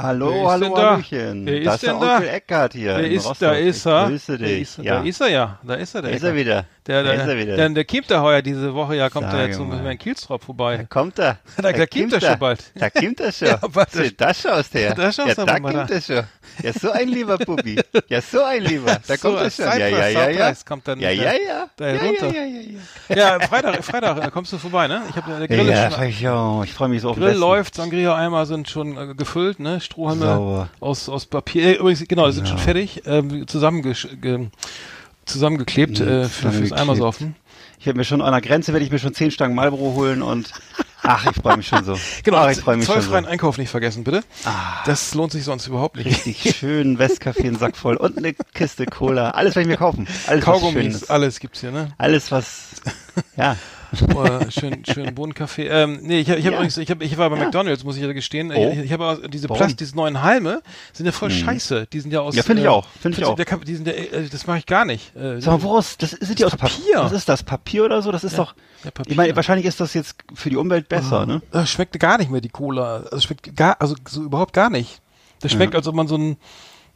Hallo, Wer ist hallo, da? Hallöchen. Wer ist das ist der denn da? Onkel Eckart hier. In ist, da ist er. Grüße Da dich. ist, ja. Da ist er ja. Da ist er, der Da ist er Eckart. wieder. Der, Da der, er. Der, der kommt da heuer diese Woche, ja, kommt er Sage jetzt so mal. in Kielstrop Da vorbei. kommt er. Da- da kommt er schon bald. Da kommt er schon. Ja. So, da schaust du her. Da schaust ja, da kommt da. er schon. Ja, so ein lieber Bubi. Ja, so ein lieber. Da So, kommt er schon. Ja, ja, ja, ja. Kommt dann Ja, ja, ja. der ja, runter. Ja, ja, ja, ja. Ja, Freitag, Freitag äh, kommst du vorbei, ne? Ich habe der Ja, Grill ja, schon, ich, oh, ich freue mich so auf Grill läuft, Sangria-Eimer sind schon äh, gefüllt, ne? Strohhalme aus aus Papier. Äh, übrigens, genau, sind schon fertig, ähm, zusammengesch ge zusammengeklebt äh, für, fürs. Eimersaufen. Ich werde mir schon an der Grenze werde ich mir schon zehn Stangen Marlboro holen und ach, ich freue mich schon so. Genau, Ach, ich freue mich schon so. zollfreien Einkauf nicht vergessen, bitte. Ah. Das lohnt sich sonst überhaupt nicht. Richtig schön Westcafé, einen Sack voll und eine Kiste Cola. Alles werde ich mir kaufen. Alles Kaugummis, alles gibt's hier, ne? Alles was, ja. Oh, schön, schön Bohnenkaffee. Ähm, nee, ich, hab- ich habe Ja. übrigens, ich, hab, ich war bei McDonalds, muss ich ja gestehen. Oh. Ich, ich habe diese Warum? Plast, diese neuen Halme, sind ja voll scheiße. Die sind ja aus. Ja, finde ich äh, auch, finde ich auch. Der, die sind ja, äh, das mache ich gar nicht. Äh, Sag mal, woraus, das sind die aus Papier. Was ist das? Papier oder so? Das ist doch, ja, Papier. ich meine, wahrscheinlich ist das jetzt für die Umwelt besser, ne? Das schmeckt gar nicht mehr, die Cola. Also schmeckt gar, also so überhaupt gar nicht. Das schmeckt, als ob man so ein,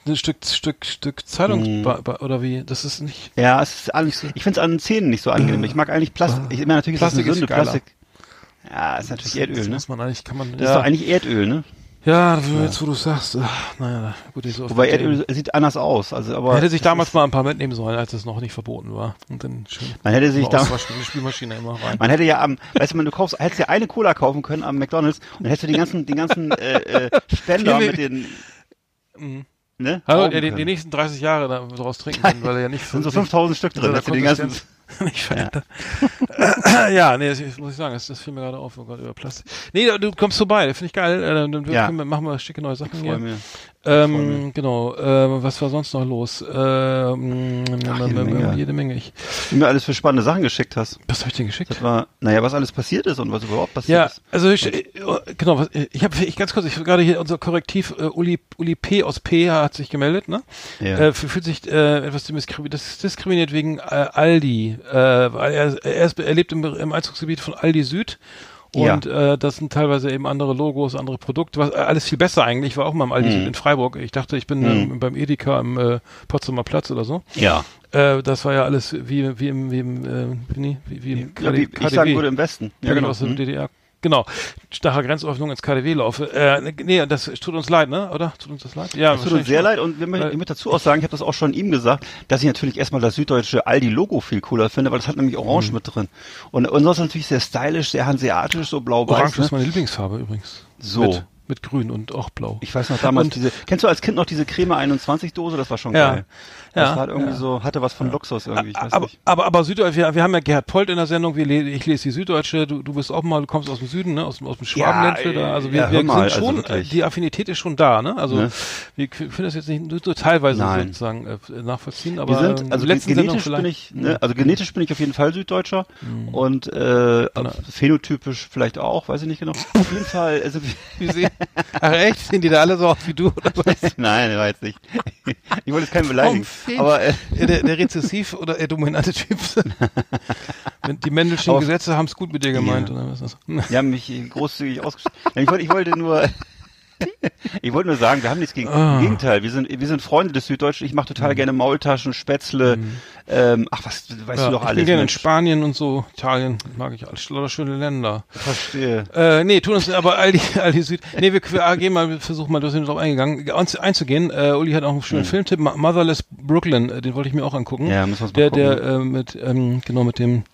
ein Stück, Stück, Stück Zeitung, ba- oder wie, das ist nicht, Ja, es ist eigentlich, ich finde es an den Zähnen nicht so angenehm. Ich mag eigentlich Plastik. Ich meine, natürlich Plastik ist das eine Sünde. Plastik. Ja, ist natürlich Erdöl, das ne? muss man eigentlich, kann man, Das ist doch eigentlich Erdöl, ne? ja, jetzt wo du sagst, ach, naja, gut, ich so Wobei Erdöl sieht anders aus. Also, aber Man hätte sich das damals mal ein paar mitnehmen sollen, als es noch nicht verboten war. Und dann schön man hätte sich mal da, auswaschen, in die Spülmaschine immer rein. man hätte ja am, weißt du, man, du kaufst, hättest ja eine Cola kaufen können am McDonalds und dann hättest du die ganzen, die ganzen äh, äh, Spender mit den, Mhm. Ne? Rauben der die, die können. nächsten 30 Jahre da daraus trinken kann, weil er ja nicht sind so nicht- 5000 Stück drin. Hättest du die ganzen, nicht verändert. Ja, nee, das muss ich sagen, das, das fiel mir gerade auf, oh Gott, über Plastik. Nee, du kommst vorbei, finde ich geil. Äh, Dann Ja. können wir, machen wir schicke neue Sachen ich hier. mich. Ähm, genau, äh, was war sonst noch los? Ähm, Ach, jede Menge. jede Menge. Ich, Du mir alles für spannende Sachen geschickt hast. was habe ich denn geschickt? Das war, naja, was alles passiert ist und was überhaupt passiert Ja, ist. also ich, äh, genau, was, äh, ich habe ich ganz kurz, ich gerade hier unser Korrektiv äh, Uli, Uli P aus P hat sich gemeldet, ne? Ja. Äh, fühlt sich äh, etwas diskriminiert wegen äh, Aldi, äh, weil er, er, ist, er lebt im, im Einzugsgebiet von Aldi Süd. Ja. Und äh, das sind teilweise eben andere Logos, andere Produkte, was äh, alles viel besser eigentlich. Ich war auch mal im Aldi Mhm. In Freiburg. Ich dachte, ich bin Mhm. ähm, beim Edeka am äh, Potsdamer Platz oder so. ja. Äh, das war ja alles wie wie im wie im äh, wie, wie, im ja wie ich sagen würde, im Westen. ja, genau, aus der Mhm. DDR. Genau. Starre Grenzöffnung ins KDW laufe. Äh, nee, das tut uns leid, ne? Oder? Tut uns das leid? Ja, Das tut uns sehr schon. leid und wir möchten, möchte dazu auch sagen, ich habe das auch schon ihm gesagt, dass ich natürlich erstmal das süddeutsche Aldi-Logo viel cooler finde, weil das hat nämlich Orange Mhm. mit drin. Und, und sonst natürlich sehr stylisch, sehr hanseatisch, so blau-weiß. Orange Ne? ist meine Lieblingsfarbe übrigens. So. Mit, mit grün und auch blau. Ich weiß noch damals Und- diese, kennst du als Kind noch diese Creme 21 Dose? Das war schon Ja. geil. Das Ja, war irgendwie ja. so, hatte was von Luxus irgendwie, aber, nicht. aber, aber Süddeutsche, wir, wir haben ja Gerhard Polt in der Sendung, wir, ich lese die Süddeutsche, du, du bist auch mal, du kommst aus dem Süden, ne, aus, dem- aus dem Schwabenländle da, also wir, ja, wir mal, sind also schon, wirklich. die Affinität ist schon da, ne, also Ne? wir können das jetzt nicht nur so teilweise Nein. sozusagen äh, nachvollziehen, aber Wir sind, ähm, also letzten genetisch bin Mhm. ich, ne, also genetisch bin ich auf jeden Fall Süddeutscher und äh, phänotypisch vielleicht auch, weiß ich nicht genau. Auf jeden Fall, also Wie sehen, ach echt, sehen die da alle so aus wie du, oder was? nein, jetzt nicht. Ich wollte jetzt keinen beleidigen, aber äh, der, der rezessiv oder der dominante Typ. Die Mendelschen Gesetze haben es gut mit dir gemeint. Ja. Oder was ist das? Die haben mich großzügig ausgestattet. Ich wollte, ich wollte nur, ich wollte nur sagen, wir haben nichts gegen, Ah. im Gegenteil, wir sind, wir sind Freunde des Süddeutschen. Ich mache total gerne Maultaschen, Spätzle, ähm, ach was, weißt Ja, du doch ich alles. bin gerne in Mensch. Spanien und so, Italien, mag ich alles, lauter schöne Länder. Verstehe. Äh, nee, tun uns aber all die, all die Süd. Nee, wir, wir gehen mal, wir versuchen mal, du hast drauf eingegangen, einzugehen. Äh, Uli hat auch einen schönen Filmtipp, Mo- Motherless Brooklyn, äh, den wollte ich mir auch angucken. Ja, müssen wir uns mal Der, gucken. der, äh, mit, ähm, genau, mit dem,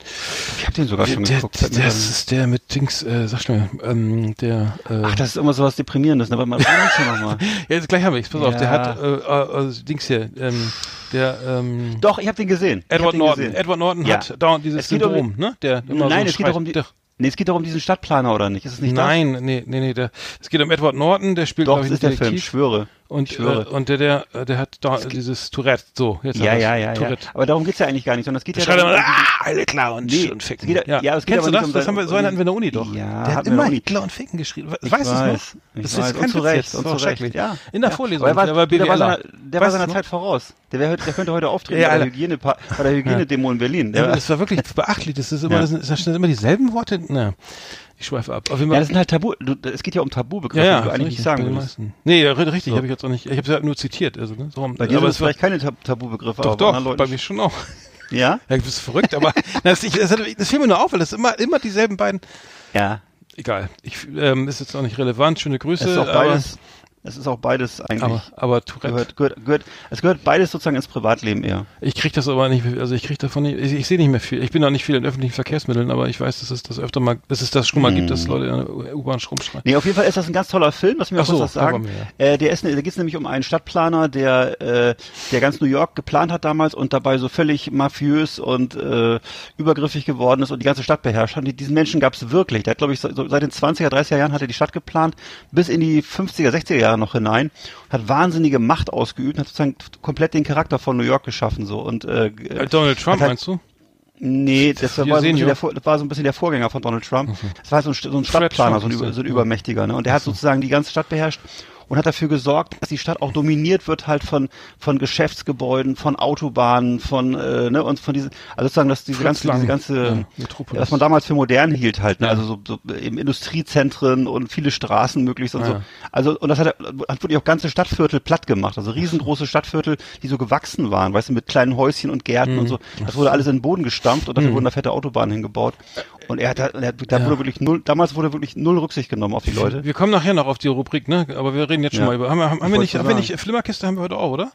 Ich habe den sogar schon der, geguckt. der, das ist der mit Dings, äh, sag schnell, ähm, der, äh, Ach, das ist immer so was Deprimierendes, ne? Aber mal, noch mal. Ja, jetzt gleich haben wir Pass auf, der Ja. hat äh, äh, äh, Dings hier, ähm, der ähm, Doch, ich habe den gesehen. Ich Edward den Norton. gesehen. Edward Norton Ja. hat dauernd dieses Es geht um Syndrom, ne? Der immer Nein, so es geht schreit. doch um die, Der, nee, es geht doch um diesen Stadtplaner, oder nicht? Ist es nicht nein, nee, nee, nee, der, es geht um Edward Norton, der spielt, das? Doch, glaube das ich, ist der Film, ich schwöre. Und, äh, und der, der, äh, der hat da dieses Tourette, so, jetzt Ja, ja, ja, ja. Tourette. Aber darum geht's ja eigentlich gar nicht, sondern es geht ja darum, um diesen- ah, alle klar und, Nee, und ficken. geht ja- ja, es geht Kennst du das? um das haben wir, so einen hatten wir in der Uni doch. Ja, der hat immer Uni. Hitler und Ficken geschrieben. Ich weißt du es weiß, noch? Das ist und kein Witz jetzt, und Recht, schrecklich. ja. In der Ja. Vorlesung, Aber er war, der war seiner, der war seiner? Zeit voraus. Der, wär, der könnte heute auftreten Ja, bei der. Hygiene, bei der Hygienedemo in Berlin. Ja, das war wirklich beachtlich. Das ist immer, Ja. das sind immer dieselben Worte. Ich schweife ab. Auf jeden Fall. Ja, das sind halt Tabu. Du, es geht ja um Tabubegriffe, ja, ja, die du eigentlich nicht sagen willst. Nee, richtig, so. habe ich jetzt auch nicht. Ich habe es ja nur zitiert. Also, ne, so, bei dir aber es vielleicht keine Tabubegriffe. Doch, doch, bei mir schon auch. Ja? Ja, du bist verrückt, aber das, ich, das, das fiel mir nur auf, weil das immer, immer dieselben beiden. Ja. Egal. Ich, ähm, ist jetzt auch nicht relevant. Schöne Grüße. Ist auch beides, es ist auch beides eigentlich. Aber, aber Tourette. Gehört, gehört, gehört, es gehört beides sozusagen ins Privatleben eher. Ich kriege das aber nicht, also ich kriege davon nicht, ich, ich sehe nicht mehr viel. Ich bin auch nicht viel in öffentlichen Verkehrsmitteln, aber ich weiß, dass es das öfter mal, dass es das schon mal hm. gibt, dass hm. Leute in der U-Bahn rumschreien. Nee, auf jeden Fall ist das ein ganz toller Film, was mir auch so, was sagen. Äh, der ist, da geht es nämlich um einen Stadtplaner, der, äh, der ganz New York geplant hat damals und dabei so völlig mafiös und äh, übergriffig geworden ist und die ganze Stadt beherrscht hat. Und diesen Menschen gab es wirklich. Der hat, glaube ich, so, seit den 20er, 30er Jahren hat er die Stadt geplant, bis in die 50er, 60er Jahre noch hinein hat wahnsinnige Macht ausgeübt, hat sozusagen komplett den Charakter von New York geschaffen so und äh, äh Donald Trump halt, meinst du? Nee, das war, so der, war, so ein bisschen der Vorgänger von Donald Trump. Das war so ein, so ein Stadtplaner, so ein, so ein Übermächtiger, ne? Und der hat sozusagen die ganze Stadt beherrscht und hat dafür gesorgt, dass die Stadt auch dominiert wird halt von von Geschäftsgebäuden, von Autobahnen, von äh, ne und von diesen also sozusagen dass diese ganze diese ganze ja, ja, was man damals für modern hielt halt, ne? Ja. also so, so eben Industriezentren und viele Straßen möglichst und so. Also und das hat hat wirklich auch ganze Stadtviertel platt gemacht, also riesengroße Stadtviertel, die so gewachsen waren, weißt du, mit kleinen Häuschen und Gärten mhm. und so. Das wurde alles in den Boden gestampft und dafür mhm. wurden da fette Autobahnen hingebaut. Und er hat, er hat da wurde wirklich null, damals wurde wirklich null Rücksicht genommen auf die Leute. Wir kommen nachher noch auf die Rubrik, ne? Aber wir reden jetzt schon ja. mal über. Haben, haben, haben wir nicht, haben wir nicht Flimmerkiste haben wir heute auch, oder?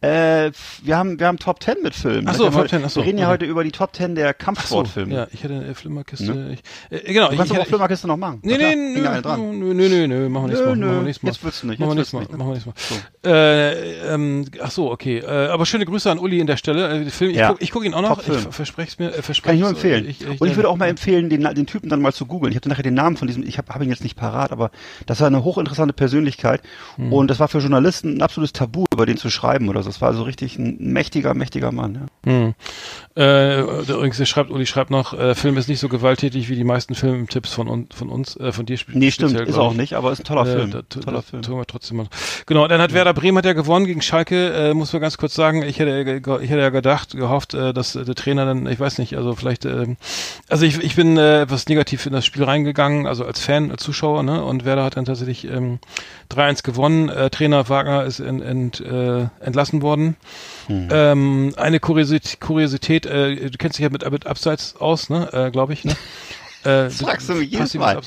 Äh, wir haben wir haben Top 10 mit Filmen. Achso, Top 10, achso. Wir reden ja okay. heute über die Top 10 der Kampfsportfilme. Ja, ich hätte eine Flimmerkiste. Ne? Ich, äh, genau, du kannst ich, aber Flimmerkiste noch machen. Nee, nee, nö, nö, nö, nö, nö, machen wir nächstes Mal. Nö, machen wir nächstes Mal. Jetzt du nicht. Machen wir nächstes Mal. Machen wir nächstes Mal. So. Äh, ähm, ach so, okay. Äh, aber schöne Grüße an Uli in der Stelle. Äh, Film, ich ja. gucke guck ihn auch noch. Ich verspreche es mir. Äh, versprech's, Kann ich nur empfehlen. Ich, ich, Und ich würde auch mal empfehlen, den, den Typen dann mal zu googeln. Ich habe nachher den Namen von diesem, ich habe hab ihn jetzt nicht parat, aber das war eine hochinteressante Persönlichkeit. Hm. Und das war für Journalisten ein absolutes Tabu, über den zu schreiben oder so. Das war also richtig ein mächtiger, mächtiger Mann. Ja. Hm. Äh, übrigens, schreibt, Uli schreibt noch, äh, Film ist nicht so gewalttätig wie die meisten Filmtipps von, von uns, äh, von dir Nee, stimmt, ist auch nicht, aber ist ein toller äh, Film. Da, toller da, Film. Tun wir trotzdem mal. Genau, dann hat ja. Werder Bremen hat ja gewonnen gegen Schalke, äh, muss man ganz kurz sagen. Ich hätte, ich hätte ja gedacht, gehofft, äh, dass der Trainer dann, ich weiß nicht, also vielleicht, äh, also ich, ich bin etwas negativ in das Spiel reingegangen, also als Fan, als Zuschauer, ne? Und Werder hat dann tatsächlich ähm, 3-1 gewonnen. Trainer Wagner ist ent, ent, äh, entlassen worden. Hm. Ähm, eine Kuriosität, Kuriosität äh, du kennst dich ja mit, mit Abseits aus, ne, äh, glaube ich, ne? Äh, Fragst du mich jedes Mal.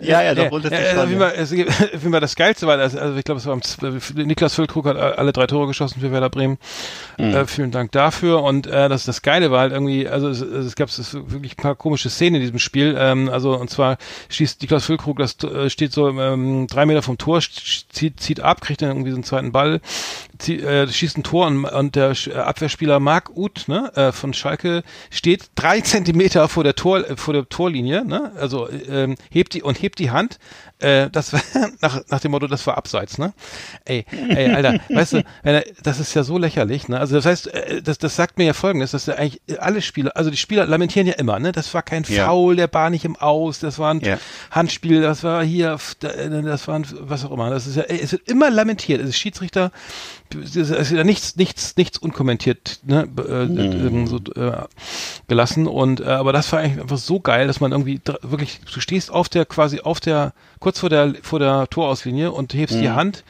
Ja, ja, doch, ja, ja, ja, wie, man, es, wie man das Geilste war, das, also ich glaube, es war Niklas Füllkrug hat alle drei Tore geschossen für Werder Bremen. Mhm. Äh, vielen Dank dafür. Und äh, das, das Geile war halt irgendwie, also es, es gab es wirklich ein paar komische Szenen in diesem Spiel. Ähm, also und zwar schießt Niklas Füllkrug, das äh, steht so ähm, drei Meter vom Tor, zieht, zieht ab, kriegt dann irgendwie so einen zweiten Ball, zieht, äh, schießt ein Tor und, und der Abwehrspieler Marc Uth ne, äh, von Schalke steht drei Zentimeter vor der Tor, äh, vor der Torlinie ne? Also ähm, hebt die und hebt die Hand. Äh, das war nach, nach dem Motto, das war abseits, ne? Ey, ey, Alter, weißt du, das ist ja so lächerlich, ne? Also das heißt, äh, das, das sagt mir ja folgendes, dass ja eigentlich alle Spieler, also die Spieler lamentieren ja immer, ne? Das war kein Foul, der Bar nicht im Aus, das war ein ja. Handspiel, das war hier, das war ein, was auch immer. Das ist ja, ey, es wird immer lamentiert. Also Schiedsrichter es ist ja nichts, nichts, nichts unkommentiert ne, äh, mhm. so, äh, gelassen. Und äh, aber das war eigentlich einfach so geil, dass man irgendwie wirklich, du stehst auf der quasi auf der kurz vor der vor der Torauslinie und hebst mhm. die Hand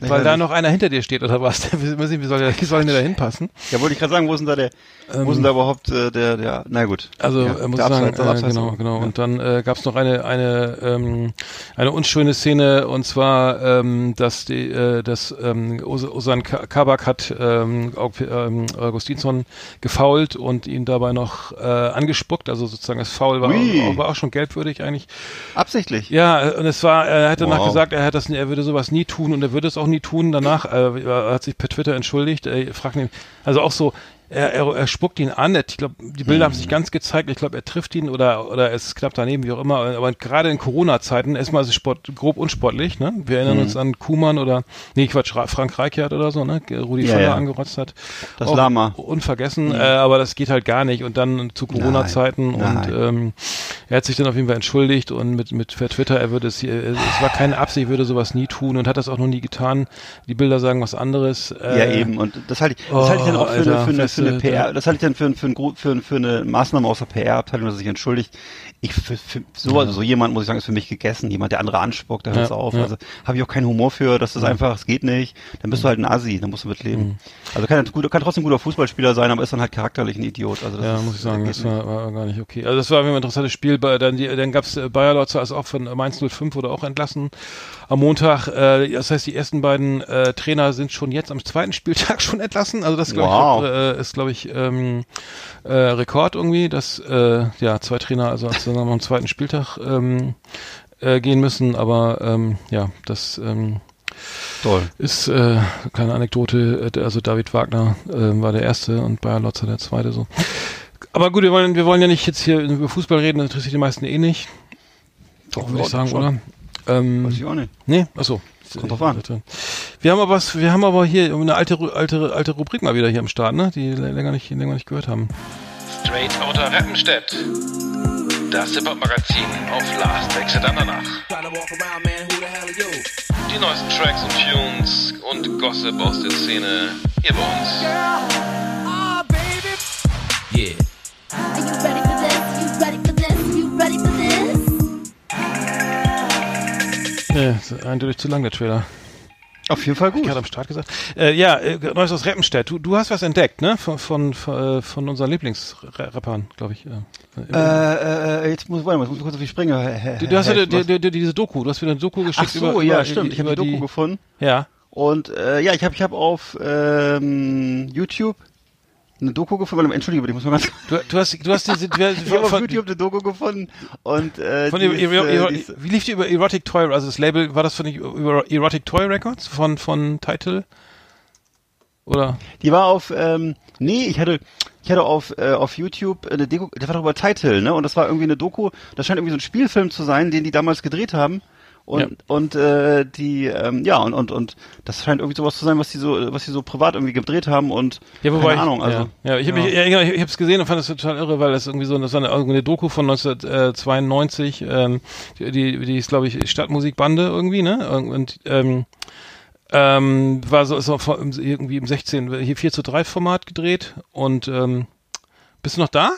weil da noch einer hinter dir steht oder was? wie soll der, wie soll der da hinpassen? Ja, wollte ich gerade sagen, wo ist denn da der, ähm, wo ist denn da überhaupt äh, der, der, na gut. Also ja, äh, muss sagen, Abseits, äh, Abseits genau, genau. Ja. Und dann äh, gab es noch eine, eine, ähm, eine unschöne Szene und zwar, ähm, dass die, äh, dass ähm, Osan Kabak hat ähm, ähm, Augustinsson gefault und ihn dabei noch äh, angespuckt, also sozusagen das Foul war, auch, war auch schon gelbwürdig eigentlich. Absichtlich? Ja, und es war, er hat danach wow. gesagt, er hat das, er würde sowas nie tun und er würde es auch nie tun. Danach äh, hat sich per Twitter entschuldigt. Äh, fragt ihn, also auch so, er, er, er spuckt ihn an. Ich glaube, die Bilder mhm. haben sich ganz gezeigt. Ich glaube, er trifft ihn oder oder es klappt daneben, wie auch immer. Aber gerade in Corona-Zeiten erstmal ist es Sport, grob unsportlich. Ne? Wir erinnern mhm. uns an Kuhmann oder nee, Quatsch, Frank Reichert oder so, ne? Rudi ja, Völler ja. angerotzt hat. Das Auch Lama. Unvergessen, mhm. äh, aber das geht halt gar nicht. Und dann zu Corona-Zeiten und ähm, er hat sich dann auf jeden Fall entschuldigt und mit mit per Twitter, er würde es hier, es war keine Absicht, würde sowas nie tun und hat das auch noch nie getan. Die Bilder sagen was anderes. Äh, ja eben und das halte ich, das halte ich dann auch für, oh, Alter, eine, für, eine, für für eine PR, das halte ich dann für, für, für, für, für eine Maßnahme aus der PR-Abteilung, dass sich entschuldigt. Ich für, für so, also so jemand muss ich sagen, ist für mich gegessen. Jemand, der andere anspuckt, der hört ja, auf. Ja. Also habe ich auch keinen Humor für, das ist einfach, es geht nicht. Dann bist du halt ein Asi, dann musst du mitleben. Mhm. Also kann, kann trotzdem ein guter Fußballspieler sein, aber ist dann halt charakterlich ein Idiot. Also das ja, ist, muss ich sagen, das war, war, gar nicht okay. Also das war ein interessantes Spiel. Dann, die, dann gab es äh, Bayer Lotzer, also auch von Mainz 05 wurde auch entlassen am Montag. Äh, das heißt, die ersten beiden äh, Trainer sind schon jetzt am zweiten Spieltag schon entlassen. Also das glaub wow. ich, äh, ist, glaube ich, ähm, äh, Rekord irgendwie, dass äh, ja zwei Trainer also zusammen am zweiten Spieltag ähm, äh, gehen müssen. Aber ähm, ja, das ähm, Toll. Ist äh, kleine Anekdote, also David Wagner äh, war der erste und Bayer Lotzer der zweite so. Aber gut, wir wollen, wir wollen ja nicht jetzt hier über Fußball reden, das interessiert die meisten eh nicht. Doch, würde ich sagen, schon. oder? Ähm, Weiß ich auch nicht. Nee, achso. Kommt drauf an. Wir haben aber was, wir haben aber hier eine alte, alte, alte Rubrik mal wieder hier am Start, ne? Die länger nicht, länger nicht gehört haben. Straight Outer Rappenstedt. Das Hip-Hop-Magazin auf Last Exit Andernach. Die neuesten Tracks und Tunes und Gossip aus der Szene hier bei uns. Yeah. Are you ready for this? You ready for this? You ready for this? Nee, eindeutig zu lang der Trailer. Auf jeden Fall gut. Ich gerade am Start gesagt. Äh, ja, äh, Neues aus Reppenstedt. Du, du hast was entdeckt, ne? Von, von, von, äh, unseren Lieblingsrappern, glaube ich. Äh, äh, äh, jetzt muss, warte mal, jetzt muss ich kurz auf die Sprünge. Du, du hast ja die, die, die, diese Doku, du hast wieder eine Doku geschickt Ach so, über, ja, über, stimmt. Ich habe die Doku gefunden. Ja. Und äh, ja, ich habe ich hab auf ähm, YouTube eine Doku gefunden. Entschuldige, ich muss mal ganz. Du, du hast, du hast diese. Du, ich habe auf YouTube eine Doku gefunden und äh, von die ist, äh, wie lief die über Erotic Toy? Also das Label war das von über Erotic Toy Records von von Title oder? Die war auf. Ähm, nee, ich hatte ich hatte auf äh, auf YouTube eine Doku. Das war doch über Title, ne? Und das war irgendwie eine Doku. Das scheint irgendwie so ein Spielfilm zu sein, den die damals gedreht haben und ja. und äh, die ähm, ja und und und das scheint irgendwie sowas zu sein, was die so was die so privat irgendwie gedreht haben und ja, wobei keine Ahnung, ich, also ja, ja ich habe ja. ich, ich, ich habe es gesehen und fand das total irre, weil das irgendwie so das war eine, eine Doku von 1992, ähm, die die, die ist glaube ich Stadtmusikbande irgendwie, ne? Und ähm, ähm, war so, so irgendwie im 16 hier 4 zu 3 Format gedreht und ähm, bist du noch da?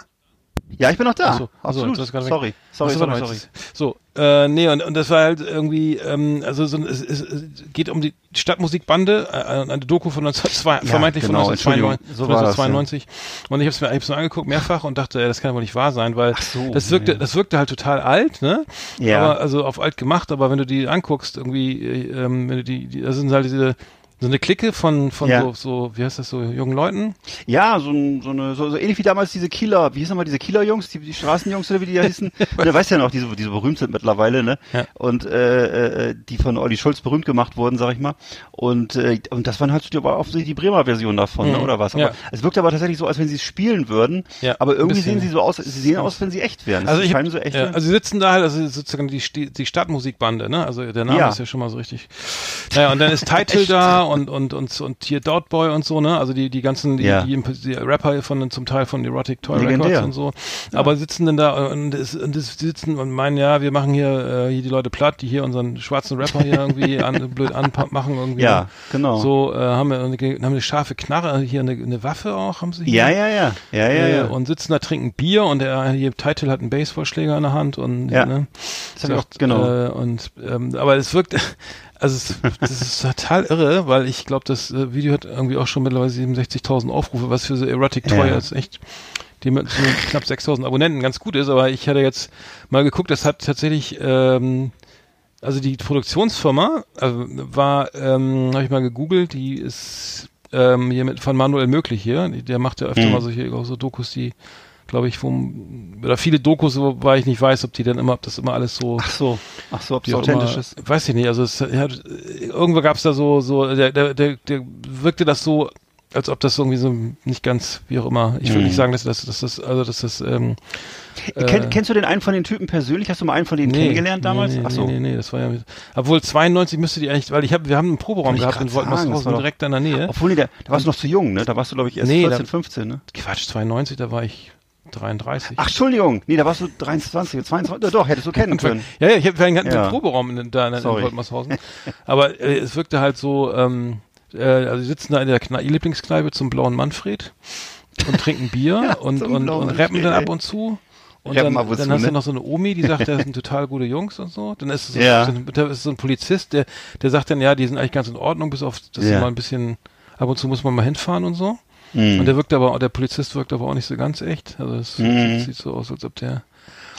Ja, ich bin noch da. Ach so, Absolut. Also, sorry. Sorry, sorry, sorry. So, äh, nee, und, und das war halt irgendwie, ähm, also so, es, es, es geht um die Stadtmusikbande, äh, eine Doku von 1992, ja, vermeintlich genau, von 1992. So 1992. Das, ja. Und ich habe es mir, ich hab's mir angeguckt, mehrfach, und dachte, ey, das kann ja wohl nicht wahr sein, weil so, das wirkte, ja. das wirkte halt total alt, ne? Ja. Aber, also auf alt gemacht, aber wenn du die anguckst, irgendwie, äh, ähm, wenn du die, die, das sind halt diese so eine Clique von, von ja. so, so, wie heißt das, so jungen Leuten? Ja, so, so eine, so, so ähnlich wie damals diese Kieler, wie hießen mal diese Kieler-Jungs, die, die Straßenjungs oder wie die da hießen? der weiß ja noch, die so, die so berühmt sind mittlerweile, ne? Ja. Und äh, äh, die von Olli Schulz berühmt gemacht wurden, sag ich mal. Und, äh, und das waren halt so, aber offensichtlich die Bremer Version davon, ne, mhm. ne? oder was? Aber ja. es wirkt aber tatsächlich so, als wenn sie es spielen würden. Ja, aber irgendwie sehen sie so aus, sie sehen aus, wenn sie echt wären. Also, ich so echt ja, also sie sitzen da halt, also sozusagen die, die Stadtmusikbande, ne? Also der Name ist ja schon mal so richtig. Naja, und dann ist Title da und, und, und, und hier Doubtboy und so, ne? Also die, die ganzen, die, ja. die, die, Rapper von zum Teil von Erotic Toy Legendär. Records und so. Ja. Aber sitzen denn da und, es, und es sitzen und meinen, ja, wir machen hier, äh, hier die Leute platt, die hier unseren schwarzen Rapper hier irgendwie an, blöd anmachen irgendwie. Ja, genau. So äh, haben wir eine, haben eine scharfe Knarre, hier eine, eine Waffe auch, haben sie hier. Ja, ja, ja. Ja, ja, äh, ja. Und sitzen da, trinken Bier und der hier Titel hat einen Baseballschläger in der Hand und ja. ne? Das so, auch, genau. Äh, und ähm, aber es wirkt also das ist total irre, weil ich glaube, das äh, Video hat irgendwie auch schon mittlerweile 67.000 Aufrufe, was für so Erotic Toy ja. ist echt die mit so knapp 6.000 Abonnenten ganz gut ist. Aber ich hatte jetzt mal geguckt, das hat tatsächlich ähm, also die Produktionsfirma also war, ähm, habe ich mal gegoogelt, die ist ähm, hier mit von Manuel Möglich hier, der macht ja öfter mhm. mal solche so Dokus, die glaube ich, vom, oder viele Dokus, wobei ich nicht weiß, ob die dann immer, ob das immer alles so. Ach so, ach so, ob es authentisch immer, ist. Weiß ich nicht, also es, ja, irgendwo gab es da so, so, der, der, der, der wirkte das so, als ob das irgendwie so nicht ganz, wie auch immer. Ich würde mhm. nicht sagen, dass das, dass das, also dass das, ähm, äh, Kenn, kennst du den einen von den Typen persönlich? Hast du mal einen von denen nee, kennengelernt damals? Nee, nee, Ach so. nee, nee, das war ja, obwohl 92 müsste die eigentlich, weil ich habe, wir haben einen Proberaum gehabt in Wolkenhausen direkt in der Nähe. Obwohl, nee, da, da warst du noch zu jung, ne? Da warst du, glaube ich, erst nee, 14, da, 15, ne? Quatsch, 92, da war ich 33. Ach, Entschuldigung. Nee, da warst du 23, 22. Doch, hättest du kennen können. ja, ja, ich habe einen ganzen ja. Proberaum in, da in, in Woltmershausen. Aber äh, es wirkte halt so, ähm, äh, also sie sitzen da in der Kne Lieblingskneipe zum blauen Manfred. und trinken Bier ja, und, und, und rappen dann ab und zu. Und dann, dann hast ne? du noch so eine Omi, die sagt, das sind total gute Jungs und so. Dann ist es so, ja. so, ist so ein Polizist, der, der sagt dann, ja, die sind eigentlich ganz in Ordnung, bis auf, dass ja. mal ein bisschen, ab und zu muss man mal hinfahren und so. Mhm. Und der wirkt aber, der Polizist wirkt aber auch nicht so ganz echt. Also es mhm. sieht so aus, als ob der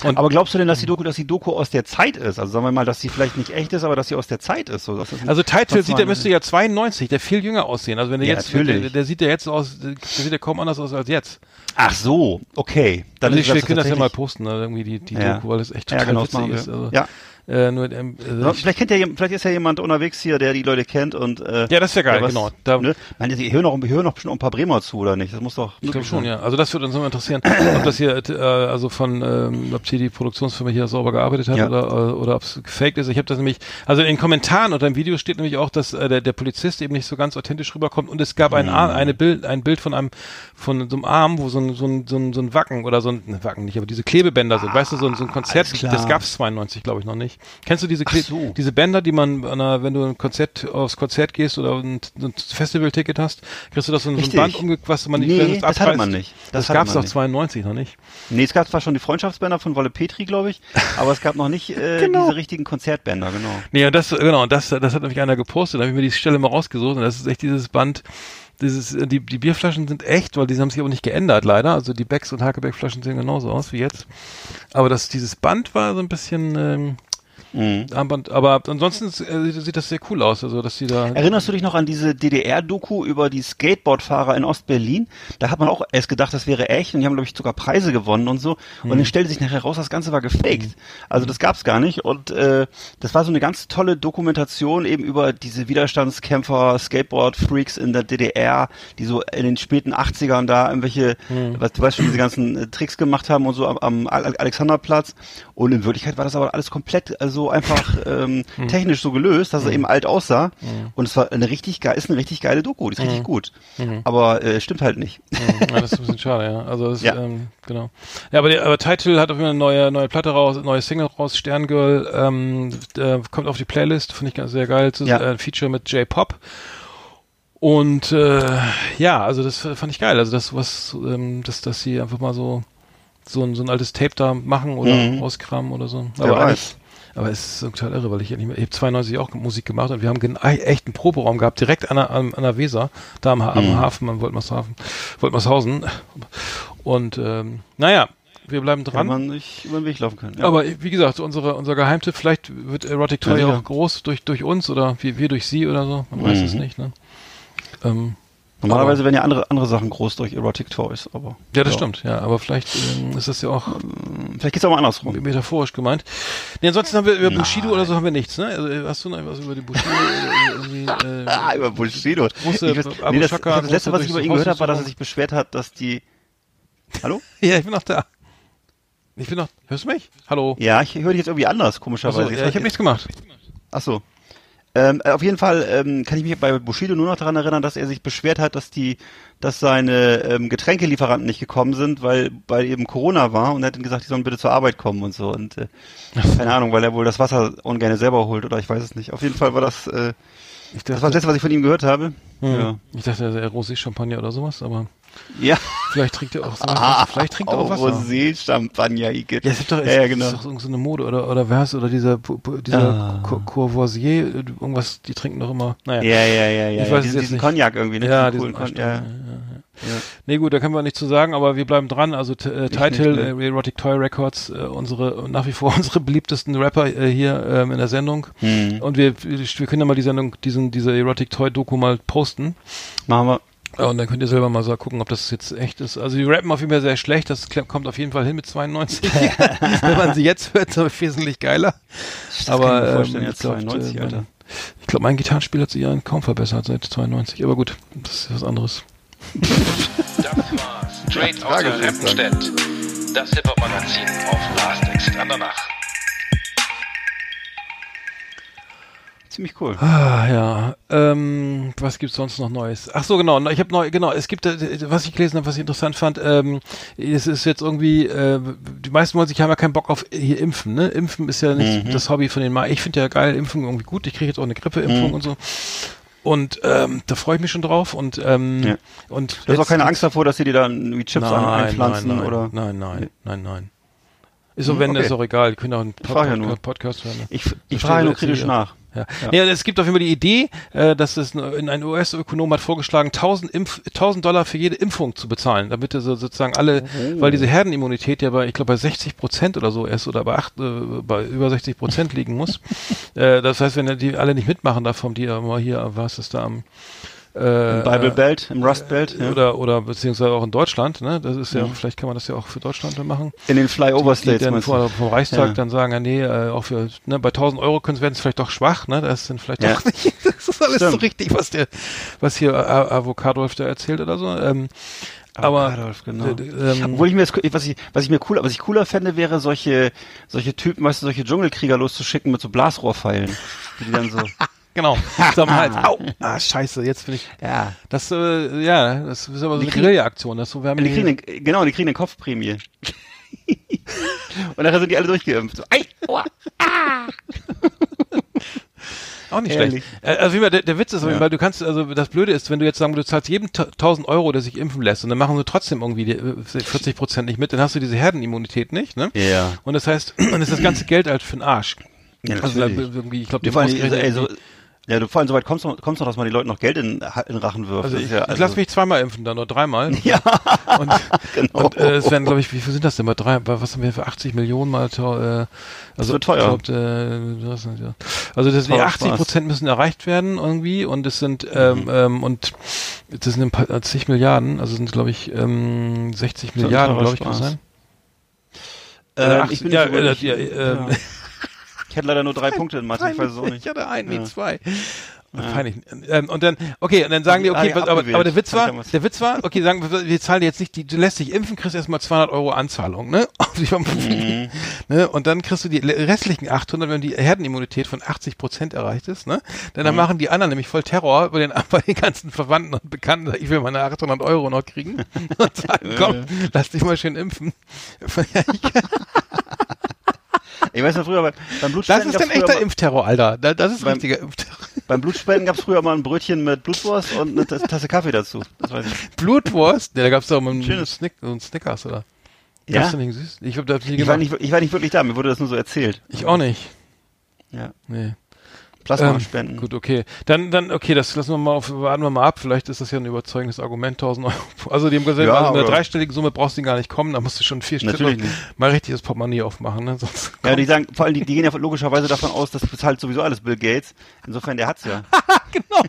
und aber glaubst du denn, dass die Doku, dass die Doku aus der Zeit ist? Also sagen wir mal, dass sie vielleicht nicht echt ist, aber dass sie aus der Zeit ist. So, also Title sieht, der müsste ja 92, der viel jünger aussehen. Also wenn der ja, jetzt, der, der, sieht ja jetzt aus, der sieht ja kaum anders aus als jetzt. Ach so, okay. Dann also ich können das ja mal posten, ne, irgendwie die, die ja. Doku, weil das echt total ja, genau, witzig ist. Also. Ja. Äh, nur, ähm, äh, vielleicht kennt ja, vielleicht ist ja jemand unterwegs hier, der die Leute kennt und äh, ja, das wäre geil, was, genau. Da, ne? Meine, ich höre noch, ich höre noch bestimmt ein paar Bremer zu oder nicht? Das muss doch. Ich glaube schon, ja. Also das würde uns immer interessieren, ob das hier, äh, also von, ähm, ob hier die Produktionsfirma hier sauber gearbeitet hat ja. oder äh, oder ob es gefaked ist. Ich habe das nämlich, also in den Kommentaren unter dem Video steht nämlich auch, dass äh, der, der Polizist eben nicht so ganz authentisch rüberkommt und es gab ein, mhm. eine Bild, ein Bild von einem von so einem Arm, wo so ein so ein so ein, so ein Wacken oder so ein ne, Wacken nicht, aber diese Klebebänder sind, ah, weißt du, so ein, so ein Konzert, das gab's 92, glaube ich noch nicht. Kennst du diese so. diese Bänder, die man, einer, wenn du ein Konzert aufs Konzert gehst oder ein, ein Festivalticket hast, kriegst du das so, so ein Band umge, was man nicht, nee, das hatte man nicht. Das, das gab es doch 92 noch nicht. Nee, es gab zwar schon die Freundschaftsbänder von Wolle Petri, glaube ich, aber es gab noch nicht äh, genau. diese richtigen Konzertbänder, genau. Nee, und das, genau, und das, das hat nämlich einer gepostet, da habe ich mir die Stelle mal rausgesucht und das ist echt dieses Band, dieses, äh, die, die Bierflaschen sind echt, weil die haben sich aber nicht geändert, leider. Also die Becks und Hakebeck-Flaschen sehen genauso aus wie jetzt. Aber das, dieses Band war so ein bisschen, ähm, Mhm. Armband, aber ansonsten äh, sieht das sehr cool aus, also dass sie da. Erinnerst du dich noch an diese DDR-Doku über die Skateboardfahrer in Ostberlin? Da hat man auch erst gedacht, das wäre echt und die haben glaube ich sogar Preise gewonnen und so. Mhm. Und dann stellte sich nachher raus, das Ganze war gefaked. Mhm. Also das gab's gar nicht und äh, das war so eine ganz tolle Dokumentation eben über diese Widerstandskämpfer, Skateboard-Freaks in der DDR, die so in den späten 80ern da irgendwelche, mhm. was du weißt schon, diese ganzen äh, Tricks gemacht haben und so am, am Alexanderplatz. Und in Wirklichkeit war das aber alles komplett also einfach ähm, mhm. technisch so gelöst, dass er mhm. eben alt aussah. Mhm. Und es war eine richtig geil, ist eine richtig geile Doku, die ist richtig gut. Aber äh, stimmt halt nicht. Ja, das ist ein bisschen schade, ja. Also das, ja. Ähm, genau. Ja, aber, aber Title hat auf jeden Fall eine neue, neue Platte raus, neue Single raus, Sterngirl, ähm, kommt auf die Playlist, finde ich ganz sehr geil. Das ist ja. ein Feature mit J-Pop. Und äh, ja, also das fand ich geil. Also das, was, ähm, dass, dass sie einfach mal so so ein, so ein altes Tape da machen oder mhm. auskramen oder so. Aber alles, aber es ist total irre, weil ich ja nicht mehr, ich habe 92 auch Musik gemacht und wir haben echt einen Proberaum gehabt, direkt an der, an, an der Weser, da am, am mhm. Hafen, am Woltmershafen, Woltmershausen. Und ähm, naja, wir bleiben dran. Kann man nicht über den Weg laufen können. Ja. Aber wie gesagt, unsere, unser Geheimtipp, vielleicht wird Erotic Toy ja, auch groß durch, durch uns oder wir, wir durch sie oder so. Man mhm. weiß es nicht. Ne? Ähm, Normalerweise werden ja andere, andere Sachen groß durch Erotic Toys, aber. Ja, das ja. stimmt, ja. Aber vielleicht ähm, ist das ja auch. Ähm, vielleicht geht's auch mal andersrum. Metaphorisch gemeint. Nee, ansonsten haben wir über Nein. Bushido oder so haben wir nichts, ne? Also, äh, hast du noch was über die Bushido? irgendwie, äh, ah, über Bushido. Große, ich weiß, nee, das, Chaka, das letzte, was ich über ihn gehört habe, war, dass er sich beschwert hat, dass die. Hallo? ja, ich bin noch da. Ich bin noch. Hörst du mich? Hallo? Ja, ich höre dich jetzt irgendwie anders, komischerweise. So, ja, ich habe nichts gemacht. Ach so. Ähm, auf jeden Fall ähm, kann ich mich bei Bushido nur noch daran erinnern, dass er sich beschwert hat, dass die, dass seine ähm, Getränkelieferanten nicht gekommen sind, weil weil eben Corona war und er hat dann gesagt, die sollen bitte zur Arbeit kommen und so und äh, keine Ahnung, weil er wohl das Wasser ungern selber holt oder ich weiß es nicht. Auf jeden Fall war das, äh, dachte, das war das letzte, was ich von ihm gehört habe. Hm. Ja. Ich dachte, er Rosé Champagner oder sowas, aber ja. Vielleicht trinkt er auch so ah, Vielleicht trinkt er auch Wasser. Rosé Champagner, Igitt. Ja, es ist doch, ja, ja, genau. ist doch so eine Mode oder oder wer oder dieser dieser ah. Courvoisier irgendwas, die trinken doch immer. Naja. Ja, ja, ja, ja. Ich weiß diesen, diesen Cognac irgendwie, ne? Ja, diesen, diesen ja. ja. Ja. Nee, gut, da können wir nicht zu sagen, aber wir bleiben dran. Also äh, Title, äh, Erotic Toy Records, äh, unsere nach wie vor unsere beliebtesten Rapper äh, hier ähm, in der Sendung. Hm. Und wir, wir können ja mal die Sendung, diesen, diese Erotic Toy Doku mal posten. Machen wir. Ja, und dann könnt ihr selber mal so gucken, ob das jetzt echt ist. Also die rappen auf jeden Fall sehr schlecht, das kommt auf jeden Fall hin mit 92. Wenn man sie jetzt hört, ist es wesentlich geiler. Das Aber ähm, jetzt 92, glaub, äh, Ich glaube, mein Gitarrenspiel hat sich ja kaum verbessert seit 92. Aber gut, das ist was anderes. Das war Straight aus der Rempenstedt. Das Hip-Hop-Magazin auf Last Exit an der Nacht. Ziemlich cool. Ah, ja. Ähm, was gibt's sonst noch Neues? Ach so, genau. Ich habe neu, genau. Es gibt, äh, was ich gelesen habe, was ich interessant fand. Ähm, es ist jetzt irgendwie, äh, die meisten wollen sich haben ja keinen Bock auf hier impfen. Ne? Impfen ist ja nicht mhm. das Hobby von den. Ma ich finde ja geil, Impfung irgendwie gut. Ich kriege jetzt auch eine Grippeimpfung mhm. und so. Und ähm, da freue ich mich schon drauf. Und ähm, ja. und du hast auch keine Angst davor, dass sie dir dann wie Chips nein, einpflanzen nein, nein, oder? Nein, nein, nein, nein. Ist so, hm, wenn, okay. ist auch egal. Die können auch einen Pod ja Podcast hören. Ich, ich frage nur kritisch nach. Ja. Ja. ja, es gibt auf jeden Fall die Idee, äh, dass es ein, ein US-Ökonom hat vorgeschlagen, 1000, Impf, 1000 Dollar für jede Impfung zu bezahlen, damit er so, sozusagen alle, oh. weil diese Herdenimmunität ja bei, ich glaube, bei 60 Prozent oder so ist oder bei, acht, äh, bei über 60 Prozent liegen muss. äh, das heißt, wenn die alle nicht mitmachen davon, die aber hier, was ist da am äh, Im Bible Belt, im Rust Belt. Ja. Oder, oder beziehungsweise auch in Deutschland, ne? Das ist ja, mhm. vielleicht kann man das ja auch für Deutschland machen. In den Flyover States. Die dann vor, vom Reichstag ja. dann sagen, ja, nee, äh, auch für, ne, bei 1000 Euro können werden es vielleicht doch schwach, ne? Das sind vielleicht ja. doch nicht, das ist alles Stimmt. so richtig, was der, was hier Avocado da erzählt oder so. Ähm, aber Adolf, genau. Ähm, obwohl ich mir das, was ich was ich mir cooler was ich cooler fände wäre solche solche Typen weißt du solche Dschungelkrieger loszuschicken mit so Blasrohrpfeilen die dann so Genau. Zum Hals. Au. Ah, scheiße, jetzt bin ich. Ja. Das, äh, ja, das ist aber so die eine Guerilla-Aktion. Das so, wir haben die kriegen eine, genau, die kriegen eine Kopfprämie. Und nachher sind die alle durchgeimpft. So, ei, oh, ah. Auch nicht Ehrlich. schlecht. Äh, also wie der, der Witz ist, ja. weil du kannst, also das Blöde ist, wenn du jetzt sagen, du zahlst jedem 1000 Euro, der sich impfen lässt und dann machen sie trotzdem irgendwie die 40 äh, Prozent nicht mit, dann hast du diese Herdenimmunität nicht, ne? Ja. Und das heißt, dann ist das ganze Geld halt für den Arsch. Ja, also irgendwie, ich glaube, die ey, so, ja, du vor allem soweit kommst, kommst noch, dass man die Leute noch Geld in, in Rachen wirft. Also ich, ja, also ich lasse mich zweimal impfen, dann nur dreimal. Ja. Und, genau. und äh, es werden, glaube ich, wie viel sind das denn? Bei drei, bei, was haben wir für 80 Millionen mal äh, also das wird teuer. Glaub, äh, das, ja. Also das, die 80 Prozent müssen erreicht werden irgendwie und es sind ähm, mhm. ähm, und das sind ein paar, zig Milliarden, also sind glaube ich ähm, 60 Milliarden, glaube ich, kann sein. Äh, äh, 80, ich bin ja, äh, ja, äh, ja. Ich hatte leider nur drei Punkte in Mathe, ich weiß es auch nicht. Ich hatte einen, ja. nee, zwei. Ja. Ähm, und dann, okay, und dann sagen die, okay, aber, aber, aber der Witz war, der Witz war, okay, sagen wir, wir zahlen jetzt nicht, die, du lässt dich impfen, kriegst erstmal 200 Euro Anzahlung, ne? Mhm. ne? Und dann kriegst du die restlichen 800, wenn die Herdenimmunität von 80 Prozent erreicht ist, ne? Denn dann mhm. machen die anderen nämlich voll Terror bei den, bei den ganzen Verwandten und Bekannten, ich will meine 800 Euro noch kriegen und sagen, komm, lass dich mal schön impfen. Ich weiß noch früher beim, beim Blutspenden. Das ist ein echter Impfterror, Alter. Das ist ein richtiger Impfterror. Beim Blutspenden gab es früher mal ein Brötchen mit Blutwurst und eine Tasse Kaffee dazu. Das weiß ich. Blutwurst? Ja, da gab es doch mal einen Snick, so einen Snickers, oder? Ja? Ich, ich, ich, war nicht, ich war nicht wirklich da, mir wurde das nur so erzählt. Ich auch nicht. Ja. Nee. Plasma ähm, spenden. Gut, okay. Dann, dann, okay, das lassen wir mal auf, warten wir mal ab. Vielleicht ist das ja ein überzeugendes Argument, 1000 Euro. Also, die haben gesagt, ja, mit einer dreistelligen Summe brauchst du gar nicht kommen, da musst du schon vier Stück mal richtig das Portemonnaie aufmachen, ne? Sonst ja, die sagen, vor allem, die, die gehen ja logischerweise davon aus, das bezahlt sowieso alles Bill Gates. Insofern, der hat's ja. genau.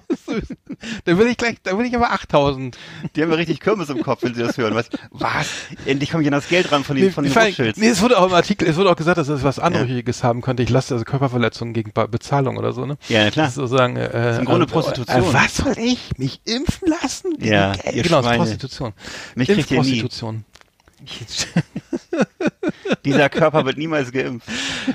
da will ich gleich, da will ich aber 8000. Die haben ja richtig Kirmes im Kopf, wenn sie das hören. Was? Was? Endlich komme ich an das Geld ran von den, nee, von den Rothschilds. Nee, es wurde auch im Artikel, es wurde auch gesagt, dass es was Anrüchiges ja. haben könnte. Ich lasse also Körperverletzungen gegen Bezahlung oder so, ne? Ja, klar. Sozusagen, äh, das ist im Grunde äh, Prostitution. Äh, was soll ich? Mich impfen lassen? Ja, genau, das ist Prostitution. Mich kriegt ihr nie. Dieser Körper wird niemals geimpft.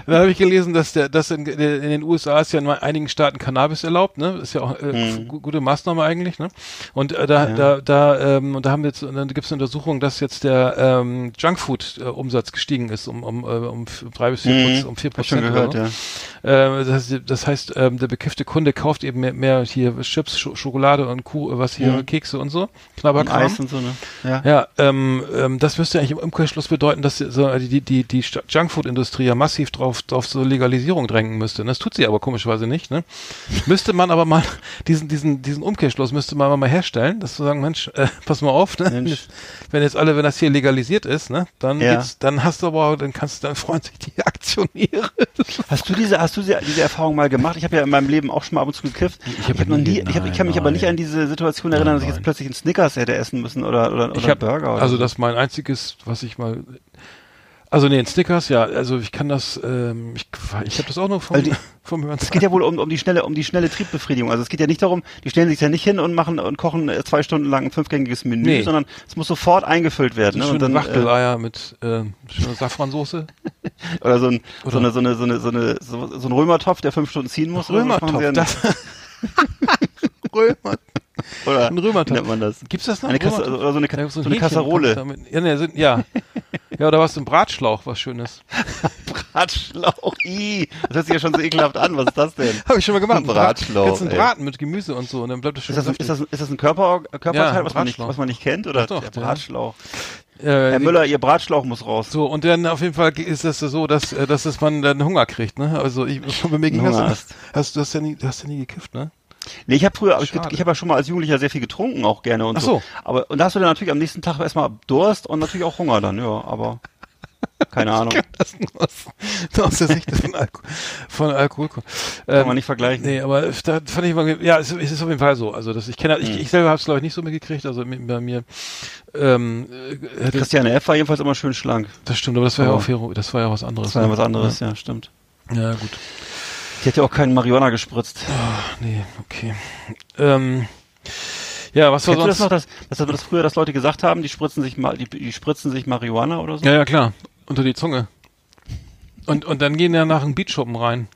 Da habe ich gelesen, dass der, dass in, in, den USA ist ja in einigen Staaten Cannabis erlaubt, ne? Ist ja auch äh, mhm. gute Maßnahme eigentlich, ne? Und äh, da, ja. da, da, ähm, und da haben wir jetzt, dann gibt es eine Untersuchung, dass jetzt der ähm, Junkfood-Umsatz äh, gestiegen ist um, um, äh, um drei bis vier mhm. Prozent, um vier Prozent. Gehört, ja. Äh, das, heißt, das heißt, ähm, der bekiffte Kunde kauft eben mehr, mehr hier Chips, Sch Schokolade und Kuh, was hier, mhm. Kekse und so, Knabberkram. Und Eis und so, ne? Ja, ja ähm, ähm, das müsste eigentlich im Umkehrschluss bedeuten, dass so, die, die, die Junkfood-Industrie ja massiv drauf, drauf so Legalisierung drängen müsste. Das tut sie aber komischerweise nicht. Ne? müsste man aber mal diesen, diesen, diesen Umkehrschluss müsste man mal herstellen, dass zu sagen, Mensch, äh, pass mal auf, ne? Mensch. wenn jetzt alle, wenn das hier legalisiert ist, ne, dann ja. dann hast du aber, dann kannst du, dann freuen sich die Aktionäre. Hast du diese, hast du diese, diese Erfahrung mal gemacht? Ich habe ja in meinem Leben auch schon mal ab und zu gekifft. Ich, hab ich, hab noch nie, ich, hab, ich kann mich nein. aber nicht an diese Situation erinnern, nein, dass ich jetzt plötzlich einen Snickers hätte essen müssen oder oder, oder ich hab, Burger. Oder also so. das mein einziges, was ich mal also nee, in Snickers, ja, also ich kann das, ähm, ich, ich habe das auch nur vom, also die, vom Hören. Es geht ja wohl um, um die schnelle, um die schnelle Triebbefriedigung. Also es geht ja nicht darum, die stellen sich ja nicht hin und machen und kochen äh, zwei Stunden lang ein fünfgängiges Menü, nee. sondern es muss sofort eingefüllt werden. Ne? Und dann Wachteleier äh, mit äh, schöner Safransoße. oder so ein oder? so eine so eine so eine so eine so, so ein Römertopf, der fünf Stunden ziehen muss. Römertopf, das Römer. Oder ein Römertopf. nennt man das? Gibt's das noch? Eine Kasse, oder so eine, so, eine Kasserole. Ja, ne, ja. Ja, oder was, ein Bratschlauch, was Schönes. Bratschlauch, i. Das hört sich ja schon so ekelhaft an. Was ist das denn? Habe ich schon mal gemacht. Bratschlauch. Jetzt ein Braten mit Gemüse und so und dann bleibt das schön. Ist das, ist das, ist das ein Körper, Körperteil, ja, was, man nicht, was man nicht kennt? Oder doch, der Bratschlauch? Äh, Herr Müller, Ihr Bratschlauch muss raus. So, und dann auf jeden Fall ist das so, dass, äh, dass, man dann Hunger kriegt, ne? Also ich, bei mir ging das, hast, hast, du hast ja nie, du hast ja nie gekifft, ne? Nee, ich habe früher, ich, ich habe ja schon mal als Jugendlicher sehr viel getrunken auch gerne und Ach so. so. Aber und da hast du dann natürlich am nächsten Tag erstmal Durst und natürlich auch Hunger dann, ja, aber keine Ahnung. Ich das nur aus, nur aus der Sicht von, Alko von Alkohol. Ähm, Kann man nicht vergleichen. Nee, aber da fand ich mal, ja, es, es ist auf jeden Fall so. Also das, ich kenne, ich, hm. ich selber habe es glaube ich nicht so mitgekriegt. Also mit, bei mir. Ähm, äh, Christiane F. war jedenfalls immer schön schlank. Das stimmt, aber das war oh. ja auch das war ja was anderes. Das war ja ne? was anderes, ja, ja stimmt. Ja, gut. Die hat ja auch keinen Marihuana gespritzt. Oh, nee, okay. Ähm, ja, was war sonst? Du das noch, dass, dass das früher, dass Leute gesagt haben, die spritzen sich die, die spritzen sich Marihuana oder so? Ja, ja, klar. Unter die Zunge. Und, und dann gehen ja nach einem Beatschuppen rein.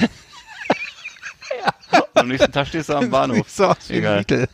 ja. Und am nächsten Tag stehst du am Bahnhof. So aus Egal. genau,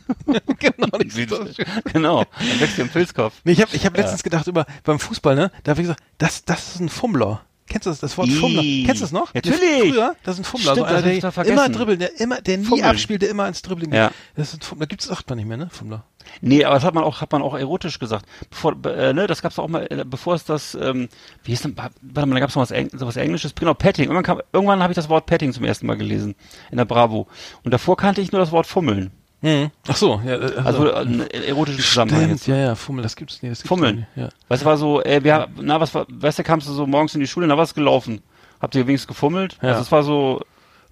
genau. Dann wächst dir im Filzkopf. Nee, ich habe ich hab ja. letztens gedacht über beim Fußball, ne? Da habe ich gesagt, das, das ist ein Fummler. Kennst du das, das Wort Ii. Fummler? Kennst du das noch? Natürlich. Früher, das ist ein Fummler. Stimmt, so einer, der immer dribbelt, der immer, der nie Fummeln. abspielt, der immer ins Dribbling ja. Das ist ein Fummler. Da gibt's sagt man nicht mehr, ne? Fummler. Nee, aber das hat man auch, hat man auch erotisch gesagt. Bevor, äh, ne, das gab's auch mal, äh, bevor es das, ähm, wie hieß denn, warte mal, da gab's noch was, Eng was Englisches, genau, Petting. Irgendwann, kam, irgendwann habe ich das Wort Petting zum ersten Mal gelesen in der Bravo. Und davor kannte ich nur das Wort Fummeln. Hm. Ach so, ja. Also, also einen erotischen Zusammenhang jetzt. Ja, ja, Fummel, das gibt's nicht. Das gibt's Fummeln. Nicht, ja. Weißt du, war so, äh, wir, na, was war, weißt du, kamst du so morgens in die Schule, na, was gelaufen? Habt ihr wenigstens gefummelt? Ja. Also es war so,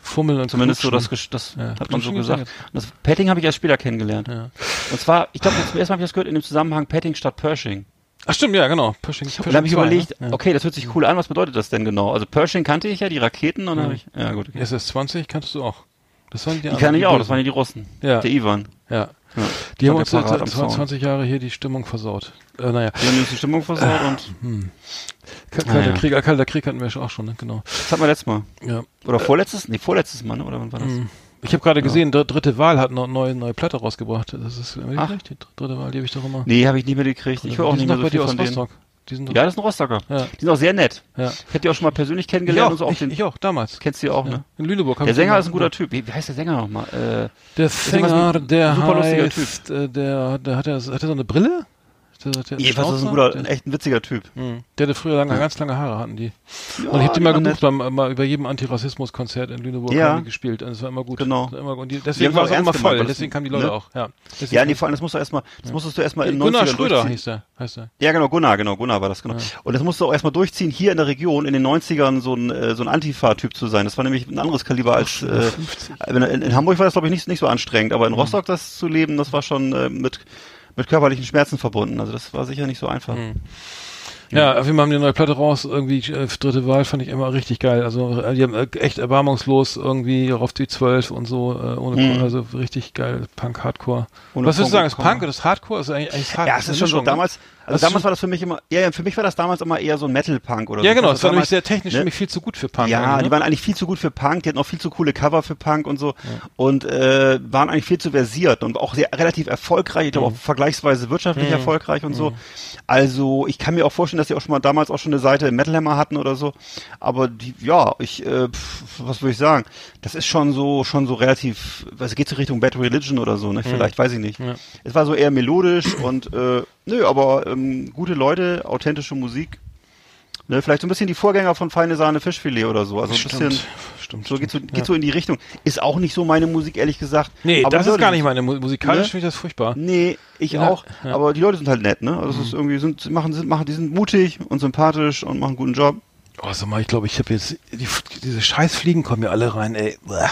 Fummeln und Zumindest so, das, das ja, hat man so gesagt. Und das Petting habe ich erst später kennengelernt. Ja. Und zwar, ich glaube, zum ersten Mal habe ich das gehört in dem Zusammenhang Petting statt Pershing. Ach stimmt, ja, genau. Pershing. Und dann habe ich überlegt, ne? okay, das hört sich cool an, was bedeutet das denn genau? Also Pershing kannte ich ja, die Raketen, und dann mhm. habe ich, ja gut. Okay. SS-20 kanntest du auch. Das waren die, die kann ich auch, das waren ja die Russen. Ja. Der Ivan. Ja. ja. Die haben uns seit 20 Jahre hier die Stimmung versaut. Äh, naja. Die haben uns die Stimmung versaut äh, und. Hm. Kalter naja. Krieg, äh, Kalter Krieg hatten wir auch schon, ne? Genau. Das hatten wir letztes Mal. Ja. Oder vorletztes? Nee, vorletztes Mal, ne? Oder wann war das? Hm. Ich habe gerade gesehen, ja. dritte Wahl hat noch eine neue, neue Platte rausgebracht. Das ist die dritte Wahl, die habe ich doch immer. Nee, habe ich nicht mehr gekriegt. Ich höre auch nicht mehr so viel von denen. Rostock. Die sind ja, das ist ein Rostocker. Ja. Die sind auch sehr nett. Ja. Ich hätte die auch schon mal persönlich kennengelernt auch, und so. Auch ich, den, ich auch, damals. Kennst du die auch, ja. ne? In Lüneburg. Der Sänger ist ein guter Typ. Wie, wie heißt der Sänger nochmal? Äh, der Sänger, der super heißt, Typ. Äh, der, der hat, der, hat er so eine Brille? Der, der Jedenfalls ist ein guter, ein echt ein witziger Typ. Mhm. Der hatte früher lange, ja. ganz lange Haare hatten die. Ja, und ich hab die mal gebucht, beim, mal über jedem Antirassismus-Konzert in Lüneburg ja. haben die gespielt. Und es war immer gut. Genau. Immer, und die, deswegen war es auch immer voll. Gemacht, deswegen kamen die Leute ne? auch. Ja, deswegen ja nee, vor allem, das musst du erstmal, das musstest du erstmal in Gunnar Schröder hieß der, heißt er. Ja, genau, Gunnar, genau, Gunnar war das, genau. Ja. Und das musst du auch erstmal durchziehen, hier in der Region in den 90ern so ein, äh, so ein Antifa-Typ zu sein. Das war nämlich ein anderes Kaliber als, äh, in, in Hamburg war das glaube ich nicht, nicht so anstrengend, aber in mhm. Rostock das zu leben, das war schon äh, mit mit körperlichen Schmerzen verbunden. Also das war sicher nicht so einfach. Mhm. Ja, auf jeden Fall haben die eine neue Platte raus, irgendwie äh, dritte Wahl fand ich immer richtig geil. Also äh, die haben äh, echt erbarmungslos irgendwie auf die 12 und so, äh, ohne mhm. also richtig geil, Punk, Hardcore. Ohne Was würdest du sagen, ist Punk oder ist Hardcore? Ist eigentlich, eigentlich Hardcore? Ja, es ist schon so, damals, also damals war das für mich immer, ja, ja, für mich war das damals immer eher so ein Metal-Punk oder ja, so. Ja, genau, es war nämlich sehr technisch ne? nämlich viel zu gut für Punk. Ja, ne? die waren eigentlich viel zu gut für Punk, die hatten auch viel zu coole Cover für Punk und so ja. und äh, waren eigentlich viel zu versiert und auch sehr relativ erfolgreich, ich glaube mhm. auch vergleichsweise wirtschaftlich mhm. erfolgreich und so. Mhm. Also ich kann mir auch vorstellen, dass sie auch schon mal damals auch schon eine Seite im Metal Hammer hatten oder so. Aber die, ja, ich, äh, pf, was würde ich sagen? Das ist schon so, schon so relativ, was geht so Richtung Bad Religion oder so, ne? Mhm. Vielleicht, weiß ich nicht. Ja. Es war so eher melodisch und äh, nö, aber ähm, gute Leute, authentische Musik. Ne, vielleicht so ein bisschen die Vorgänger von Feine Sahne Fischfilet oder so. Also ein stimmt, bisschen, stimmt, so geht, so, geht ja. so in die Richtung. Ist auch nicht so meine Musik, ehrlich gesagt. Nee, aber das ist gar nicht meine Musik. Musikalisch ne? finde ich das furchtbar. Nee, ich ja, auch. Ja. Aber die Leute sind halt nett, ne? Also mhm. es ist irgendwie, sind, machen, sind, machen, die sind mutig und sympathisch und machen einen guten Job. Oh, sag mal, ich glaube, ich habe jetzt, die, diese scheiß Fliegen kommen ja alle rein, ey. Bäh.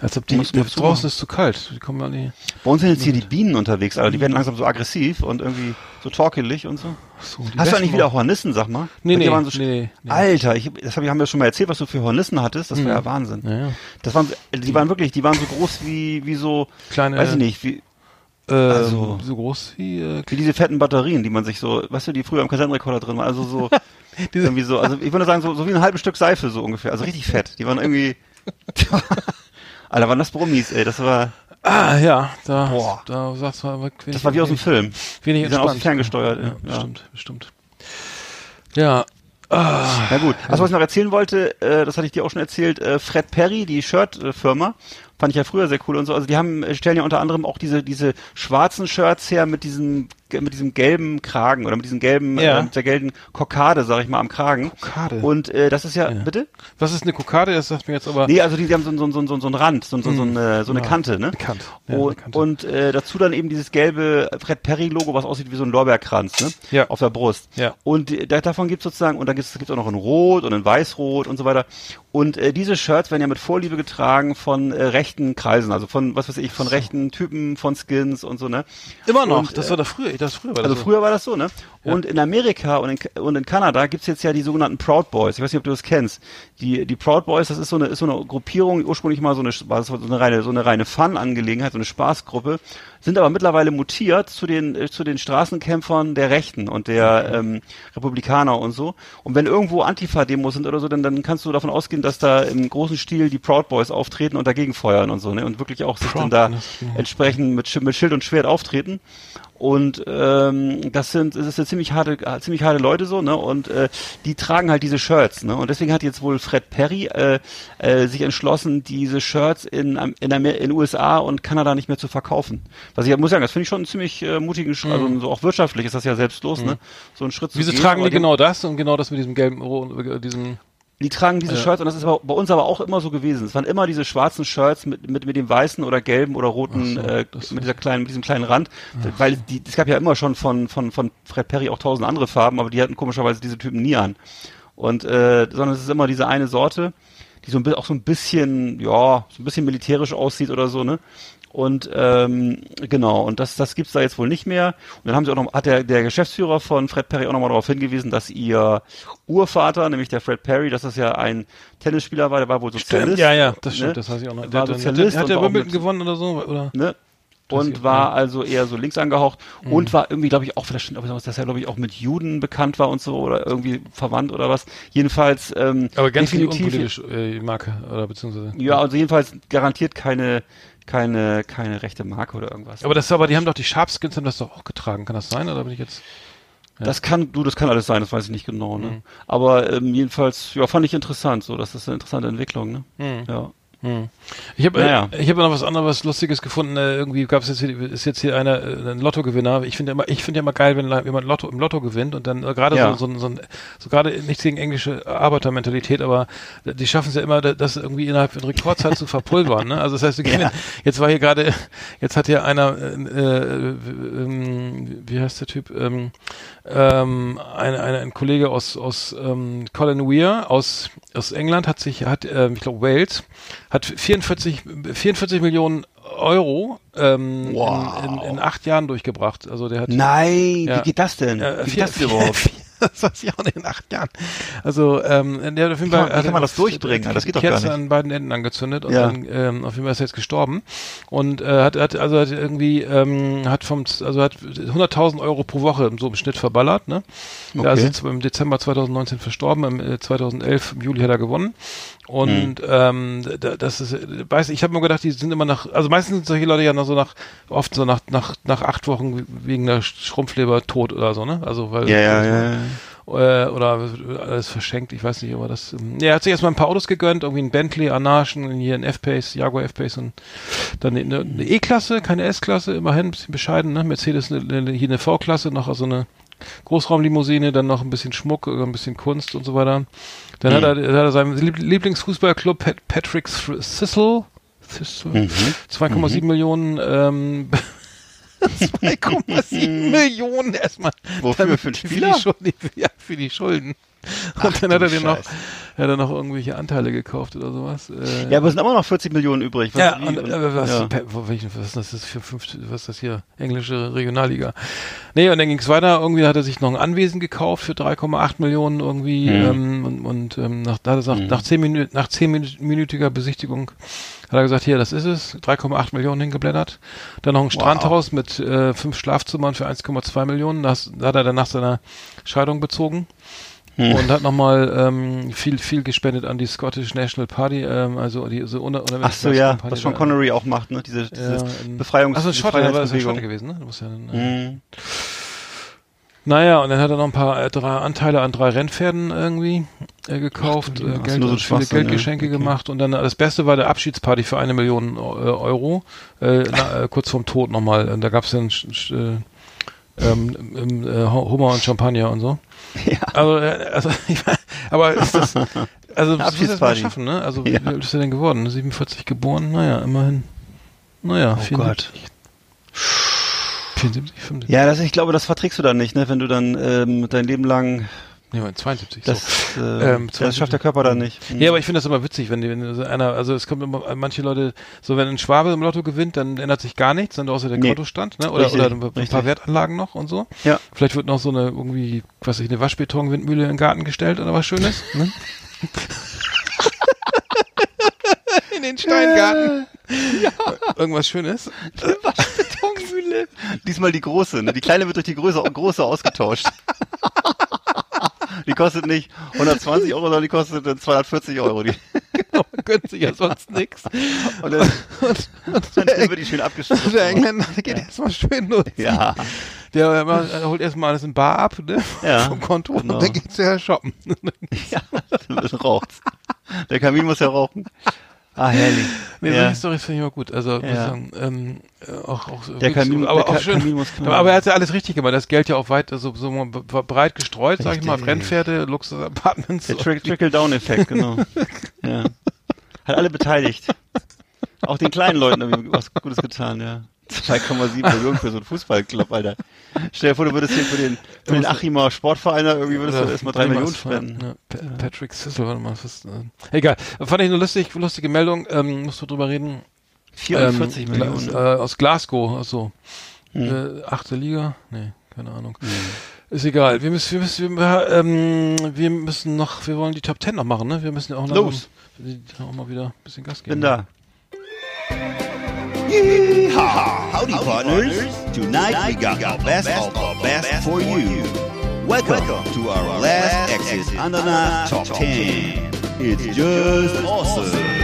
Als ob die, die draußen ist zu kalt. Die kommen alle Bei uns sind jetzt hier die Bienen unterwegs, also die werden langsam so aggressiv und irgendwie so torkelig und so. so Hast du eigentlich wieder Hornissen, sag mal? Nee, nee, so nee, nee, Alter, ich, das hab, haben wir schon mal erzählt, was du für Hornissen hattest. Das war ja mhm. Wahnsinn. Ja, ja. Das waren, die waren wirklich, die waren so groß wie, wie so, kleine, weiß ich nicht, wie, äh, also, so groß wie, äh, wie diese fetten Batterien, die man sich so, weißt du, die früher im Kassettenrekorder drin waren, also so, irgendwie so, also ich würde sagen, so, so wie ein halbes Stück Seife so ungefähr, also richtig fett. Die waren irgendwie, Alter, waren das Brummis, ey, das war. Ah, ja, da, Boah. da sagst du aber Das war wie aus dem Film. Wenig Die sind aus dem ferngesteuert, ja. ja. Bestimmt, bestimmt. Ja, Ah, Na gut. Also was ich noch erzählen wollte, äh, das hatte ich dir auch schon erzählt, äh, Fred Perry, die Shirt-Firma, fand ich ja früher sehr cool und so. Also die haben stellen ja unter anderem auch diese diese schwarzen Shirts her mit diesem mit diesem gelben Kragen oder mit diesem gelben ja. äh, mit der gelben Kokade, sag ich mal, am Kragen. Kokade. Und äh, das ist ja, ja, bitte? Was ist eine Kokade? Das sagt mir jetzt aber. Nee, also die, die haben so, so, so, so, so einen Rand, so, so, so, hm. eine, so eine Kante, ne? Kant. Ja, und, Kante. und äh, dazu dann eben dieses gelbe Fred Perry Logo, was aussieht wie so ein Lorbeerkranz, ne? Ja. Auf der Brust. Ja. Und äh, davon gibt's sozusagen, und da gibt's gibt's auch noch in Rot und in Weißrot und so weiter. Und äh, diese Shirts werden ja mit Vorliebe getragen von äh, rechten Kreisen, also von, was weiß ich, von rechten Typen, von Skins und so, ne? Immer noch, und, das war da früher, das früher war das Also so. früher war das so, ne? Ja. Und in Amerika und in, und in Kanada gibt's jetzt ja die sogenannten Proud Boys. Ich weiß nicht, ob du das kennst. Die, die Proud Boys, das ist so eine, ist so eine Gruppierung, ursprünglich mal so eine, war so eine reine, so eine reine Fun-Angelegenheit, so eine Spaßgruppe, sind aber mittlerweile mutiert zu den, äh, zu den Straßenkämpfern der Rechten und der ähm, Republikaner und so. Und wenn irgendwo Antifa-Demos sind oder so, dann, dann kannst du davon ausgehen, dass da im großen Stil die Proud Boys auftreten und dagegen feuern und so, ne? Und wirklich auch sich dann da entsprechend mit, mit Schild und Schwert auftreten. Und ähm, das sind, das ist eine ziemlich harte, ziemlich harte Leute so, ne? Und äh, die tragen halt diese Shirts, ne? Und deswegen hat jetzt wohl Fred Perry äh, äh, sich entschlossen, diese Shirts in in, Amer in USA und Kanada nicht mehr zu verkaufen. Was ich muss sagen, das finde ich schon einen ziemlich äh, mutigen, Schritt, also mhm. so auch wirtschaftlich ist das ja selbstlos, mhm. ne? So ein Schritt zu Wieso gehen, tragen die genau das und genau das mit diesem gelben, diesem die tragen diese ja. Shirts und das ist aber bei uns aber auch immer so gewesen. Es waren immer diese schwarzen Shirts mit mit mit dem weißen oder gelben oder roten so, äh, mit dieser kleinen mit diesem kleinen Rand, Ach. weil die es gab ja immer schon von von von Fred Perry auch tausend andere Farben, aber die hatten komischerweise diese Typen nie an. Und äh, sondern es ist immer diese eine Sorte, die so ein auch so ein bisschen ja, so ein bisschen militärisch aussieht oder so, ne? Und ähm, genau, und das, das gibt's da jetzt wohl nicht mehr. Und dann haben sie auch noch, hat der, der Geschäftsführer von Fred Perry auch nochmal darauf hingewiesen, dass ihr Urvater, nämlich der Fred Perry, dass das ja ein Tennisspieler war, der war wohl Sozialist. Stimmt, ja, ja, das stimmt, ne? das weiß ich auch noch. Der war Sozialist. Hat der Wimbledon gewonnen oder so? Oder? Ne? und war also eher so links angehaucht mhm. und war irgendwie, glaube ich, auch vielleicht, dass er, glaube ich, auch mit Juden bekannt war und so oder irgendwie verwandt oder was. Jedenfalls ähm, Aber ganz definitiv unpolitisch äh, Marke oder beziehungsweise. Ja, also jedenfalls garantiert keine keine, keine rechte Marke oder irgendwas. Aber das aber, die haben doch die Sharpskins haben das doch auch getragen, kann das sein? Oder bin ich jetzt. Ja. Das kann, du, das kann alles sein, das weiß ich nicht genau, ne? Mhm. Aber ähm, jedenfalls, ja, fand ich interessant, so, das ist eine interessante Entwicklung, ne? Mhm. Ja. Hm. Ich habe naja. äh, ich habe noch was anderes Lustiges gefunden. Äh, irgendwie gab es jetzt hier, ist jetzt hier einer äh, ein Lottogewinner. Ich finde immer ich finde ja immer geil, wenn jemand Lotto im Lotto gewinnt und dann äh, gerade ja. so, so, so, so gerade nichts gegen englische Arbeitermentalität, aber die schaffen es ja immer, das irgendwie innerhalb von Rekordzeit zu verpulvern. Ne? Also das heißt, ja. jetzt war hier gerade jetzt hat hier einer äh, äh, äh, wie heißt der Typ ähm, ähm, ein, ein, ein Kollege aus aus ähm, Colin Weir aus aus England hat sich hat äh, ich glaube Wales hat 44, 44 Millionen Euro ähm, wow. in, in, in, acht Jahren durchgebracht. Also der hat. Nein, ja, wie geht das denn? Äh, wie geht das überhaupt? das weiß ich auch nicht in acht Jahren. Also ähm, der hat auf jeden Fall. Wie kann man das durchbringen? Das geht doch Kerze gar nicht. an beiden Enden angezündet und ja. dann ähm, auf jeden Fall ist er jetzt gestorben und äh, hat, hat also hat irgendwie ähm, hat vom also hat 100.000 Euro pro Woche so im Schnitt verballert. Ne? Okay. Da ist jetzt im Dezember 2019 verstorben. Im äh, 2011 im Juli hat er gewonnen und hm. ähm, das ist, weiß ich habe mir gedacht, die sind immer nach, also meistens sind solche Leute ja noch so nach, oft so nach nach nach acht Wochen wegen der Schrumpfleber tot oder so, ne? Also weil ja, ja, ja, ja. Äh, oder alles verschenkt, ich weiß nicht, aber das. Ähm, ja, er hat sich erstmal ein paar Autos gegönnt, irgendwie ein Bentley, Anarchen, hier ein F-Pace, Jaguar F-Pace und dann eine, eine E-Klasse, keine S-Klasse, immerhin ein bisschen bescheiden, ne? Mercedes eine, eine, hier eine V-Klasse, noch also eine Großraumlimousine, dann noch ein bisschen Schmuck, ein bisschen Kunst und so weiter. Dann mhm. hat, er, hat er seinen Lieblingsfußballclub Pat Patrick Thistle, Thistle mhm. 2,7 mhm. Millionen ähm, 2,7 Millionen erstmal. Wofür? Für den Spieler? Für die, Schulden, ja, für die Schulden. Und Ach, dann hat er den noch, hat er noch irgendwelche Anteile gekauft oder sowas. Äh, ja, aber es sind immer noch 40 Millionen übrig. Was, ja, und, und, äh, was, ja. was, ist das für fünf, was ist das hier? Englische Regionalliga. Nee, und dann ging es weiter. Irgendwie hat er sich noch ein Anwesen gekauft für 3,8 Millionen irgendwie. Mhm. Ähm, und und ähm, nach, da hat er mhm. nach, 10 Minuten, nach 10-minütiger Besichtigung hat er gesagt, hier, das ist es. 3,8 Millionen hingeblättert. Dann noch ein wow. Strandhaus mit äh, fünf Schlafzimmern für 1,2 Millionen. Das, das hat er dann nach seiner Scheidung bezogen. Hm. Und hat nochmal ähm, viel, viel gespendet an die Scottish National Party, ähm, also die so unter, unter Ach so, ja, Party was Sean Connery auch macht, ne? Diese, diese ja, Befreiungs Also Schotter, war das Schotter gewesen, ne? Du musst ja dann, äh, hm. Naja, und dann hat er noch ein paar äh, drei Anteile an drei Rennpferden irgendwie äh, gekauft, Ach, äh, Geld, so viele Geldgeschenke okay. gemacht und dann das Beste war der Abschiedsparty für eine Million äh, Euro, äh, na, äh, kurz vorm Tod nochmal. Und da gab es dann äh, ähm, äh, Hummer und Champagner und so. Ja. Also, äh, also ich mein, aber ist das, also das muss das mal schaffen, ne? Also ja. wie alt ist er denn geworden? 47 geboren? Naja, immerhin. Naja, oh 74. Gott. 74, 75. Ja, das, ich glaube, das verträgst du dann nicht, ne? Wenn du dann ähm, dein Leben lang Nee, 72. Das, so. äh, ähm, das schafft der Körper dann nicht. Ja, aber ich finde das immer witzig, wenn, wenn einer, also es kommt immer, manche Leute, so wenn ein Schwabe im Lotto gewinnt, dann ändert sich gar nichts, dann außer der nee. Kontostand, ne? Oder, richtig, oder ein paar richtig. Wertanlagen noch und so. Ja. Vielleicht wird noch so eine, irgendwie, was ich, eine Waschbetonwindmühle in den Garten gestellt oder was Schönes, ne? in den Steingarten. Ja. Irgendwas Schönes. Eine Waschbetonmühle. Diesmal die große, ne? Die kleine wird durch die große, große ausgetauscht. Die kostet nicht 120 Euro, sondern die kostet 240 Euro. Die genau, gönnt sich ja sonst nichts. Und dann, und, und dann wird die schön abgeschlossen. Der Engländer geht ja. erstmal schön los. Ja. Der, der holt erstmal alles in Bar ab, ne? Ja. Vom Konto genau. und dann geht's ja shoppen. ja, dann raucht. Der Kamin muss ja rauchen. Ah, herrlich. Nee, ja. solche Storys finde ich immer gut. Also, ja. sagen, ähm, äh, auch, auch der Kamin, aber der auch schön. Kamin aber er hat ja alles richtig gemacht. Das Geld ja auch weit, so, so breit gestreut, richtig. sag ich mal. Rennpferde, Luxus-Apartments. Der Tri Trickle-Down-Effekt, genau. ja. Hat alle beteiligt. Auch den kleinen Leuten irgendwie was Gutes getan, ja. 2,7 Millionen für so einen Fußballclub, Alter. Stell dir vor, du würdest hier für den, für den Achimar Sportverein irgendwie würdest du erstmal 3 Millionen spenden. Ja, pa Patrick Sissel, warte mal, was, äh, egal. Fand ich eine lustig, lustige Meldung, ähm, musst du drüber reden. 44 ähm, Millionen. Äh, aus Glasgow, also, hm. äh, achte Liga? Nee, keine Ahnung. Hm. Ist egal. Wir müssen, wir müssen, wir, ähm, wir müssen noch, wir wollen die Top 10 noch machen, ne? Wir müssen auch noch, Los. auch mal wieder ein bisschen Gas geben. Bin da. Yeehaw! Howdy, partners. Tonight we got the best of the best for you. Welcome to our last exit on the Top 10. It's just awesome.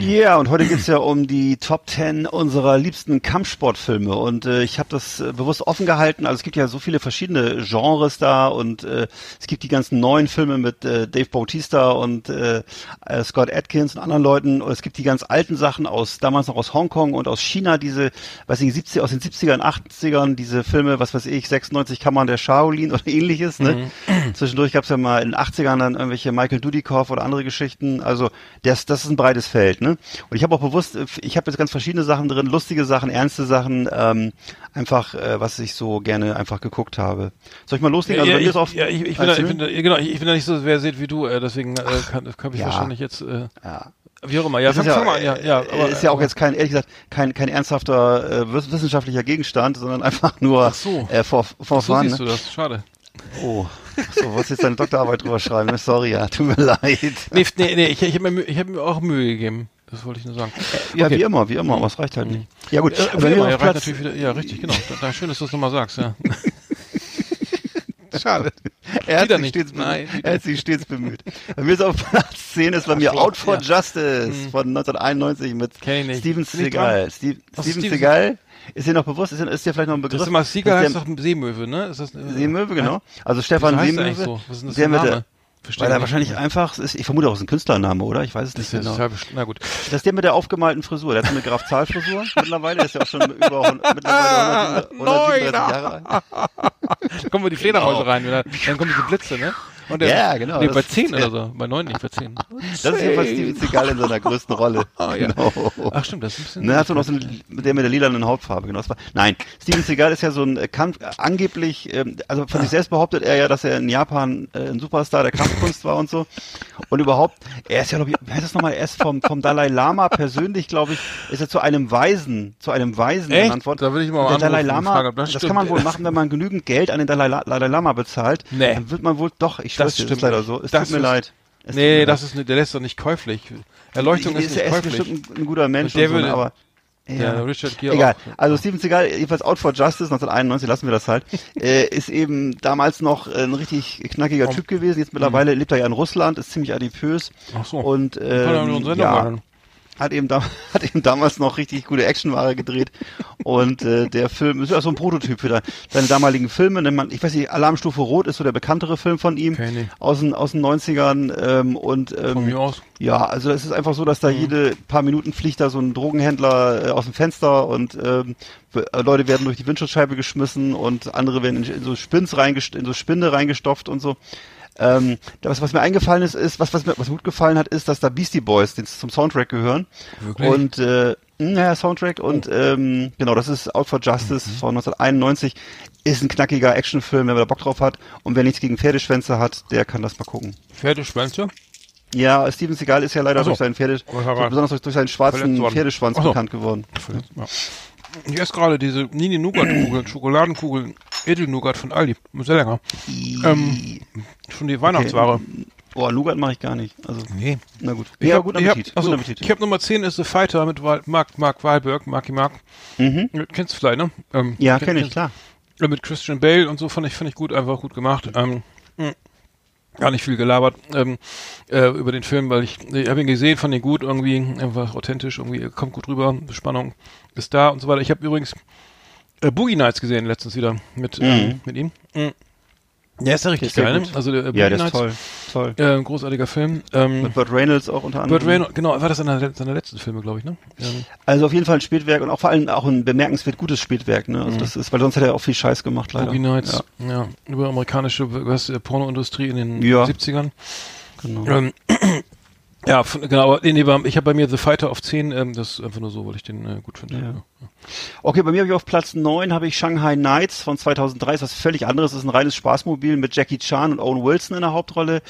Ja, yeah, und heute geht's ja um die Top 10 unserer liebsten Kampfsportfilme. Und äh, ich habe das äh, bewusst offen gehalten. Also es gibt ja so viele verschiedene Genres da und äh, es gibt die ganzen neuen Filme mit äh, Dave Bautista und äh, äh, Scott Atkins und anderen Leuten. Und es gibt die ganz alten Sachen aus damals noch aus Hongkong und aus China, diese, weiß ich, 70, aus den 70ern, 80ern, diese Filme, was weiß ich, 96 Kammern der Shaolin oder ähnliches. Ne? Mhm. Zwischendurch gab's ja mal in den 80ern dann irgendwelche Michael Dudikoff oder andere Geschichten. Also das, das ist ein breites Feld. Ne? Ne? Und ich habe auch bewusst, ich habe jetzt ganz verschiedene Sachen drin, lustige Sachen, ernste Sachen, ähm, einfach, äh, was ich so gerne einfach geguckt habe. Soll ich mal loslegen? Also ja, ich, ja, ich, ich, bin da, ich, bin da, genau, ich, ich bin da nicht so versiert wie du, äh, deswegen äh, kann, kann ich ja. wahrscheinlich jetzt. Äh, ja. Wie auch immer, ja, fang, ja, fang mal, ja, ja. Aber, ist ja auch jetzt kein, ehrlich gesagt, kein, kein ernsthafter äh, wissenschaftlicher Gegenstand, sondern einfach nur Ach so. äh, vor, vor so siehst ne? du das, schade. Oh, so, was jetzt deine Doktorarbeit drüber schreiben? Sorry, ja, tut mir leid. Nee, nee, nee ich, ich habe mir, hab mir auch Mühe gegeben. Das wollte ich nur sagen. Ja, okay. wie immer, wie immer, aber es reicht halt nicht. Ja gut, äh, wie immer, ja, reicht natürlich wieder, ja, richtig, genau. Da, da, schön, dass du es nochmal sagst, ja. Schade. Er hat, sich stets, Nein, er hat sich stets bemüht. Bei mir ist auf Platz 10 ist bei mir Out for ja. Justice hm. von 1991 mit Steven Seagal. Steve, Steven Seagal ist dir noch bewusst? Ist dir, ist dir vielleicht noch ein Begriff? Das ist immer Seagal heißt doch Seemöwe, ne? Ist das, äh, Seemöwe, genau. Also Stefan Seemöwe. So? Was ist denn das für ein Name? Verstehe Weil er wahrscheinlich einfach ist, ich vermute auch, es ist ein Künstlername, oder? Ich weiß es nicht genau. Halb, na gut. Das ist der mit der aufgemalten Frisur. Der hat so eine Graf Zahl Frisur mittlerweile. Der ist ja auch schon über 100, mittlerweile 137 Jahre alt. da kommen wir die Fledermäuse rein. Dann kommen diese Blitze, ne? Und der, ja, genau. Nee, bei 10 oder so. Bei 9 nicht, bei 10. Das ist jedenfalls Steven Seagal in seiner größten Rolle. Oh, ja. genau. Ach stimmt, das ist ein bisschen... Ne, hast du noch so einen, der mit der lilanen Hautfarbe, genau. War, nein, Steven Seagal ist ja so ein äh, Kampf, angeblich, ähm, also von sich selbst behauptet er ja, dass er in Japan äh, ein Superstar der Kampfkunst war und so. Und überhaupt, er ist ja, glaube ich, wie heißt das nochmal, er ist vom, vom Dalai Lama persönlich, glaube ich, ist er zu einem Weisen, zu einem Weisen Echt? genannt worden. Da will ich mal der Dalai Lama, fragen, das, das kann man wohl machen, wenn man genügend Geld an den Dalai, Dalai Lama bezahlt. Nee. Dann wird man wohl, doch, ich schwöre, das, das ist leider so es das tut mir leid. Es nee, das ist, der lässt doch nicht käuflich. Erleuchtung ist, ist nicht käuflich. Er ist bestimmt ein, ein guter Mensch, der würde, so, aber ja, ja Richard Gere Egal. Auch. Also Steven Seagal, jedenfalls Out for Justice 1991, lassen wir das halt, äh, ist eben damals noch ein richtig knackiger oh. Typ gewesen. Jetzt mittlerweile mhm. lebt er ja in Russland, ist ziemlich adipös. Ach so. Und ähm, ja, hat eben, da, hat eben damals noch richtig gute Actionware gedreht und äh, der Film ist ja so ein Prototyp für da, seine damaligen Filme. Man, ich weiß nicht, Alarmstufe Rot ist so der bekanntere Film von ihm okay, aus, den, aus den 90ern ähm, und ähm, von mir aus. ja, also es ist einfach so, dass da mhm. jede paar Minuten fliegt da so ein Drogenhändler äh, aus dem Fenster und ähm, äh, Leute werden durch die Windschutzscheibe geschmissen und andere werden in, in so Spins reingest in so Spinde reingestopft und so. Ähm, was, was mir eingefallen ist, ist, was, was mir was gut gefallen hat, ist, dass da Beastie Boys die zum Soundtrack gehören. Wirklich? Und äh, naja, Soundtrack oh. und ähm, genau, das ist Out for Justice mhm. von 1991. Ist ein knackiger Actionfilm, wenn man da Bock drauf hat. Und wer nichts gegen Pferdeschwänze hat, der kann das mal gucken. Pferdeschwänze? Ja, Steven Seagal ist ja leider so. durch seinen Pferde, besonders durch, durch seinen schwarzen Pferdeschwanz so. bekannt geworden. Ja. Ich esse gerade diese Nini Nougat Kugeln, Schokoladenkugeln, Edelnougat von Aldi. Sehr länger. Ähm, schon die Weihnachtsware. Okay. Boah, Nougat mache ich gar nicht. Also, nee. Na gut. Ich ja, hab, guten Appetit. Ich habe also, hab Nummer 10 ist The Fighter mit Mark, Mark Wahlberg, Marky Mark. Mhm. Kennst du vielleicht, ne? Ähm, ja, kenne ich, klar. Mit Christian Bale und so fand ich, fand ich gut, einfach gut gemacht. Ähm, hm gar nicht viel gelabert ähm, äh, über den Film, weil ich, ich habe ihn gesehen, fand ihn gut, irgendwie einfach authentisch, irgendwie kommt gut rüber, Spannung ist da und so weiter. Ich habe übrigens äh, Boogie Nights gesehen letztens wieder mit, ähm, mhm. ähm, mit ihm. Mhm. Ja, ist ja richtig geil, ne? Also der äh, ja, der ist toll, toll. Äh, großartiger Film. Ähm, Mit Burt Reynolds auch unter anderem. Burt Reynolds, genau, war das einer seiner letzten Filme, glaube ich, ne? Ähm. Also auf jeden Fall ein Spätwerk und auch vor allem auch ein bemerkenswert gutes Spätwerk, ne? Also mhm. das ist, weil sonst hat er auch viel Scheiß gemacht, leider. Boogie Nights, ja. ja. Über amerikanische was, Pornoindustrie in den ja. 70ern. Genau. Ähm, ja, genau, nee, ich habe bei mir The Fighter auf 10, ähm, das ist einfach nur so, weil ich den äh, gut finde. Ja. Ja. Okay, bei mir habe ich auf Platz 9 habe ich Shanghai Nights von 2003, ist was völlig anderes, das ist ein reines Spaßmobil mit Jackie Chan und Owen Wilson in der Hauptrolle.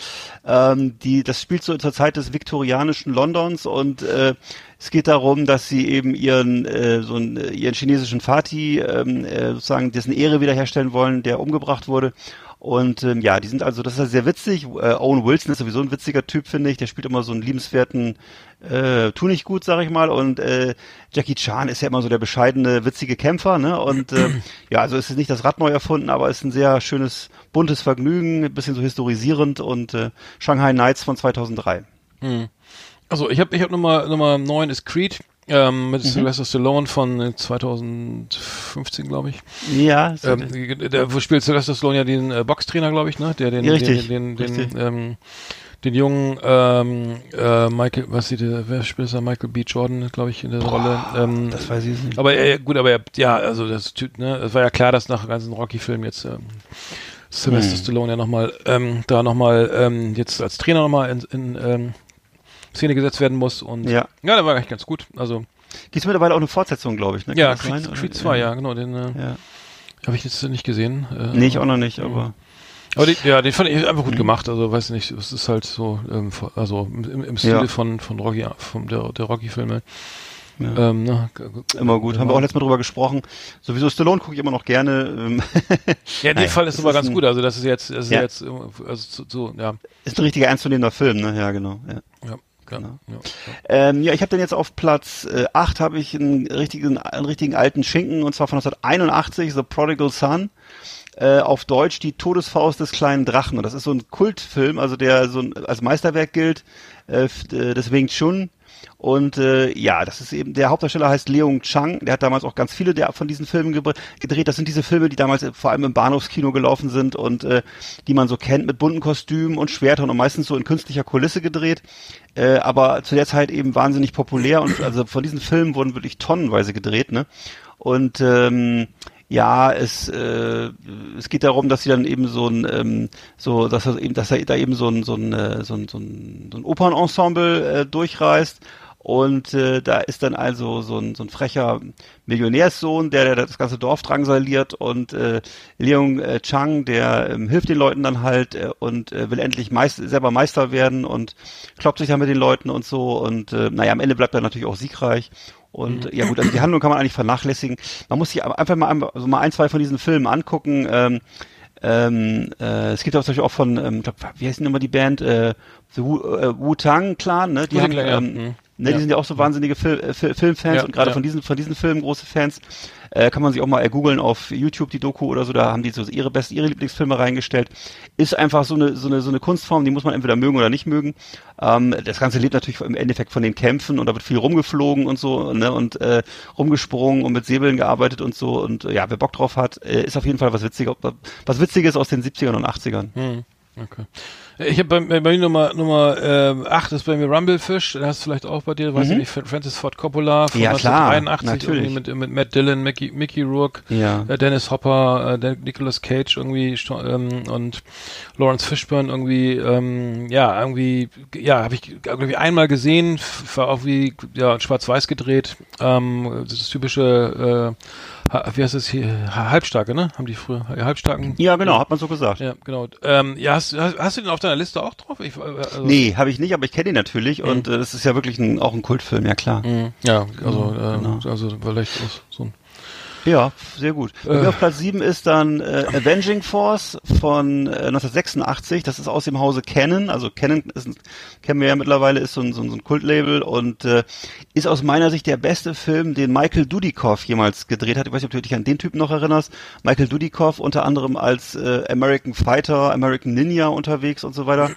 Ähm, die, das spielt so zur Zeit des viktorianischen Londons und äh, es geht darum, dass sie eben ihren äh, so einen, ihren chinesischen Vati ähm, äh, sozusagen dessen Ehre wiederherstellen wollen, der umgebracht wurde und ähm, ja, die sind also, das ist ja sehr witzig. Äh, Owen Wilson ist sowieso ein witziger Typ, finde ich. Der spielt immer so einen liebenswerten, äh, tu nicht gut, sag ich mal. Und äh, Jackie Chan ist ja immer so der bescheidene, witzige Kämpfer. Ne? Und äh, ja, also ist es nicht das Rad neu erfunden, aber ist ein sehr schönes, buntes Vergnügen, ein bisschen so historisierend. Und äh, Shanghai Nights von 2003. Hm. Also ich habe ich hab Nummer Nummer neun ist Creed. Ähm, mit mhm. Sylvester Stallone von 2015, glaube ich. Ja. Ähm, der, wo spielt Sylvester Stallone ja den äh, Boxtrainer, glaube ich, ne? Der den, ja, richtig, den, den, den, ähm, den jungen ähm, äh, Michael, was sieht der, wer spielt da? Michael B. Jordan, glaube ich, in der Boah, Rolle. Ähm, das weiß ich nicht. Aber äh, gut, aber er, ja, also das Typ, ne, es war ja klar, dass nach ganzen Rocky-Filmen jetzt ähm, Sylvester hm. Stallone ja nochmal, ähm, da nochmal, ähm, jetzt als Trainer nochmal in, in ähm, Szene gesetzt werden muss und ja, ja der war eigentlich ganz gut. Also Gibt es mittlerweile auch eine Fortsetzung, glaube ich, ne? ja, Creed, Creed 2, ja, genau, den äh, ja. habe ich jetzt nicht gesehen. Äh, nee, ich auch noch nicht, aber aber die, ja, den fand ich einfach gut mhm. gemacht. Also weiß nicht, es ist halt so, ähm, also im, im Stile ja. von von Rocky, von der der Rocky-Filme. Ja. Ähm, na, immer gut. Haben wir auch letztes Mal drüber gesprochen. Sowieso Stallone gucke ich immer noch gerne. Ähm. ja, in dem Fall ist es aber ganz ein, gut. Also das ist jetzt, das ist ja. jetzt, also so, ja. Ist ein richtiger ernstzunehmender Film, ne? Ja, genau. Ja. ja. Ja, ja. Ähm, ja, ich habe dann jetzt auf Platz äh, 8 habe ich einen richtigen, einen richtigen alten Schinken und zwar von 1981, The Prodigal Son. Äh, auf Deutsch die Todesfaust des kleinen Drachen. Und das ist so ein Kultfilm, also der so ein, als Meisterwerk gilt, äh des Wing Chun und äh, ja, das ist eben, der Hauptdarsteller heißt Leung Chang, der hat damals auch ganz viele der, von diesen Filmen gedreht. Das sind diese Filme, die damals vor allem im Bahnhofskino gelaufen sind und äh, die man so kennt mit bunten Kostümen und Schwertern und meistens so in künstlicher Kulisse gedreht. Äh, aber zu der Zeit eben wahnsinnig populär und also von diesen Filmen wurden wirklich tonnenweise gedreht, ne? Und ähm, ja, es, äh, es geht darum, dass sie dann eben so ein, ähm, so, dass er eben, dass er da eben so ein, so ein, äh, so ein, so ein, so ein Opernensemble äh, durchreist. Und äh, da ist dann also so ein, so ein frecher Millionärssohn, der, der das ganze Dorf drangsaliert. Und äh, Leung äh, Chang, der ähm, hilft den Leuten dann halt äh, und äh, will endlich Meister, selber Meister werden und kloppt sich dann mit den Leuten und so. Und äh, naja, am Ende bleibt er natürlich auch siegreich. Und mhm. ja gut, also die Handlung kann man eigentlich vernachlässigen. Man muss sich einfach mal, also mal ein, zwei von diesen Filmen angucken. Ähm, ähm, äh, es gibt auch zum Beispiel auch von, ähm, glaub, wie heißt denn immer die Band? Äh, The Wu, äh, Wu-Tang Clan, ne? Die haben, ähm. Mhm Ne, ja. Die sind ja auch so wahnsinnige Fil äh, Fil Filmfans ja, und gerade ja. von diesen von diesen Filmen große Fans. Äh, kann man sich auch mal googeln auf YouTube die Doku oder so, da haben die so ihre besten, ihre Lieblingsfilme reingestellt. Ist einfach so eine, so eine, so eine Kunstform, die muss man entweder mögen oder nicht mögen. Ähm, das Ganze lebt natürlich im Endeffekt von den Kämpfen und da wird viel rumgeflogen und so, ne, und äh, rumgesprungen und mit Säbeln gearbeitet und so. Und äh, ja, wer Bock drauf hat, äh, ist auf jeden Fall was Witziges, was Witziges aus den 70ern und 80ern. Hm. Okay. Ich habe bei, bei mir Nummer Nummer äh, 8 ist bei mir Rumblefish, das hast du vielleicht auch bei dir, mhm. weiß ich nicht, Francis Ford Coppola von ja, 1983 klar, mit, mit Matt Dillon, Mickey, Mickey Rourke, ja. äh, Dennis Hopper, äh, Nicolas Cage irgendwie ähm, und Lawrence Fishburne irgendwie, ähm, ja, irgendwie, ja, habe ich irgendwie einmal gesehen, war auch wie ja, schwarz-weiß gedreht, ähm, das typische äh, wie heißt es hier? Halbstarke, ne? Haben die früher Halbstarken? Ja, genau, hat man so gesagt. Ja, genau. Ähm, ja, hast, hast, hast, du den auf deiner Liste auch drauf? Ich, also nee, habe ich nicht, aber ich kenne ihn natürlich mhm. und äh, das ist ja wirklich ein, auch ein Kultfilm, ja klar. Mhm. Ja, also, äh, genau. also vielleicht so ein ja, sehr gut. Äh. Auf Platz 7 ist dann äh, Avenging Force von äh, 1986. Das ist aus dem Hause Canon. Also Canon ist, kennen wir ja mittlerweile, ist so ein, so ein, so ein Kultlabel und äh, ist aus meiner Sicht der beste Film, den Michael Dudikoff jemals gedreht hat. Ich weiß nicht, ob du dich an den Typen noch erinnerst. Michael Dudikoff unter anderem als äh, American Fighter, American Ninja unterwegs und so weiter.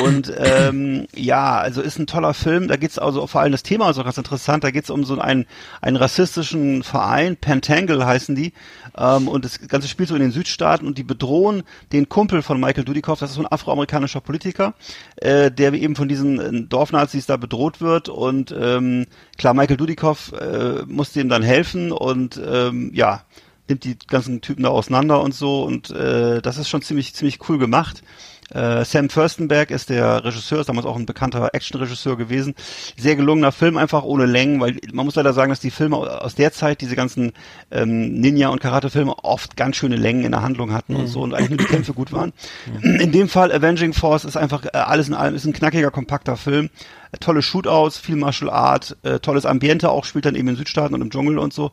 Und ähm, ja, also ist ein toller Film. Da geht's also vor allem das Thema ist auch ganz interessant. Da geht's um so einen, einen rassistischen Verein, Pentangle heißen die. Ähm, und das Ganze spielt so in den Südstaaten und die bedrohen den Kumpel von Michael Dudikoff, das ist so ein afroamerikanischer Politiker, äh, der eben von diesen äh, Dorfnazis da bedroht wird. Und ähm, klar, Michael Dudikoff äh, muss dem dann helfen und ähm, ja, nimmt die ganzen Typen da auseinander und so. Und äh, das ist schon ziemlich, ziemlich cool gemacht. Äh, Sam Furstenberg ist der Regisseur, ist damals auch ein bekannter Actionregisseur gewesen. Sehr gelungener Film, einfach ohne Längen, weil man muss leider sagen, dass die Filme aus der Zeit, diese ganzen ähm, Ninja- und Karate-Filme, oft ganz schöne Längen in der Handlung hatten mhm. und so und eigentlich nur die Kämpfe gut waren. Mhm. In dem Fall Avenging Force ist einfach äh, alles in allem, ist ein knackiger, kompakter Film. Äh, tolle Shootouts, viel Martial Art, äh, tolles Ambiente auch, spielt dann eben in Südstaaten und im Dschungel und so.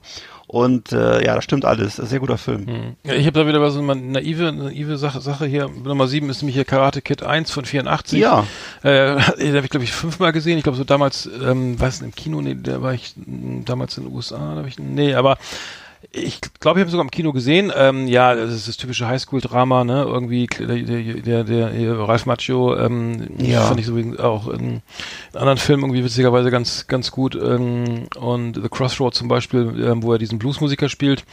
Und äh, ja, das stimmt alles. Sehr guter Film. Hm. Ja, ich habe da wieder so eine naive, naive Sache, Sache hier. Nummer 7 ist nämlich hier Karate Kid 1 von 84. Ja. Äh, den habe ich, glaube ich, fünfmal gesehen. Ich glaube, so damals, ähm, weiß nicht, im Kino, nee, da war ich damals in den USA, da ich, nee, aber ich glaube, ich habe sogar im Kino gesehen. Ähm, ja, das ist das typische Highschool-Drama, ne? Irgendwie der, der, der, der Ralph Macchio, ähm, ja. fand ich so auch in, in anderen Filmen irgendwie witzigerweise ganz, ganz gut. Ähm, und The Crossroad zum Beispiel, ähm, wo er diesen Bluesmusiker spielt.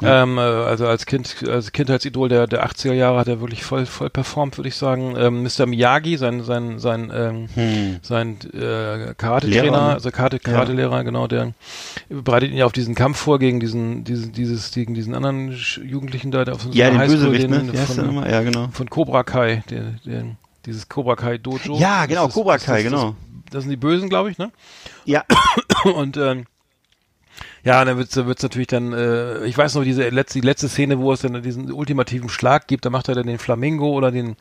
Ja. Ähm, äh, also als Kind, als Kindheitsidol der, der 80er Jahre hat er wirklich voll, voll performt, würde ich sagen. Ähm, Mr. Miyagi, sein, sein, sein, ähm, hm. sein äh, Karate-Trainer, also Karate-Lehrer, ja. genau, der bereitet ihn ja auf diesen Kampf vor gegen diesen, diesen dieses, gegen diesen anderen Jugendlichen da, der auf so ja, einer Highschool, den, ne? von, ja, genau. von Cobra Kai, der, der, dieses Cobra Kai Dojo. Ja, genau, das, Cobra Kai, das, genau. Das, das, sind die Bösen, glaube ich, ne? Ja. Und ähm, ja, dann wird's, wird's natürlich dann, äh, ich weiß noch, diese letzte, die letzte Szene, wo es dann diesen ultimativen Schlag gibt, da macht er dann den Flamingo oder den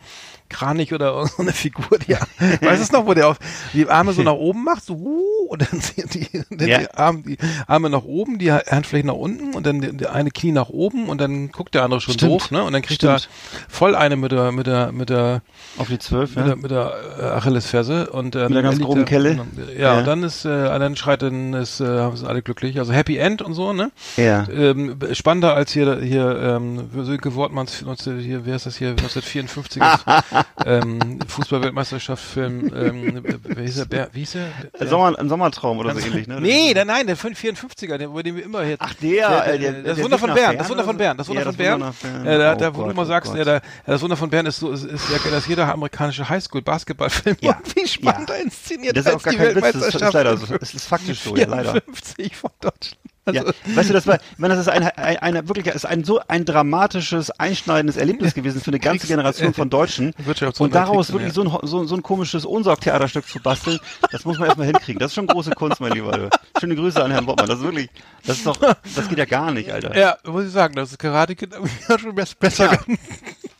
Kranich oder irgendeine Figur, die, weißt du noch, wo der auf die Arme so nach oben macht, so, uh, und dann die, die, ja. die, Arme, die Arme nach oben, die Handflächen nach unten und dann der eine Knie nach oben und dann guckt der andere schon Stimmt. doof, ne? Und dann kriegt Stimmt. er voll eine mit der, mit der, mit der, auf die zwölf, mit, ja. der, mit der äh, Achillesferse und ähm, mit der ganz groben Kelle. Ja, ja, und dann ist, äh, dann schreit dann ist, äh, haben sie alle glücklich, also Happy End und so, ne? Ja. Ähm, spannender als hier, hier, ähm, Sönke Wortmanns, hier, wer ist das hier, 1954 ähm, Fußballweltmeisterschaft Film, ähm, wer hieß der, wie hieß der? Sommer, ein Sommertraum oder so ähnlich, ne? Nee, der, nein, der 54er, der, über den wir immer jetzt. Ach, der, der, der, der das Wunder von Bern, das Wunder von Bern, das Wunder von Bern. Äh, da, da, wo du immer sagst, ja, da, das Wunder von Bern ist so, ist, ist ja, dass jeder amerikanische Highschool-Basketballfilm ja. wie spannender ja. inszeniert das ist auch gar kein Witz, das ist leider so. Es ist faktisch so, ja, leider. 54 von Deutschland. Also ja, weißt du, das war, ich meine, das ist ein, ein, ein wirklich, ist ein so ein dramatisches, einschneidendes Erlebnis gewesen für eine ganze Generation von Deutschen. Und daraus wirklich so, ein, so, so ein komisches Unsorgtheaterstück zu basteln, das muss man erstmal hinkriegen. Das ist schon große Kunst, mein Lieber. Schöne Grüße an Herrn Bottmann. Das ist wirklich, das ist doch, das geht ja gar nicht, Alter. Ja, muss ich sagen, das ist Karate Kid schon besser. Ja.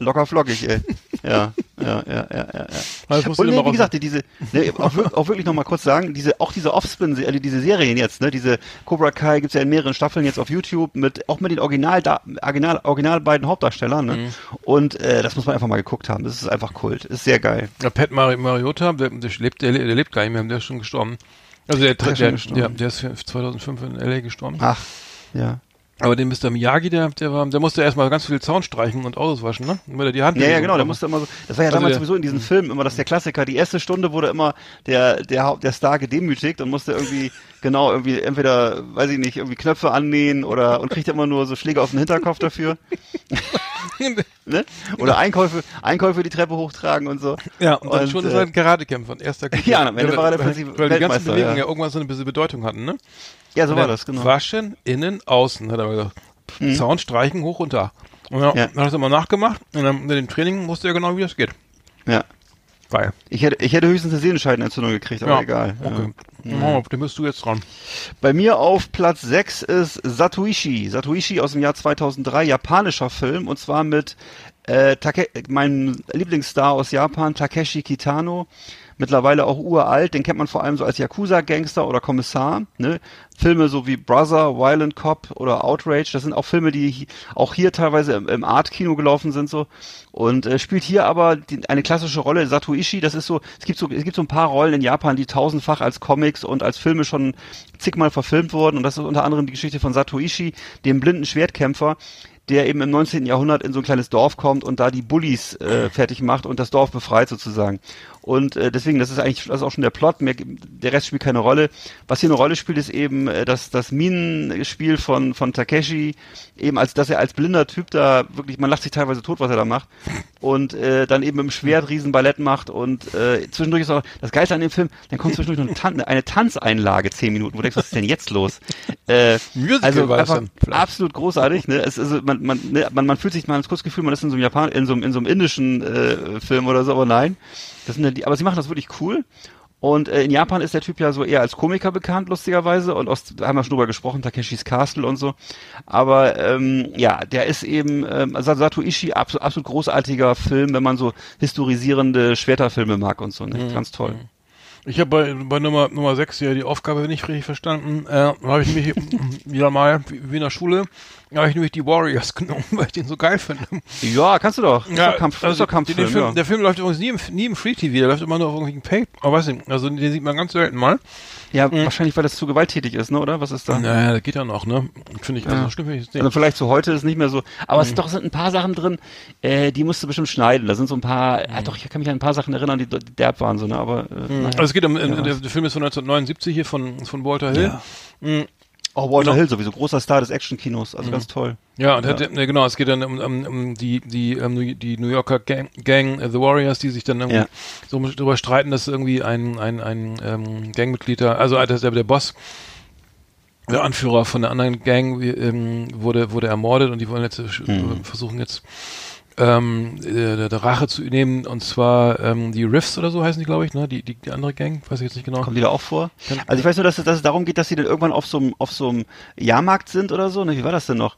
Locker flockig, ey. Ja, ja, ja, ja, ja. Also und nee, wie gesagt, diese, ne, auch, auch wirklich nochmal kurz sagen, diese, auch diese Offspin, also diese Serien jetzt, ne, diese Cobra Kai gibt's ja in mehreren Staffeln jetzt auf YouTube mit, auch mit den Original, Original, Original beiden Hauptdarstellern, ne? Mhm. Und äh, das muss man einfach mal geguckt haben. Das ist einfach Kult. Ist sehr geil. Ja, Pat Mar Mariota, der, der, lebt, der, der lebt gar nicht mehr, der ist schon gestorben. Also der, der, der, der, der ist 2005 in L.A. gestorben. Ach, ja. Aber den Mr. Miyagi, der, der war, der musste erstmal ganz viel Zaun streichen und Autos waschen, ne? Weil er die Hand. Ja, ja, genau, der musste immer so, das war ja also damals sowieso in diesen mhm. Filmen immer das der Klassiker. Die erste Stunde wurde immer der, der, der Star gedemütigt und musste irgendwie, genau, irgendwie entweder, weiß ich nicht, irgendwie Knöpfe annähen oder, und kriegt immer nur so Schläge auf den Hinterkopf dafür. ne? Oder Einkäufe, Einkäufe die Treppe hochtragen und so. Ja, und dann und, schon äh, ist er ein Karatekämpfer erster Ja, am Ende war er der Prinzip Weil die ganzen Bewegungen ja. ja irgendwann so eine Bedeutung hatten, ne? Ja, so war das, genau. Waschen, innen, außen, hat er gesagt. Mhm. Zaun streichen, hoch und da. Und ja, ja. dann hat er es immer nachgemacht und dann mit dem Training wusste er genau, wie das geht. Ja. Geil. Ich hätte, ich hätte höchstens eine Sehenscheidenentzündung gekriegt, aber ja. egal. Okay. Ja. Oh, dann bist du jetzt dran. Bei mir auf Platz 6 ist Satoishi. Satoishi aus dem Jahr 2003, japanischer Film und zwar mit äh, Take meinem Lieblingsstar aus Japan, Takeshi Kitano mittlerweile auch uralt, den kennt man vor allem so als Yakuza-Gangster oder Kommissar. Ne? Filme so wie Brother, Violent Cop oder Outrage, das sind auch Filme, die auch hier teilweise im, im Art-Kino gelaufen sind so. Und äh, spielt hier aber die, eine klassische Rolle. Satoishi, das ist so, es gibt so, es gibt so ein paar Rollen in Japan, die tausendfach als Comics und als Filme schon zigmal verfilmt wurden. Und das ist unter anderem die Geschichte von Satoishi, dem blinden Schwertkämpfer, der eben im 19. Jahrhundert in so ein kleines Dorf kommt und da die Bullies äh, fertig macht und das Dorf befreit sozusagen. Und äh, deswegen, das ist eigentlich das ist auch schon der Plot, mehr, der Rest spielt keine Rolle. Was hier eine Rolle spielt, ist eben äh, das, das Minenspiel von, von Takeshi, eben als dass er als blinder Typ da wirklich, man lacht sich teilweise tot, was er da macht. Und äh, dann eben im Schwert Riesenballett macht und äh, zwischendurch ist auch das Geilste an dem Film, dann kommt zwischendurch noch eine, Tan eine Tanzeinlage, zehn Minuten, wo du denkst, was ist denn jetzt los? Äh, also einfach absolut großartig, ne? Es, also man, man, ne, man, man fühlt sich mal kurz Gefühl, man ist in so einem Japan, in so einem, in so einem indischen äh, Film oder so, aber nein. Das sind ja die, aber sie machen das wirklich cool. Und äh, in Japan ist der Typ ja so eher als Komiker bekannt, lustigerweise. Und aus, da haben wir schon drüber gesprochen, Takeshis Castle und so. Aber ähm, ja, der ist eben, ähm, Sato Ishii, absolut, absolut großartiger Film, wenn man so historisierende Schwerterfilme mag und so. Ne? Mhm. Ganz toll. Mhm. Ich habe bei, bei Nummer, Nummer 6 hier die Aufgabe nicht richtig verstanden. Äh, habe ich nämlich wieder mal, wie in der Schule, habe ich nämlich die Warriors genommen, weil ich den so geil finde. Ja, kannst du doch. Ja, Kampf, also ist doch Kampffilm, den Film, ja. Der Film läuft übrigens nie im, nie im Free TV, der läuft immer nur auf irgendwelchen Pay, aber weiß nicht, also den sieht man ganz selten mal. Ja, mhm. wahrscheinlich, weil das zu gewalttätig ist, ne, oder? Was ist da? Naja, das geht ja noch, ne? Finde ich, also ja. stimmt, finde ich Also vielleicht zu heute ist nicht mehr so, aber mhm. es sind doch sind ein paar Sachen drin, äh, die musst du bestimmt schneiden. Da sind so ein paar, mhm. ja, doch, ich kann mich an ein paar Sachen erinnern, die, die derb waren, so, ne, aber, äh, mhm. Also es geht um, ja, der, der, Film ist von 1979 hier von, von Walter Hill. Ja. Oh, Walter genau. Hill sowieso, großer Star des Actionkinos, also mhm. ganz toll. Ja, und ja. Hat, ne, genau, es geht dann um, um, um die, die, um, die New Yorker Gang, Gang uh, The Warriors, die sich dann irgendwie ja. so darüber streiten, dass irgendwie ein, ein, ein ähm, Gangmitglied also der, der Boss, der Anführer von der anderen Gang ähm, wurde, wurde ermordet und die wollen jetzt mhm. versuchen jetzt ähm, der, der Rache zu nehmen und zwar ähm, die Riffs oder so heißen die, glaube ich, ne? Die, die, die andere Gang, weiß ich jetzt nicht genau. Kommen die da auch vor? also ich weiß nur, dass es, dass es darum geht, dass sie dann irgendwann auf so einem auf so einem Jahrmarkt sind oder so. Ne? Wie war das denn noch?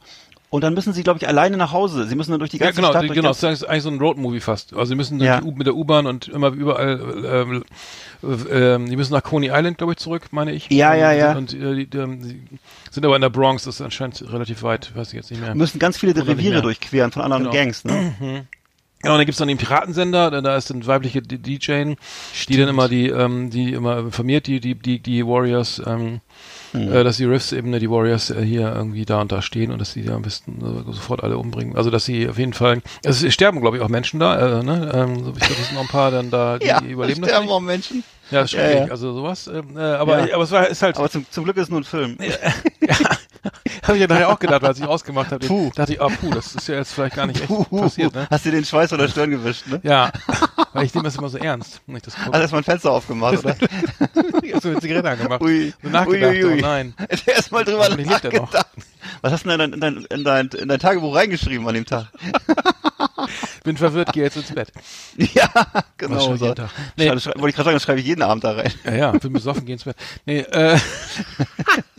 Und dann müssen sie, glaube ich, alleine nach Hause. Sie müssen dann durch die ganze ja, genau, Stadt. Genau, das ist eigentlich so ein Roadmovie fast. Also sie müssen ja. mit der U-Bahn und immer überall, ähm, äh, die müssen nach Coney Island, glaube ich, zurück, meine ich. Ja, ja, ja. Und äh, die, die, sind aber in der Bronx, das ist anscheinend relativ weit, weiß ich jetzt nicht mehr. Müssen ganz viele Reviere durchqueren von anderen genau. Gangs, ne? Mhm. Genau, und dann gibt's dann den Piratensender, da ist eine weibliche DJ, die dann immer die, ähm, die immer informiert, die, die, die, die Warriors, ähm, mhm. äh, dass die Riffs eben, ne, die Warriors äh, hier irgendwie da und da stehen und dass sie da am besten äh, sofort alle umbringen. Also dass sie auf jeden Fall, also es sterben glaube ich auch Menschen da, äh, ne? Ähm, so, ich glaube, es sind noch ein paar dann da, die, ja, die überleben das. sterben auch Menschen. Ja, das ist schrecklich, ja, ja. also sowas. Ähm, äh, aber, ja. aber es war ist halt. Aber zum, zum Glück ist es nur ein Film. ja. habe ich ja nachher auch gedacht, als ich ausgemacht habe. Puh. Dachte ich, ah, puh, das ist ja jetzt vielleicht gar nicht echt puh, passiert. Ne? Hast du den Schweiß oder Stirn gewischt, ne? Ja, weil ich nehme das immer so ernst. Wenn ich das gucke. Hast du erstmal ein Fenster aufgemacht, oder? ich habe so eine Zigarette angemacht. Ui. So nachgedacht, ui, ui, ui. oh nein. Erstmal drüber nachgedacht. Was hast du denn in dein, in, dein, in, dein, in dein Tagebuch reingeschrieben an dem Tag? Bin verwirrt, gehe jetzt ins Bett. Ja, genau. So. Nee. Wollte ich gerade sagen, das schreibe ich jeden Abend da rein. Ja, ja, bin besoffen, geh ins Bett. Nee, äh.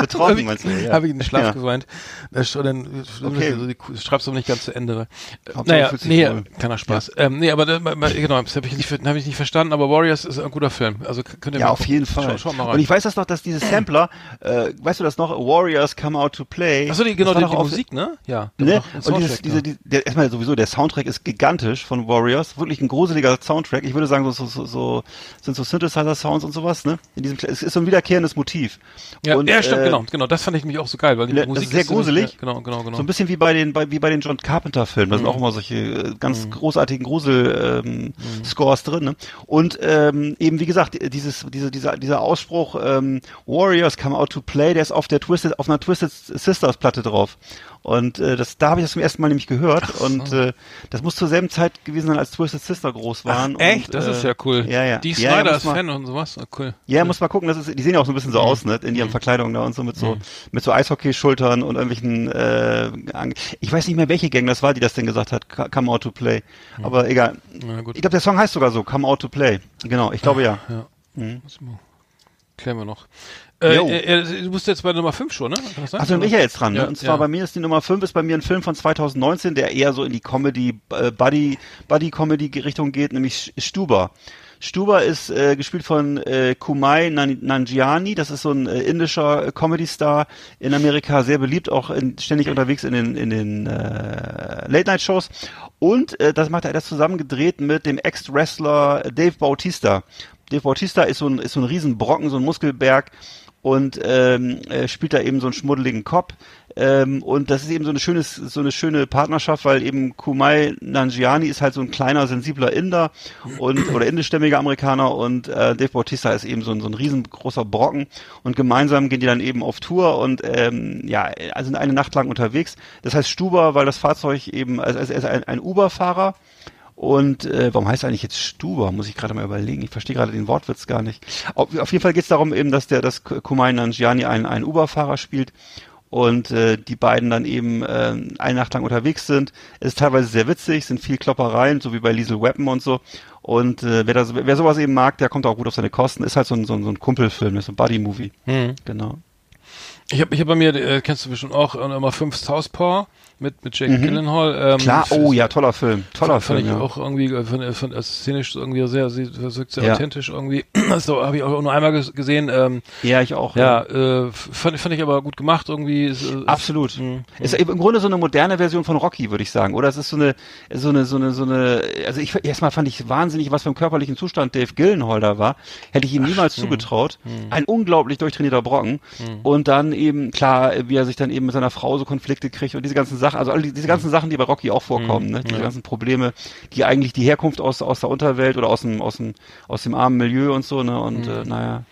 Betroffen meinst du? Ja. Habe ich in den Schlaf ja. geweint. Dann, okay. also, schreibst du nicht ganz zu Ende. Äh, naja, nee, keiner Spaß. Ja. Ähm, nee, aber genau, das habe ich, nicht, hab ich nicht verstanden, aber Warriors ist ein guter Film. Also könnt ihr Ja, auf jeden Fall. Schau, schau mal rein. Und ich weiß das noch, dass diese Sampler, äh, weißt du das noch, Warriors Come Out to Play. Achso, die, genau, die, die Musik, ne? Ja. Ne? Und dieses, diese, die, der, erstmal sowieso, der Soundtrack ist gigantisch von Warriors. Wirklich ein gruseliger Soundtrack. Ich würde sagen, so, so, so, sind so Synthesizer-Sounds und sowas, ne? In diesem, es ist so ein wiederkehrendes Motiv. Ja, und, ja stimmt, äh, genau, genau. Das fand ich nämlich auch so geil, weil die Musik ist sehr ist gruselig. Ja, genau, genau, genau. So ein bisschen wie bei den, bei, wie bei den John Carpenter-Filmen. Da mhm. sind auch immer solche äh, ganz mhm. großartigen Grusel-Scores ähm, mhm. drin, ne? Und ähm, eben, wie gesagt, dieses, diese, dieser, dieser Ausspruch ähm, Warriors come out to play, der ist auf der Twisted, auf einer Twisted Sisters Platte drauf. Und äh, das, da habe ich das zum ersten Mal nämlich gehört. Ach, und äh, das muss zur selben Zeit gewesen sein, als Twisted Sister groß waren. Ach, echt? Und, das äh, ist ja cool. Ja, ja. Die Snyder ja, ist Fan und sowas. Oh, cool. Ja, cool. muss mal gucken. Das ist, die sehen ja auch so ein bisschen so mhm. aus, ne? In ihren mhm. Verkleidungen da und so mit so mhm. mit so Eishockey-Schultern und irgendwelchen. Äh, ich weiß nicht mehr, welche Gang das war, die das denn gesagt hat. Come out to play. Mhm. Aber egal. Ja, ich glaube, der Song heißt sogar so. Come out to play. Genau. Ich glaube ja. ja. Mhm. Klären wir noch. Äh, äh, äh, du bist jetzt bei Nummer 5 schon, ne? Ach, dann bin ich ja jetzt dran. Ne? und zwar ja. bei mir ist die Nummer 5 ist bei mir ein Film von 2019, der eher so in die Comedy, äh, Buddy, Buddy-Comedy-Richtung geht, nämlich Stuber. Stuber ist äh, gespielt von äh, Kumai Nanjiani, das ist so ein äh, indischer Comedy-Star in Amerika, sehr beliebt, auch in, ständig unterwegs in den, in den äh, Late-Night-Shows. Und äh, das macht er das zusammen gedreht mit dem Ex-Wrestler Dave Bautista. Dave Bautista ist so ein, ist so ein Riesenbrocken, so ein Muskelberg, und ähm, äh, spielt da eben so einen schmuddeligen Cop. Ähm, und das ist eben so eine schöne, so eine schöne Partnerschaft, weil eben Kumai Nanjiani ist halt so ein kleiner, sensibler Inder und oder indischstämmiger Amerikaner und äh, Dave Bautista ist eben so ein, so ein riesengroßer Brocken und gemeinsam gehen die dann eben auf Tour und ähm, ja, also eine Nacht lang unterwegs. Das heißt Stuber, weil das Fahrzeug eben, also, also er ist ein, ein Uber-Fahrer und äh, warum heißt eigentlich jetzt Stuber? Muss ich gerade mal überlegen. Ich verstehe gerade den Wortwitz gar nicht. Auf, auf jeden Fall geht es darum eben, dass der das Kumai Nanjiani einen, einen Uber-Fahrer spielt und äh, die beiden dann eben äh, eine Nacht lang unterwegs sind. Es ist teilweise sehr witzig, sind viel Kloppereien, so wie bei Liesel Weapon und so. Und äh, wer, das, wer sowas eben mag, der kommt auch gut auf seine Kosten. Ist halt so ein, so ein, so ein Kumpelfilm, ist so ein Buddy-Movie. Mhm. Genau. Ich habe ich hab bei mir, äh, kennst du bestimmt auch, äh, Nummer 5 Southpaw mit, mit Jake mhm. Gyllenhaal. Ähm, Klar, oh ja, toller Film. Toller fand, Film. Fand ich ja. auch irgendwie, äh, von, von, also szenisch irgendwie sehr, sehr, sehr ja. authentisch irgendwie. So, habe ich auch nur einmal gesehen. Ähm, ja, ich auch. Ja, ja. Äh, fand, fand ich aber gut gemacht irgendwie. Ist, äh, Absolut. Ist, mh, ist im Grunde so eine moderne Version von Rocky, würde ich sagen. Oder es ist so eine, so eine, so eine, so eine, also ich, erstmal fand ich wahnsinnig, was für einen körperlichen Zustand Dave Gyllenhaal da war. Hätte ich ihm niemals Ach, zugetraut. Mh. Ein unglaublich durchtrainierter Brocken. Mh. Und dann eben, klar, wie er sich dann eben mit seiner Frau so Konflikte kriegt und diese ganzen Sachen, also diese ganzen Sachen, die bei Rocky auch vorkommen, mhm, ne? Diese ja. ganzen Probleme, die eigentlich die Herkunft aus, aus der Unterwelt oder aus dem, aus dem, aus dem armen Milieu und so, ne? Und mhm. äh, naja.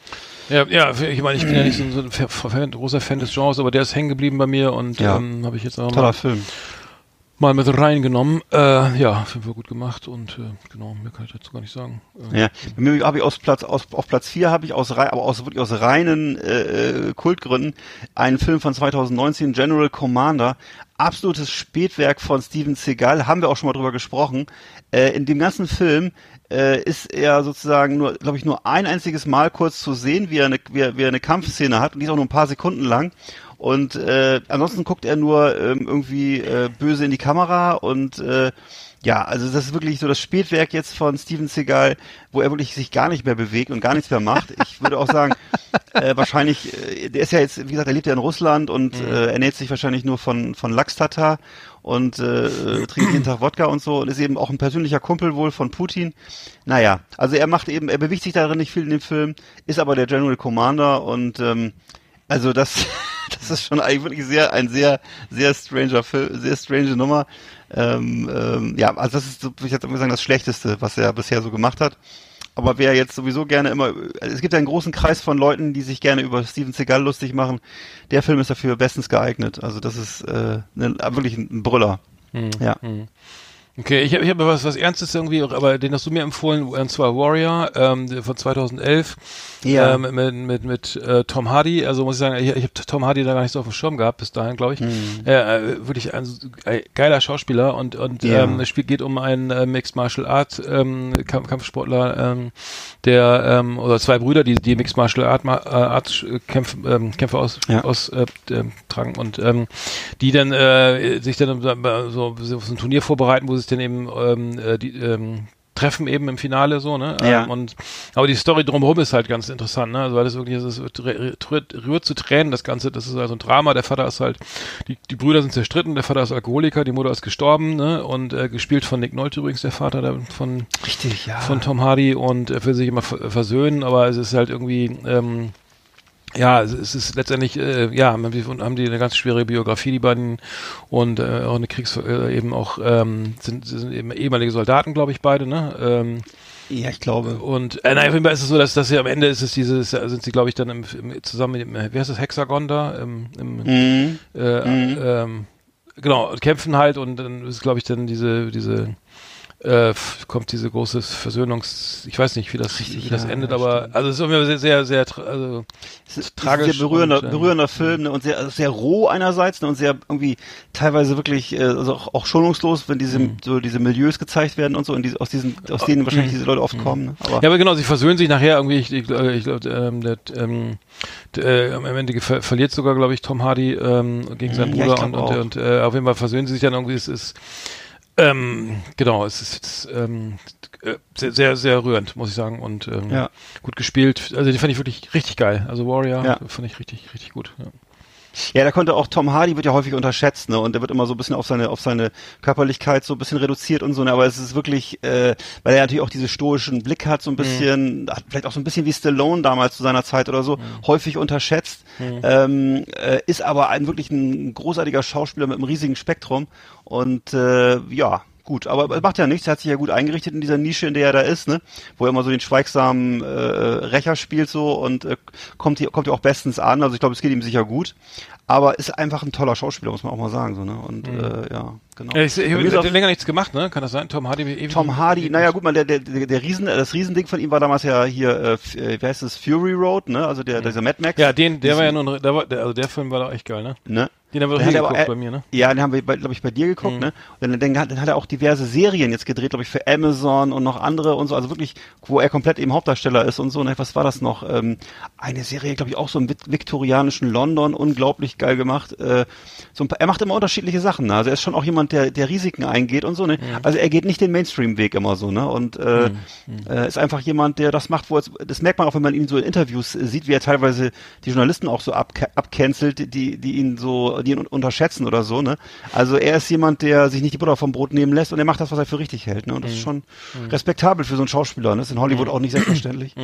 Ja, ja, ich meine, ich bin ja nicht so ein, so ein großer Fan des Genres, aber der ist hängen geblieben bei mir und ja. ähm, habe ich jetzt auch Toller mal, Film mal mit reingenommen. Äh, ja, auf jeden gut gemacht und äh, genau, mehr kann ich dazu gar nicht sagen. Äh, ja, bei mir habe ich aus Platz aus, auf Platz 4 habe ich aus aber aus wirklich aus reinen äh, Kultgründen einen Film von 2019 General Commander, absolutes Spätwerk von Steven Seagal, haben wir auch schon mal drüber gesprochen. Äh, in dem ganzen Film äh, ist er sozusagen nur, glaube ich, nur ein einziges Mal kurz zu sehen, wie er eine, wie er, wie er eine Kampfszene hat und die ist auch nur ein paar Sekunden lang. Und äh, ansonsten guckt er nur ähm, irgendwie äh, böse in die Kamera und äh, ja, also das ist wirklich so das Spätwerk jetzt von Steven Seagal, wo er wirklich sich gar nicht mehr bewegt und gar nichts mehr macht. Ich würde auch sagen, äh, wahrscheinlich, äh, der ist ja jetzt, wie gesagt, er lebt ja in Russland und mhm. äh, ernährt sich wahrscheinlich nur von von Lachstata und äh, trinkt jeden Tag Wodka und so und ist eben auch ein persönlicher Kumpel wohl von Putin. Naja, also er macht eben, er bewegt sich darin nicht viel in dem Film, ist aber der General Commander und ähm, also das das ist schon eigentlich wirklich sehr, ein sehr, sehr stranger Film, sehr strange Nummer. Ähm, ähm, ja, also das ist, würde ich jetzt sagen, das Schlechteste, was er bisher so gemacht hat. Aber wer jetzt sowieso gerne immer, es gibt ja einen großen Kreis von Leuten, die sich gerne über Steven Seagal lustig machen. Der Film ist dafür bestens geeignet. Also das ist äh, ne, wirklich ein Brüller. Mhm. Ja. Mhm. Okay, ich habe ich hab was, was Ernstes irgendwie, aber den hast du mir empfohlen, und zwar Warrior ähm, von 2011 ja. ähm, mit, mit, mit äh, Tom Hardy. Also muss ich sagen, ich, ich habe Tom Hardy da gar nicht so auf dem Schirm gehabt bis dahin, glaube ich. Mhm. Äh, wirklich ein, ein geiler Schauspieler und und ja. ähm, es spielt, geht um einen äh, Mixed Martial Art ähm, Kampf, Kampfsportler, ähm, der ähm, oder zwei Brüder, die die Mixed Martial Art, äh, Art Kämpfe, ähm, Kämpfe aus, ja. aus äh, äh, tragen und ähm, die dann äh, sich dann so, so ein Turnier vorbereiten, wo sie sich dann eben ähm, äh, die ähm, treffen eben im Finale so, ne? Ja. Ähm, und aber die Story drumherum ist halt ganz interessant, ne? Also weil das wirklich ist, es rührt, rührt zu Tränen, das Ganze, das ist also ein Drama. Der Vater ist halt, die, die Brüder sind zerstritten, der Vater ist Alkoholiker, die Mutter ist gestorben, ne? Und äh, gespielt von Nick Nolte übrigens, der Vater der, von Richtig, ja. von Tom Hardy und er will sich immer versöhnen, aber es ist halt irgendwie ähm, ja, es ist letztendlich, äh, ja, haben die, eine ganz schwere Biografie, die beiden, und äh, auch eine Kriegs, äh, eben auch, ähm, sind, sind eben ehemalige Soldaten, glaube ich, beide, ne? Ähm, ja, ich glaube. Und äh, nein, auf jeden Fall ist es so, dass, dass sie am Ende ist es dieses, sind sie, glaube ich, dann im, im, zusammen mit dem, wie heißt das, Hexagon da? Im, im, mhm. Äh, mhm. Ähm, genau, kämpfen halt und dann ist, glaube ich, dann diese, diese äh, kommt diese große Versöhnungs, ich weiß nicht, wie das, Richtig, wie das ja, endet, aber stimmt. also es ist irgendwie sehr, sehr, sehr, also es ist tragisch. Sehr berührender, und, ähm, berührender Film ne, und sehr, also sehr roh einerseits ne, und sehr irgendwie teilweise wirklich, äh, also auch, auch schonungslos, wenn diese, mhm. so diese Milieus gezeigt werden und so, und die, aus diesen, aus denen mhm. wahrscheinlich diese Leute oft mhm. kommen. Ne? Aber, ja, aber genau, sie versöhnen sich nachher irgendwie, ich, ich, ich glaube, ähm, der, ähm, äh, am Ende ver verliert sogar, glaube ich, Tom Hardy ähm, gegen seinen Bruder ja, und, und, und äh, auf jeden Fall versöhnen sie sich dann irgendwie, es ist ähm, genau, es ist jetzt, ähm, äh, sehr, sehr, sehr rührend, muss ich sagen. Und ähm, ja. gut gespielt. Also die fand ich wirklich richtig geil. Also Warrior ja. fand ich richtig, richtig gut. Ja. Ja, da konnte auch Tom Hardy wird ja häufig unterschätzt, ne? Und der wird immer so ein bisschen auf seine auf seine Körperlichkeit so ein bisschen reduziert und so, ne? Aber es ist wirklich, äh, weil er natürlich auch diese stoischen Blick hat, so ein bisschen, mhm. hat vielleicht auch so ein bisschen wie Stallone damals zu seiner Zeit oder so, mhm. häufig unterschätzt. Mhm. Ähm, äh, ist aber ein wirklich ein großartiger Schauspieler mit einem riesigen Spektrum und äh, ja, gut, aber es macht ja nichts, er hat sich ja gut eingerichtet in dieser Nische, in der er da ist, ne? Wo er immer so den schweigsamen äh, Rächer spielt so und äh, kommt hier kommt ja auch bestens an, also ich glaube, es geht ihm sicher gut, aber ist einfach ein toller Schauspieler, muss man auch mal sagen, so, ne? Und mhm. äh, ja, genau. Ich, ich, habe länger nichts gemacht, ne? Kann das sein? Tom Hardy ewig Tom Hardy, naja, gut, man der der der Riesen das Riesending von ihm war damals ja hier äh, äh wie heißt es Fury Road, ne? Also der dieser Mad Max. Ja, den der war ja nur der war der, also der Film war doch echt geil, ne? Ne? Den haben wir doch geguckt er, bei mir, ne? Ja, den haben wir, glaube ich, bei dir geguckt, mhm. ne? Und dann, dann, dann, hat er auch diverse Serien jetzt gedreht, glaube ich, für Amazon und noch andere und so. Also wirklich, wo er komplett eben Hauptdarsteller ist und so. Ne? Was war das noch? Ähm, eine Serie, glaube ich, auch so im viktorianischen London, unglaublich geil gemacht. Äh, so ein, er macht immer unterschiedliche Sachen. Ne? Also er ist schon auch jemand, der, der Risiken eingeht und so. Ne? Mhm. Also er geht nicht den Mainstream-Weg immer so. Ne? Und äh, mhm. äh, ist einfach jemand, der das macht, wo es, das merkt man auch, wenn man ihn so in Interviews sieht, wie er teilweise die Journalisten auch so abcancelt, die, die ihn so, die ihn unterschätzen oder so, ne? Also er ist jemand, der sich nicht die Butter vom Brot nehmen lässt und er macht das, was er für richtig hält, ne? Und das mhm. ist schon mhm. respektabel für so einen Schauspieler, ne? Das ist in Hollywood auch nicht selbstverständlich.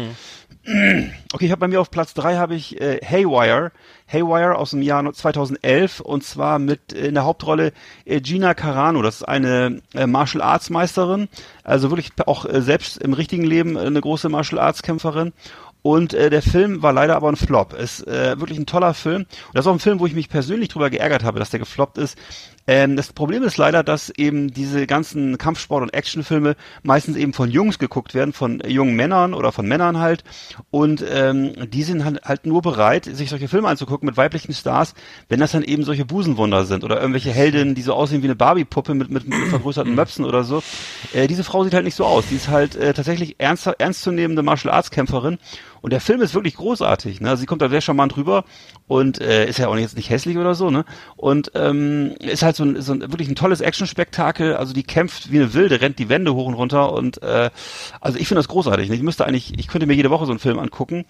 Okay, ich habe bei mir auf Platz drei habe ich äh, Haywire. Haywire aus dem Jahr 2011 und zwar mit äh, in der Hauptrolle äh, Gina Carano. Das ist eine äh, Martial Arts Meisterin, also wirklich auch selbst im richtigen Leben eine große Martial Arts Kämpferin und äh, der Film war leider aber ein Flop. Ist äh, wirklich ein toller Film. Und das ist auch ein Film, wo ich mich persönlich drüber geärgert habe, dass der gefloppt ist. Ähm, das Problem ist leider, dass eben diese ganzen Kampfsport- und Actionfilme meistens eben von Jungs geguckt werden, von jungen Männern oder von Männern halt. Und ähm, die sind halt, halt nur bereit, sich solche Filme anzugucken mit weiblichen Stars, wenn das dann eben solche Busenwunder sind oder irgendwelche Heldinnen, die so aussehen wie eine Barbie-Puppe mit, mit, mit vergrößerten Möpsen oder so. Äh, diese Frau sieht halt nicht so aus. Die ist halt äh, tatsächlich ernst, ernstzunehmende Martial-Arts-Kämpferin und der Film ist wirklich großartig. Ne? Also sie kommt da sehr charmant rüber und äh, ist ja auch jetzt nicht hässlich oder so. ne Und ähm, ist halt so ein, so ein wirklich ein tolles Action-Spektakel. Also die kämpft wie eine Wilde, rennt die Wände hoch und runter und äh, also ich finde das großartig. Ne? Ich müsste eigentlich, ich könnte mir jede Woche so einen Film angucken,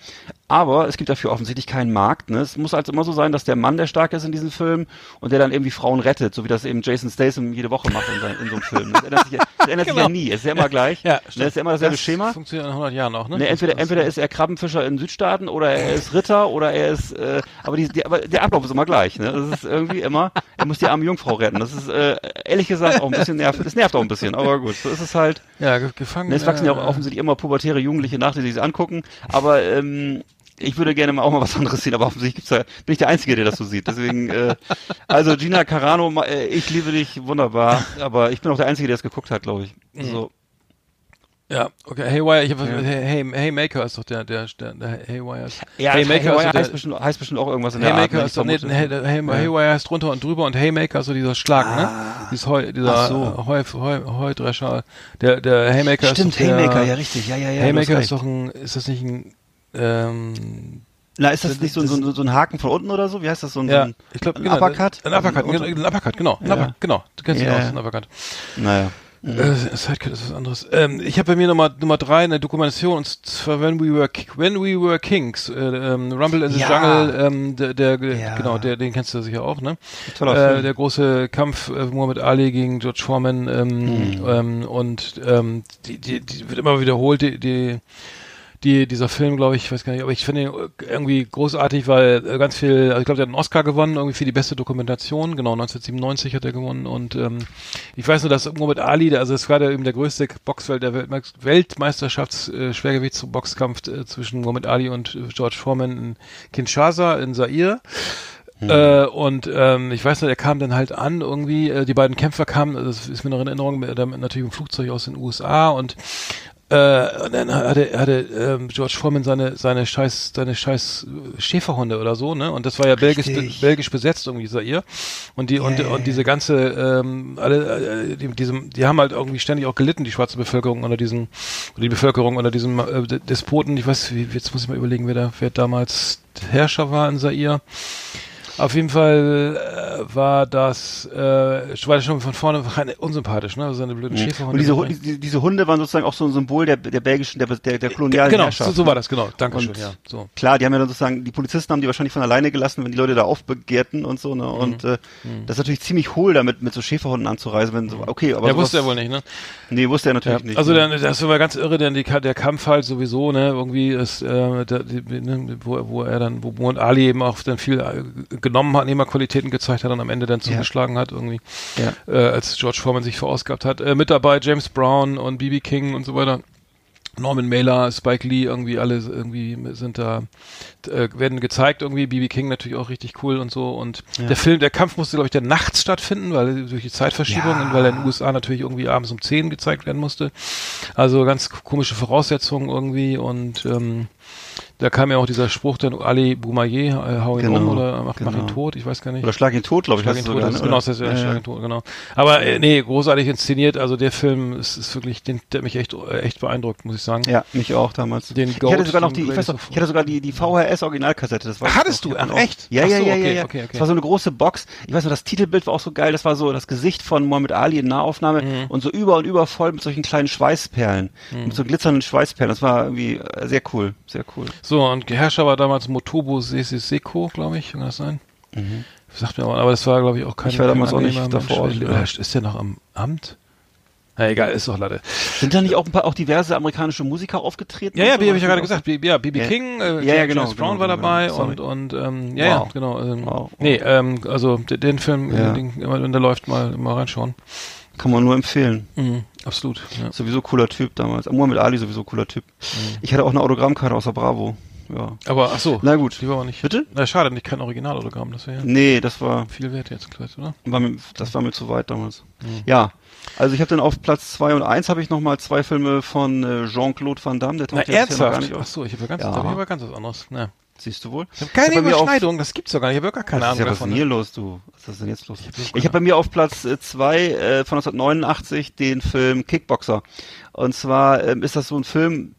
aber es gibt dafür offensichtlich keinen Markt. Ne? Es muss halt immer so sein, dass der Mann der stark ist in diesem Film und der dann irgendwie Frauen rettet, so wie das eben Jason Statham jede Woche macht in, sein, in so einem Film. Das ändert sich, das ändert genau. sich ja nie. Es ist ja immer gleich. Ja, ne? Es ist ja immer dasselbe das Schema. Funktioniert in 100 Jahren auch, ne? ne entweder, entweder ist er Krabben Fischer in Südstaaten oder er ist Ritter oder er ist, äh, aber, die, die, aber der Ablauf ist immer gleich. Ne? Das ist irgendwie immer, er muss die arme Jungfrau retten. Das ist äh, ehrlich gesagt auch ein bisschen nervig. Das nervt auch ein bisschen, aber gut, so ist es halt. Ja, gefangen. Ne, es wachsen ja auch offensichtlich immer pubertäre Jugendliche nach, die sich angucken. Aber ähm, ich würde gerne mal auch mal was anderes sehen, aber offensichtlich gibt's da, bin ich der Einzige, der das so sieht. Deswegen, äh, also Gina Carano, äh, ich liebe dich, wunderbar, aber ich bin auch der Einzige, der es geguckt hat, glaube ich. Mhm. So. Ja, okay. Haywire, ich habe ja. hey, hey Maker ist doch der der der, der Haywire. Ist. Ja, hey Maker Haywire heißt, bestimmt, heißt bestimmt auch irgendwas in hey der Art. Ist doch, nee, hey, hey, ja. Haywire heißt drunter und drüber und Haymaker ist so dieser Schlag, ne? ah. ne? Dieses Heu, dieser so. Heu, Heu, Heudrescher. Der der Haymaker Stimmt, ist doch Haymaker, der, ja richtig. Ja, ja, ja. Haymaker ist doch ein ist das nicht ein ähm, na, ist das, das nicht so, so, so, ein Haken von unten oder so? Wie heißt das? So ein, ja, ein, ich glaube, ein genau, Uppercut? Ein Uppercut, ein Uppercut, genau. Ein Uppercut, genau. Du kennst ja. ihn aus, ein Uppercut. Naja. Mhm. Äh, Sidecut ist was anderes. Ähm, ich habe bei mir Nummer Nummer drei eine Dokumentation und zwar When We Were When We Were Kings, äh, ähm, Rumble in the ja. Jungle, ähm, der, der ja. genau, der den kennst du sicher auch, ne? Toller äh, Der große Kampf äh, Muhammad Ali gegen George Foreman ähm, mhm. ähm, und ähm, die, die, die wird immer wiederholt, die, die die, dieser Film, glaube ich, ich weiß gar nicht, aber ich finde ihn irgendwie großartig, weil äh, ganz viel, also ich glaube, der hat einen Oscar gewonnen, irgendwie für die beste Dokumentation, genau, 1997 hat er gewonnen und ähm, ich weiß nur, dass Muhammad Ali, der, also es war der eben der größte Boxwelt der Weltmeisterschafts-Schwergewichtsboxkampf äh, zwischen Muhammad Ali und äh, George Foreman in Kinshasa in Zaire. Mhm. Äh, und ähm, ich weiß noch, er kam dann halt an irgendwie, äh, die beiden Kämpfer kamen, das ist mir noch in Erinnerung, mit, mit natürlich im Flugzeug aus den USA und äh, und dann hatte, hatte ähm, George Foreman seine seine scheiß seine scheiß Schäferhunde oder so, ne? Und das war ja belgisch belgisch besetzt irgendwie Zaire. Und die yeah. und und diese ganze ähm, alle äh, die, diesem die haben halt irgendwie ständig auch gelitten die schwarze Bevölkerung unter diesem die Bevölkerung unter diesem äh, Despoten. Ich weiß, wie, jetzt muss ich mal überlegen, wer da wer damals Herrscher war in Zaire. Auf jeden Fall äh, war das, äh, war das schon von vorne unsympathisch, ne? So eine blöden mhm. Schäferhunde. Und diese, die, diese Hunde waren sozusagen auch so ein Symbol der, der belgischen, der, der, der kolonialen Genau, Herrschaft. So, so war das, genau. Dankeschön, und ja. So. Klar, die haben ja dann sozusagen, die Polizisten haben die wahrscheinlich von alleine gelassen, wenn die Leute da aufbegehrten und so, ne? Und mhm. äh, mhm. das ist natürlich ziemlich hohl, damit mit so Schäferhunden anzureisen, wenn so, mhm. okay, aber. Ja, wusste er wohl nicht, ne? Nee, wusste er natürlich ja, nicht. Also ne? dann, das war ganz irre, denn die, der Kampf halt sowieso, ne, irgendwie ist, äh, der, die, ne, wo, wo er dann, wo Mohamed Ali eben auch dann viel äh, genommen hat, Nehmerqualität Qualitäten gezeigt hat und am Ende dann zugeschlagen ja. hat irgendwie, ja. äh, als George Foreman sich verausgabt hat. Äh, mit dabei James Brown und BB King und so weiter. Norman Mailer, Spike Lee, irgendwie alle irgendwie sind da, äh, werden gezeigt irgendwie, BB King natürlich auch richtig cool und so und ja. der Film, der Kampf musste glaube ich der nachts stattfinden, weil durch die Zeitverschiebung ja. und weil er in den USA natürlich irgendwie abends um 10 gezeigt werden musste. Also ganz komische Voraussetzungen irgendwie und ähm, da kam ja auch dieser Spruch dann Ali Boumaier, äh, hau ihn genau, um oder mach, genau. mach, ihn tot, ich weiß gar nicht. Oder schlag ihn tot, glaube ich. Schlag ihn tot, sogar, das, ne? genau, das ist ja, ja, schlag ihn tot, genau. Aber äh, nee, großartig inszeniert, also der Film ist, ist wirklich, den, der hat mich echt, äh, echt beeindruckt, muss ich sagen. Ja, mich auch damals. Den Goat ich hatte sogar noch die, ich weiß noch, ich hatte sogar die, die VHS-Originalkassette, das war Hattest du? Ach, echt? Ja, ja, so, ja, okay, ja, okay. Das war so eine große Box. Ich weiß noch, das Titelbild war auch so geil, das war so das Gesicht von Muhammad Ali in Nahaufnahme mhm. und so über und über voll mit solchen kleinen Schweißperlen, mhm. mit so glitzernden Schweißperlen. Das war irgendwie äh, sehr cool, sehr cool. So, und Herrscher war damals Motobo Seko, glaube ich, kann das sein? Mhm. Sagt mir aber, aber das war, glaube ich, auch kein Ich war damals auch nicht davor. Mensch. Ist der noch am Amt? Na egal, ist doch Latte. Sind da nicht auch ein paar auch diverse amerikanische Musiker aufgetreten? Ja, ja, wie habe ich ja gerade gesagt. Ja, BB ja. King, äh, ja, ja, genau, James Brown genau, war genau, dabei genau. und und ähm, ja, wow. ja, genau. Ähm, wow. Nee, ähm, also den, den Film, ja. den, wenn der läuft, mal mal reinschauen. Kann man nur empfehlen. Mhm, absolut. Ja. Sowieso cooler Typ damals. Muhammad Ali sowieso cooler Typ. Mhm. Ich hatte auch eine Autogrammkarte außer Bravo ja. Aber ach so. Na gut. Die war aber nicht. Bitte? Na, schade, nicht kein Originalautogramm, das wäre Nee, das war. Viel wert jetzt, vielleicht, oder? War mir, das war mir zu weit damals. Mhm. Ja. Also ich habe dann auf Platz 2 und 1 habe ich nochmal zwei Filme von äh, Jean-Claude Van Damme, der taucht Na, jetzt ja gar nicht auf. Ach so, ich habe ja ganz, ja. hab ich aber ganz was anderes. Ja. Siehst du wohl? Ich habe keine Überschneidung, das gibt's doch gar nicht. Ich habe gar keine Ahnung ja, davon. Was ist denn hier los, du? Was ist denn jetzt los? Ich habe hab bei mir auf Platz 2 äh, äh, von 1989 den Film Kickboxer. Und zwar ähm, ist das so ein Film,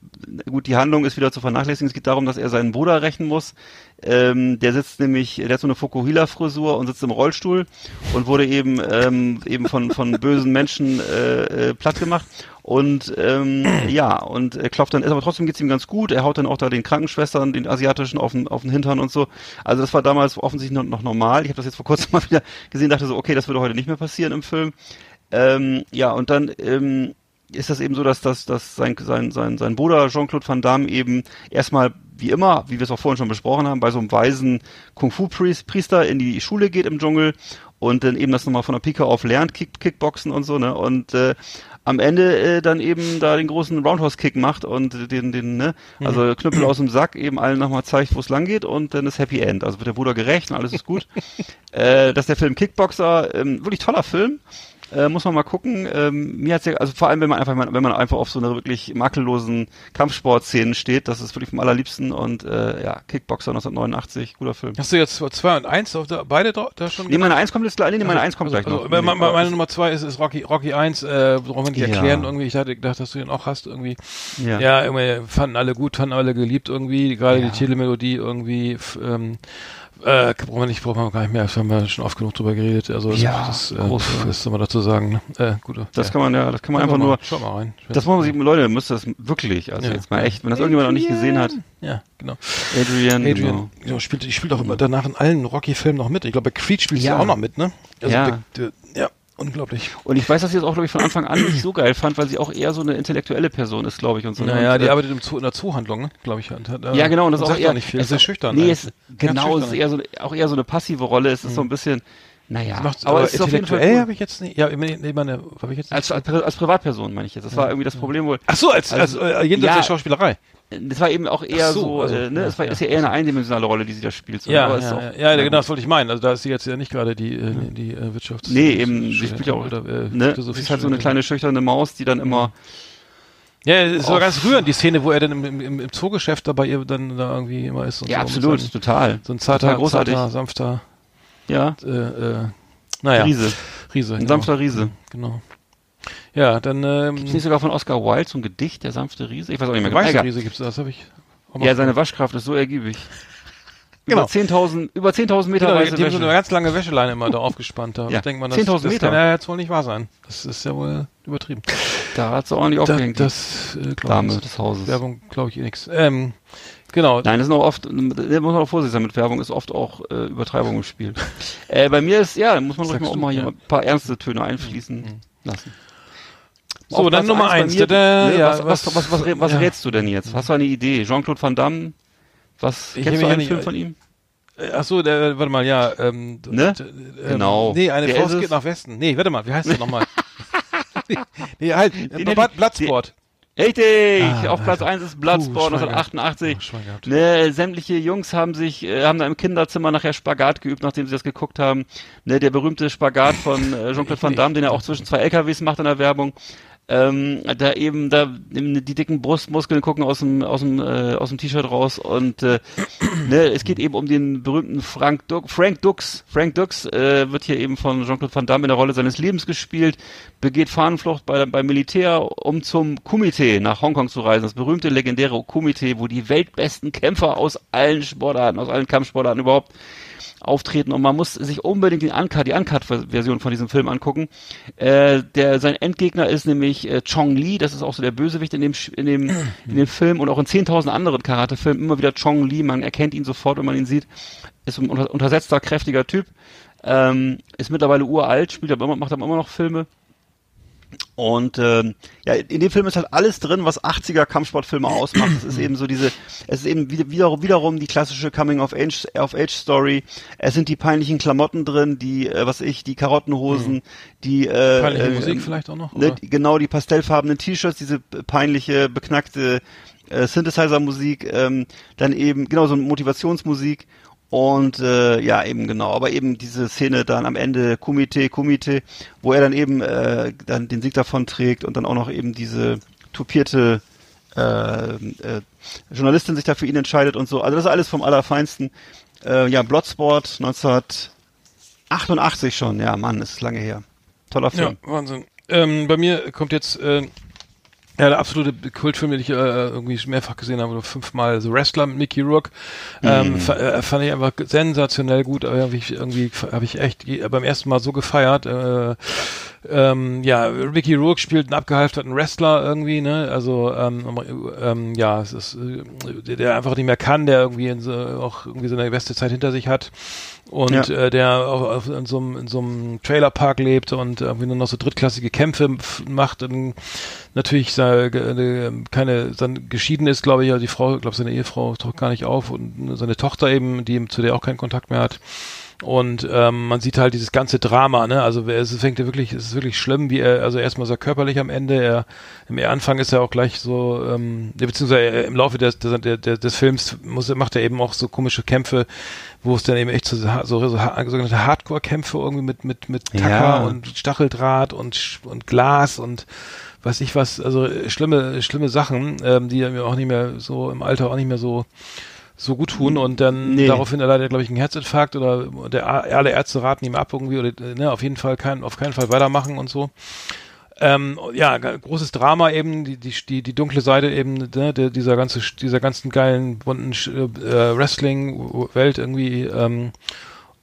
gut, die Handlung ist wieder zu vernachlässigen. Es geht darum, dass er seinen Bruder rächen muss. Ähm, der sitzt nämlich, der hat so eine Fukuhila-Frisur und sitzt im Rollstuhl und wurde eben ähm, eben von von bösen Menschen äh, äh, platt gemacht. Und ähm, ja, und er klopft dann, aber trotzdem geht's ihm ganz gut. Er haut dann auch da den Krankenschwestern, den asiatischen, auf den, auf den Hintern und so. Also das war damals offensichtlich noch, noch normal. Ich habe das jetzt vor kurzem mal wieder gesehen, dachte so, okay, das würde heute nicht mehr passieren im Film. Ähm, ja, und dann ähm, ist das eben so, dass, dass, dass sein, sein, sein, sein Bruder Jean-Claude Van Damme eben erstmal, wie immer, wie wir es auch vorhin schon besprochen haben, bei so einem weisen Kung-Fu-Priester in die Schule geht im Dschungel und dann eben das nochmal von der Pike auf lernt, Kick, Kickboxen und so, ne? Und äh, am Ende äh, dann eben da den großen Roundhouse-Kick macht und den, den, ne, also mhm. Knüppel aus dem Sack eben allen nochmal zeigt, wo es lang geht und dann ist Happy End. Also wird der Bruder gerecht und alles ist gut. äh, dass der Film Kickboxer, ähm, wirklich toller Film. Äh, muss man mal gucken. Ähm, mir hat's ja, also vor allem, wenn man einfach, wenn man einfach auf so eine wirklich makellosen Kampfsportszenen steht, das ist wirklich vom allerliebsten und äh, ja, Kickboxer 1989, guter Film. Hast du jetzt zwei und eins auf der, beide da, da schon? Nee, meine eins kommt jetzt gleich, nee, meine also, eins kommt also, gleich also, noch. Meine, meine Nummer zwei ist, ist Rocky, Rocky 1, äh, brauchen wir nicht erklären ja. irgendwie. Ich hatte gedacht, dass du den auch hast irgendwie. Ja, ja irgendwie fanden alle gut, fanden alle geliebt irgendwie, gerade ja. die Telemelodie irgendwie, ähm, äh, brauchen wir nicht, brauchen wir gar nicht mehr. Das haben wir schon oft genug drüber geredet. Also ja, das, äh, das soll man dazu sagen. Ne? Äh, gut, das ja. kann man ja, das kann man einfach mal, nur. Schau mal rein. Das muss man sich, Leute, müsst das wirklich, also ja. jetzt mal echt, wenn das irgendjemand noch nicht gesehen hat. Ja, genau. Adrian, Adrian genau. Ja, spielt, ich spielt auch immer danach in allen Rocky-Filmen noch mit. Ich glaube, bei Creed spielt sie auch noch mit, ne? Also ja. Der, der, ja. Unglaublich. Und ich weiß, dass sie das auch, glaube ich, von Anfang an nicht so geil fand, weil sie auch eher so eine intellektuelle Person ist, glaube ich. Und so. Naja, und, die äh, arbeitet im Zoo, in der Zoohandlung, ne? glaube ich. Und äh, ja, genau. Und das ist auch eher, nicht viel. Es ist schüchtern. Nee, es, genau, es ist eher so, auch eher so eine passive Rolle. Es ist mhm. so ein bisschen, naja, macht, aber, aber es ist auf jeden Fall habe ich jetzt nicht. Ja, nee, meine, habe ich jetzt nicht. Als, als, als Privatperson meine ich jetzt. Das war irgendwie das Problem wohl. Ach so, als, als, als äh, jenseits ja, der Schauspielerei das war eben auch eher so, so also, äh, ne, ja, es war, ja, ist ja eher eine eindimensionale Rolle, die sie da spielt. So, ja, ja, auch, ja, genau, das wollte ich meinen. Also da ist sie jetzt ja nicht gerade die, äh, die äh, Wirtschafts... Nee, eben, sie spielt ja auch, oder, äh, ne, sie ist halt so eine kleine schüchterne Maus, die dann immer... Ja, es war ganz rührend, die Szene, wo er dann im, im, im Zoogeschäft dabei ihr dann da irgendwie immer ist. Und ja, so, absolut, so total. So ein zarter, großartig. zarter sanfter... Ja. Äh, äh, naja. Riese. Riese. Ein genau. sanfter Riese. Genau. Ja, dann. Ähm, gibt's nicht sogar von Oscar Wilde so ein Gedicht, der sanfte Riese? Ich weiß auch nicht mehr. Genau. Riese gibt's das, habe ich. Ja, seine Waschkraft ist so ergiebig. Genau. Über 10.000 über 10.000 Meter genau, weiße die Wäsche. so eine ganz lange Wäscheleine immer da aufgespannt. Da ja. denkt man, das, 10.000 Meter. kann ja jetzt wohl nicht wahr sein. Das ist ja wohl übertrieben. Da hat sie ordentlich aufgehängt. Das, äh, Dame des Hauses. Werbung glaube ich eh nix. Ähm, genau. Nein, das ist auch oft, da muss man auch vorsichtig sein mit Werbung, ist oft auch äh, Übertreibung im Spiel. äh, bei mir ist, ja, muss man ruhig mal auch mal hier ein paar ernste Töne einfließen mhm. lassen. So, dann Nummer eins. Mir, ne, ja, was, was, was, was, was ja. rätst du denn jetzt? Hast du eine Idee? Jean-Claude Van Damme? Was, ich kennst du einen Film von ihm? Äh, ach so, der, warte mal, ja, ähm, ne? Äh, genau. Nee, eine der Faust geht nach Westen. Nee, warte mal, wie heißt der nochmal? nee, halt, nee, nee, Bloodsport. Richtig! Ah, auf Platz 1 ist Bloodsport 1988. Oh, ne, sämtliche Jungs haben sich, äh, haben da im Kinderzimmer nachher Spagat geübt, nachdem sie das geguckt haben. Ne, der berühmte Spagat von äh, Jean-Claude Van Damme, den er auch zwischen zwei LKWs macht in der Werbung ähm, da eben da die dicken Brustmuskeln gucken aus dem aus dem äh, aus dem T-Shirt raus und äh, ne, es geht eben um den berühmten Frank Dux, Frank Dux, Frank Dux äh, wird hier eben von Jean-Claude Van Damme in der Rolle seines Lebens gespielt, begeht Fahnenflucht bei, beim Militär, um zum Kumite nach Hongkong zu reisen, das berühmte legendäre Kumite, wo die weltbesten Kämpfer aus allen Sportarten, aus allen Kampfsportarten überhaupt auftreten und man muss sich unbedingt den Uncut, die Uncut-Version von diesem Film angucken. Äh, der sein Endgegner ist nämlich äh, Chong Li, das ist auch so der Bösewicht in dem in dem in dem Film und auch in 10.000 anderen Karate-Filmen immer wieder Chong Li, man erkennt ihn sofort, wenn man ihn sieht. Ist ein unter, untersetzter, kräftiger Typ. Ähm, ist mittlerweile uralt, spielt aber macht aber immer noch Filme. Und ähm, ja, in dem Film ist halt alles drin, was 80er Kampfsportfilme ausmacht. Es ist eben so diese, es ist eben wieder, wiederum die klassische Coming of Age, of Age Story. Es sind die peinlichen Klamotten drin, die, äh, was ich, die Karottenhosen, mhm. die äh, peinliche äh, Musik vielleicht auch noch. Ne, genau, die pastellfarbenen T-Shirts, diese peinliche, beknackte äh, Synthesizer-Musik, ähm, dann eben genau so Motivationsmusik und äh, ja, eben genau, aber eben diese Szene dann am Ende Kumite, Kumite, wo er dann eben äh, dann den Sieg davon trägt und dann auch noch eben diese tupierte äh, äh, Journalistin sich da für ihn entscheidet und so. Also das ist alles vom Allerfeinsten. Äh, ja, Bloodsport 1988 schon, ja, Mann, ist lange her. Toller Film. Ja, Wahnsinn. Ähm, bei mir kommt jetzt äh, ja, der absolute Kultfilm, den ich äh, irgendwie mehrfach gesehen habe, oder fünfmal The Wrestler mit Mickey Rourke, ähm, mm. fand ich einfach sensationell gut. Aber hab ich irgendwie habe ich echt beim ersten Mal so gefeiert. Äh, ähm, ja, Mickey Rourke spielt einen abgehalfterten Wrestler irgendwie, ne? Also ähm, ähm, ja, es ist äh, der einfach nicht mehr kann, der irgendwie in so, auch irgendwie so eine beste Zeit hinter sich hat und ja. äh, der auch in so einem in so einem Trailerpark lebt und irgendwie nur noch so drittklassige Kämpfe macht. Und natürlich seine, keine, dann geschieden ist, glaube ich, ja, die Frau, glaube seine Ehefrau taucht gar nicht auf und seine Tochter eben, die zu der auch keinen Kontakt mehr hat. Und ähm, man sieht halt dieses ganze Drama, ne? Also es fängt ja wirklich, es ist wirklich schlimm, wie er, also erstmal so körperlich am Ende, er im Anfang ist er auch gleich so, ähm, beziehungsweise im Laufe des, des, des, des Films muss, macht er eben auch so komische Kämpfe, wo es dann eben echt so, so, so sogenannte Hardcore-Kämpfe irgendwie mit, mit, mit Tacker ja. und Stacheldraht und, und Glas und weiß ich was, also schlimme, schlimme Sachen, ähm, die mir auch nicht mehr so im Alter auch nicht mehr so so gut tun und dann nee. daraufhin erleidet er, glaube ich, einen Herzinfarkt oder der, alle Ärzte raten ihm ab irgendwie oder ne, auf jeden Fall kein, auf keinen Fall weitermachen und so. Ähm, ja, großes Drama eben, die, die, die, die dunkle Seite eben, ne, der, dieser ganze, dieser ganzen geilen, bunten äh, Wrestling-Welt irgendwie, ähm,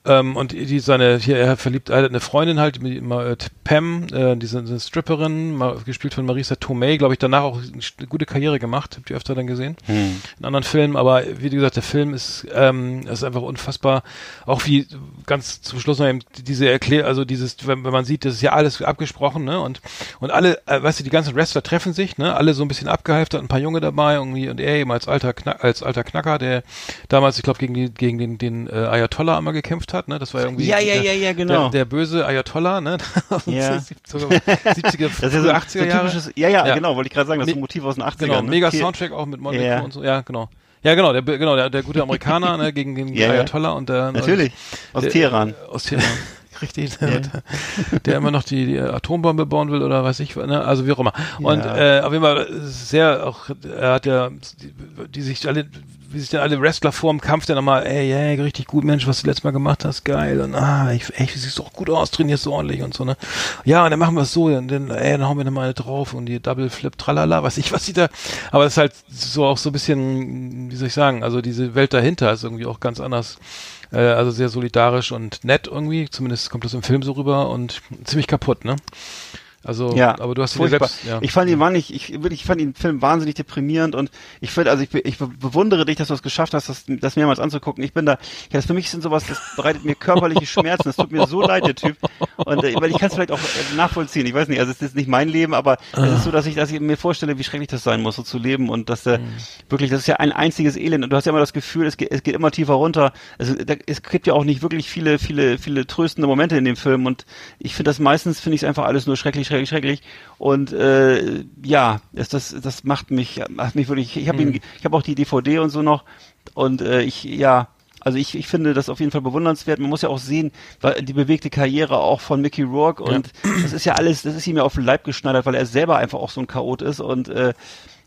ähm, und die seine, hier, er verliebt er hat eine Freundin halt, äh, Pam, äh, diese, diese Stripperin, mal, gespielt von Marisa Tomei, glaube ich, danach auch eine gute Karriere gemacht, habt ihr öfter dann gesehen, hm. in anderen Filmen, aber wie gesagt, der Film ist, ähm, ist einfach unfassbar, auch wie ganz zum Schluss noch eben diese Erklär, also dieses, wenn, wenn man sieht, das ist ja alles abgesprochen, ne, und, und alle, äh, weißt du, die ganzen Wrestler treffen sich, ne, alle so ein bisschen abgehalftert, ein paar Junge dabei, irgendwie, und er eben als alter, Knack, als alter Knacker, der damals, ich glaube, gegen, die, gegen den, den äh, Ayatollah einmal gekämpft gekämpft hat, ne? Das war irgendwie ja, ja, ja, ja, genau. Der, der böse Ayatollah, ne? Ja. 70er, das ist so 80er Jahre. Ja, ja, ja, genau, wollte ich gerade sagen, das ist ein Motiv aus den 80ern. Genau, ne? mega Soundtrack auch mit Monaco ja. und so. Ja, genau. Ja, genau, der, genau, der, der gute Amerikaner ne, gegen den ja, Ayatollah und der Natürlich, aus der, Teheran. Aus Teheran. Richtig, der, yeah. der immer noch die, die Atombombe bauen will oder weiß ich, ne? also wie auch immer. Und ja. äh, auf jeden Fall sehr auch, er hat ja, die, die sich alle wie sich dann alle Wrestler vor dem Kampf dann nochmal, ey, ey, richtig gut, Mensch, was du letztes Mal gemacht hast, geil. Und ah, ich, ey, du siehst doch gut aus, trainierst so ordentlich und so, ne? Ja, und dann machen wir es so, dann, dann, ey, dann hauen wir nochmal drauf und die Double Flip, tralala, was ich, was sie da. Aber das ist halt so auch so ein bisschen, wie soll ich sagen, also diese Welt dahinter ist irgendwie auch ganz anders. Äh, also sehr solidarisch und nett irgendwie, zumindest kommt das im Film so rüber und ziemlich kaputt, ne? Also, ja, aber du hast ihn selbst, ja. Ich fand ihn wahnsinnig, ich, ich fand den Film wahnsinnig deprimierend und ich finde, also ich, ich bewundere dich, dass du es geschafft hast, das, das mehrmals anzugucken. Ich bin da, ja, das für mich sind sowas, das bereitet mir körperliche Schmerzen. Es tut mir so leid, der Typ. Und äh, weil ich kann es vielleicht auch äh, nachvollziehen. Ich weiß nicht, also es ist nicht mein Leben, aber ah. es ist so, dass ich, dass ich mir vorstelle, wie schrecklich das sein muss, so zu leben und dass der mhm. wirklich, das ist ja ein einziges Elend und du hast ja immer das Gefühl, es geht, es geht immer tiefer runter. Also da, es gibt ja auch nicht wirklich viele, viele, viele tröstende Momente in dem Film und ich finde das meistens finde ich es einfach alles nur schrecklich schrecklich, schrecklich. Und äh, ja, das, das, das macht mich, macht mich wirklich. Ich habe mhm. ich habe auch die DVD und so noch. Und äh, ich, ja, also ich, ich finde das auf jeden Fall bewundernswert. Man muss ja auch sehen, weil die bewegte Karriere auch von Mickey Rourke und ja. das ist ja alles, das ist ihm ja auf den Leib geschneidert, weil er selber einfach auch so ein Chaot ist und äh,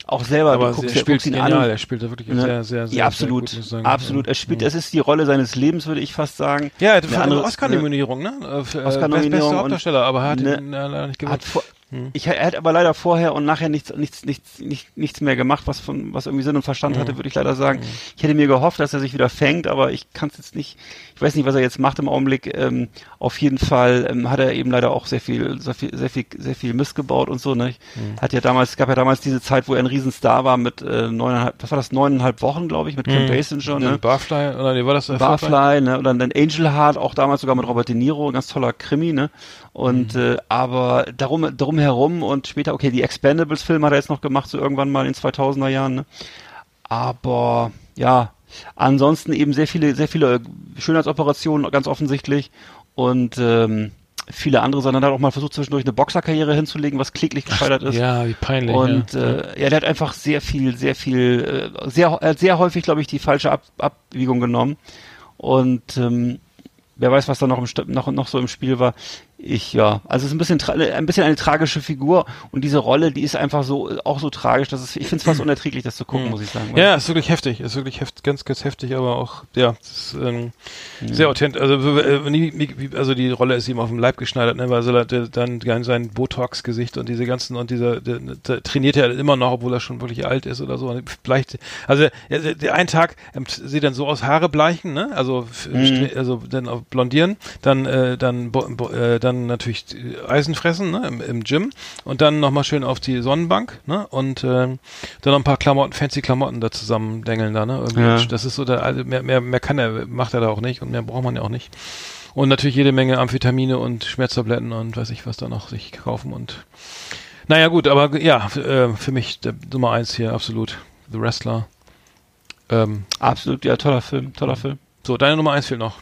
auch selber, aber du guckst, er spielt ihn genial, an. er spielt da wirklich ne? sehr, sehr, sehr, ja, absolut, sehr gut, absolut. Er spielt, es ist die Rolle seines Lebens, würde ich fast sagen. Ja, für eine Oscar-Nominierung, ne? Oscar-Nominierung. Beste Hauptdarsteller, aber er hat ne, ihn leider nicht gewonnen. Hat vor, hm. Ich, er hat aber leider vorher und nachher nichts, nichts, nichts, nicht, nichts mehr gemacht, was von, was irgendwie Sinn und Verstand mhm. hatte, würde ich leider sagen. Mhm. Ich hätte mir gehofft, dass er sich wieder fängt, aber ich kann es jetzt nicht, ich weiß nicht, was er jetzt macht im Augenblick. Ähm, auf jeden Fall ähm, hat er eben leider auch sehr viel, sehr viel, sehr viel, sehr viel Mist gebaut und so. Ne? Mhm. Hat ja damals, gab ja damals diese Zeit, wo er ein Riesenstar war mit äh, neuneinhalb, was war das, neuneinhalb Wochen, glaube ich, mit Kim. Basinger. Ne? Barfly, oder nee, war das äh, Barfly, ne? Oder dann Angel Heart, auch damals sogar mit Robert De Niro, ganz toller Krimi, ne? Und mhm. äh, aber darum, darum herum und später, okay, die Expendables-Filme hat er jetzt noch gemacht, so irgendwann mal in 2000er Jahren. Ne? Aber ja, ansonsten eben sehr viele, sehr viele Schönheitsoperationen, ganz offensichtlich. Und ähm, viele andere, sondern hat auch mal versucht, zwischendurch eine Boxerkarriere hinzulegen, was kläglich gescheitert ist. Ja, wie peinlich. Und ja. Äh, ja, der hat einfach sehr viel, sehr viel, äh, sehr, er hat sehr häufig, glaube ich, die falsche Ab Abbiegung genommen. Und ähm, wer weiß, was da noch, im, noch, noch so im Spiel war ich ja, also es ist ein bisschen ein bisschen eine tragische Figur und diese Rolle, die ist einfach so auch so tragisch, dass es ich finde es fast unerträglich, das zu gucken, mhm. muss ich sagen. Ja, ist wirklich heftig, ist wirklich heft, ganz ganz heftig, aber auch ja, ist, ähm, mhm. sehr authentisch. Also äh, also die Rolle ist ihm auf dem Leib geschneidert, ne, weil so dann sein Botox Gesicht und diese ganzen und dieser der, der trainiert er immer noch, obwohl er schon wirklich alt ist oder so, bleicht. Also der, der einen Tag ähm, sieht dann so aus Haare bleichen, ne? Also mhm. also dann blondieren, dann äh, dann äh, dann dann natürlich Eisen fressen ne, im, im Gym und dann nochmal schön auf die Sonnenbank ne, und äh, dann noch ein paar Klamotten, fancy Klamotten da zusammen dengeln da. Ne, irgendwie. Ja. Das ist so, der, also mehr, mehr, mehr kann er, macht er da auch nicht und mehr braucht man ja auch nicht. Und natürlich jede Menge Amphetamine und Schmerztabletten und weiß ich was da noch sich kaufen und Naja, gut, aber ja, äh, für mich der Nummer eins hier, absolut. The Wrestler. Ähm, absolut, ja, toller Film, toller Film. So, deine Nummer eins fehlt noch.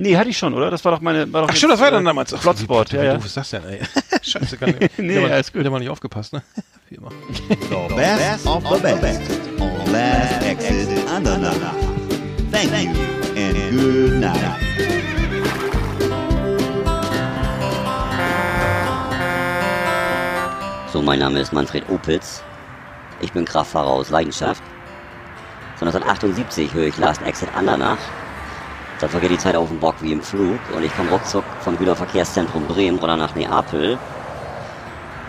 Nee, hatte ich schon, oder? Das war doch meine. War doch Ach, stimmt, das war dann äh, damals. Ach, Bloodsport, ja, ja. Du, was ist das denn, ey? Scheiße, kann ich. nee, ja, ist gut. Wieder mal nicht aufgepasst, ne? Wie immer. The best of the best on Last Exit Andernach. Thank you and good night. So, mein Name ist Manfred Opitz. Ich bin Kraftfahrer aus Leidenschaft. Von 1978 höre ich Last Exit Andernach. Da vergeht die Zeit auf dem Bock wie im Flug und ich komme ruckzuck vom Güterverkehrszentrum Bremen oder nach Neapel.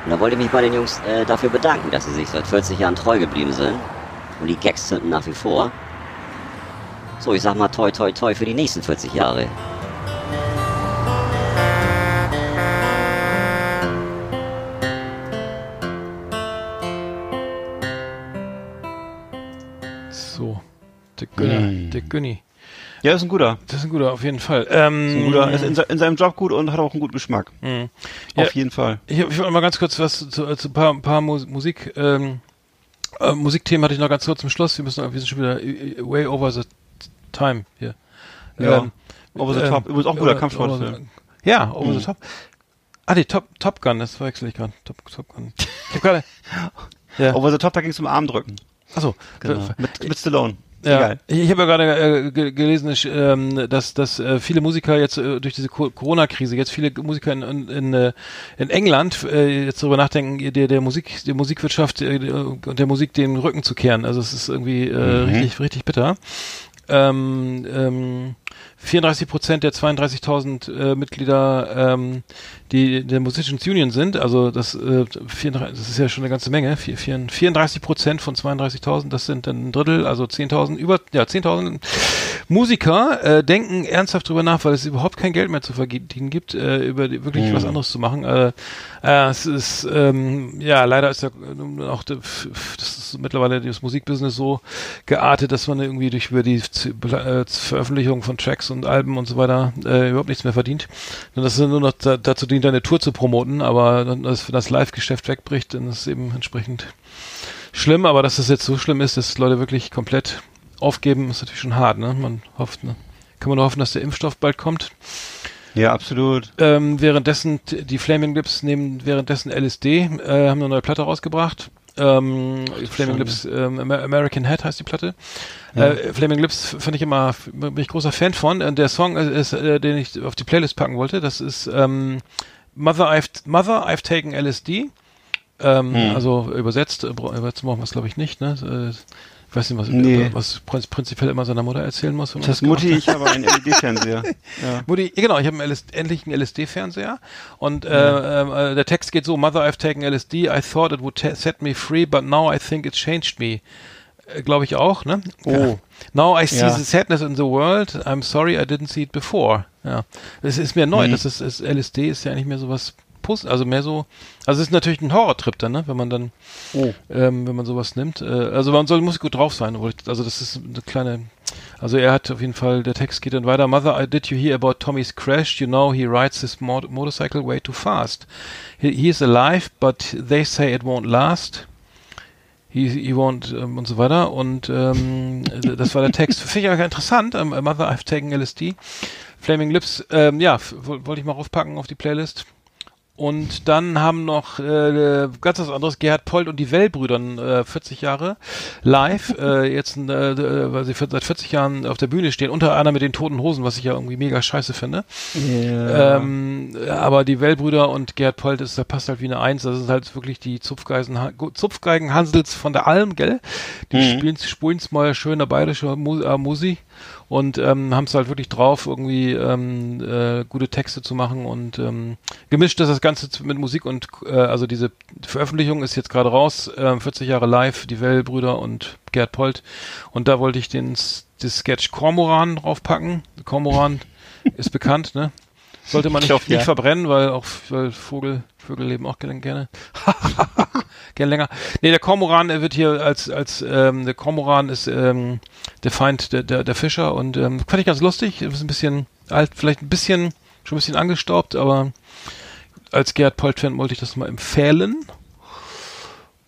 Und da wollte ich mich bei den Jungs äh, dafür bedanken, dass sie sich seit 40 Jahren treu geblieben sind. Und die Gags zünden nach wie vor. So, ich sag mal toi toi toi für die nächsten 40 Jahre. So, der Günni. Mm. Der Günni. Ja, ist ein guter. Das ist ein guter, auf jeden Fall. Ähm, ist ein guter, ist in, in, seinem Job gut und hat auch einen guten Geschmack. Mhm. Auf ja, jeden Fall. Ich, ich wollte mal ganz kurz was zu, zu ein paar, paar Musik, ähm, äh, Musikthemen hatte ich noch ganz kurz zum Schluss. Wir müssen, wir sind schon wieder way over the time hier. Ja. Ähm, over the top. Übrigens auch ein guter Kampfsportfilm. Ja, over mhm. the top. Ah, die Top, Top Gun, das verwechsel ich gerade. Top, Top Gun. Ich hab gerade. ja. Over the Top, da ging es um Armdrücken. Achso. Genau. Mit, mit Stallone. Ja, ich, ich habe ja gerade äh, gelesen, ähm, dass, dass äh, viele Musiker jetzt äh, durch diese Corona-Krise, jetzt viele Musiker in, in, in, äh, in England äh, jetzt darüber nachdenken, der, der Musik, der Musikwirtschaft äh, und der Musik den Rücken zu kehren. Also es ist irgendwie äh, mhm. richtig, richtig bitter. Ähm, ähm, 34 Prozent der 32.000 äh, Mitglieder, ähm, die der Musicians Union sind, also das, äh, 34, das ist ja schon eine ganze Menge, 34 Prozent von 32.000, das sind dann ein Drittel, also 10.000, über, ja, 10.000 Musiker äh, denken ernsthaft drüber nach, weil es überhaupt kein Geld mehr zu verdienen gibt, äh, über die, wirklich mhm. was anderes zu machen. Äh, äh, es ist, ähm, ja, leider ist ja auch, das ist mittlerweile das Musikbusiness so geartet, dass man irgendwie durch über die äh, Veröffentlichung von Tracks und Alben und so weiter äh, überhaupt nichts mehr verdient. Und das ist nur noch da, dazu dient, eine Tour zu promoten, aber wenn das, das Live-Geschäft wegbricht, dann ist es eben entsprechend schlimm, aber dass es jetzt so schlimm ist, dass Leute wirklich komplett aufgeben, ist natürlich schon hart, ne? Man hofft, ne? Kann man nur hoffen, dass der Impfstoff bald kommt. Ja, absolut. Ähm, währenddessen, die Flaming Lips nehmen währenddessen LSD, äh, haben eine neue Platte rausgebracht. Ähm, Flaming Lips, ähm, American Head heißt die Platte. Ja. Äh, Flaming Lips finde ich immer, bin ich großer Fan von. Und der Song ist, äh, den ich auf die Playlist packen wollte, das ist ähm, Mother, I've, Mother, I've Taken LSD. Ähm, hm. Also übersetzt, übersetzt machen wir es glaube ich nicht, ne? Äh, ich weiß nicht, was, nee. was prinzipiell immer seiner Mutter erzählen muss. Das Mutti, ich habe einen LED-Fernseher. ja. Mutti, genau, ich habe einen endlich einen LSD-Fernseher und äh, ja. äh, der Text geht so, Mother, I've taken LSD, I thought it would set me free, but now I think it changed me. Äh, Glaube ich auch, ne? Oh. Now I see ja. the sadness in the world. I'm sorry I didn't see it before. Ja. Es ist mir neu. Mhm. Das ist, ist, LSD ist ja nicht mehr so was Puss, also mehr so, also es ist natürlich ein Horrortrip dann, ne, wenn man dann, oh. ähm, wenn man sowas nimmt. Äh, also man soll, muss gut drauf sein, also das ist eine kleine, also er hat auf jeden Fall, der Text geht dann weiter. Mother, did you hear about Tommy's crash? You know he rides his mo motorcycle way too fast. He, he is alive, but they say it won't last. He, he won't ähm, und so weiter. Und ähm, das war der Text. Finde ich auch interessant. Um, Mother, I've taken LSD. Flaming Lips, ähm, ja, wollte ich mal raufpacken auf die Playlist. Und dann haben noch äh, ganz was anderes, Gerhard Polt und die Wellbrüder, äh, 40 Jahre live, äh, jetzt, äh, weil sie seit 40 Jahren auf der Bühne stehen, unter anderem mit den Toten Hosen, was ich ja irgendwie mega scheiße finde. Yeah. Ähm, aber die Wellbrüder und Gerhard Polt, ist, da passt halt wie eine Eins, das sind halt wirklich die Zupfgeigen, Zupfgeigen Hansels von der Alm, gell? Die mhm. spielen, spulen mal schöner bayerischer Mu äh, Musik und ähm, haben es halt wirklich drauf, irgendwie ähm, äh, gute Texte zu machen und ähm, gemischt ist das Ganze mit Musik und äh, also diese Veröffentlichung ist jetzt gerade raus, äh, 40 Jahre live, die Well-Brüder und Gerd Polt und da wollte ich den das Sketch Kormoran draufpacken. Kormoran ist bekannt, ne? Sollte man nicht, hoffe, nicht ja. verbrennen, weil auch weil Vogel, Vögel leben auch gerne. gerne. Gern länger. Nee, der Kormoran, er wird hier als, als ähm, der Kormoran ist ähm, der Feind der, der, der Fischer und ähm, fand ich ganz lustig. Ist ein bisschen alt, vielleicht ein bisschen, schon ein bisschen angestaubt, aber als Gerhard Polt-Fan wollte ich das mal empfehlen.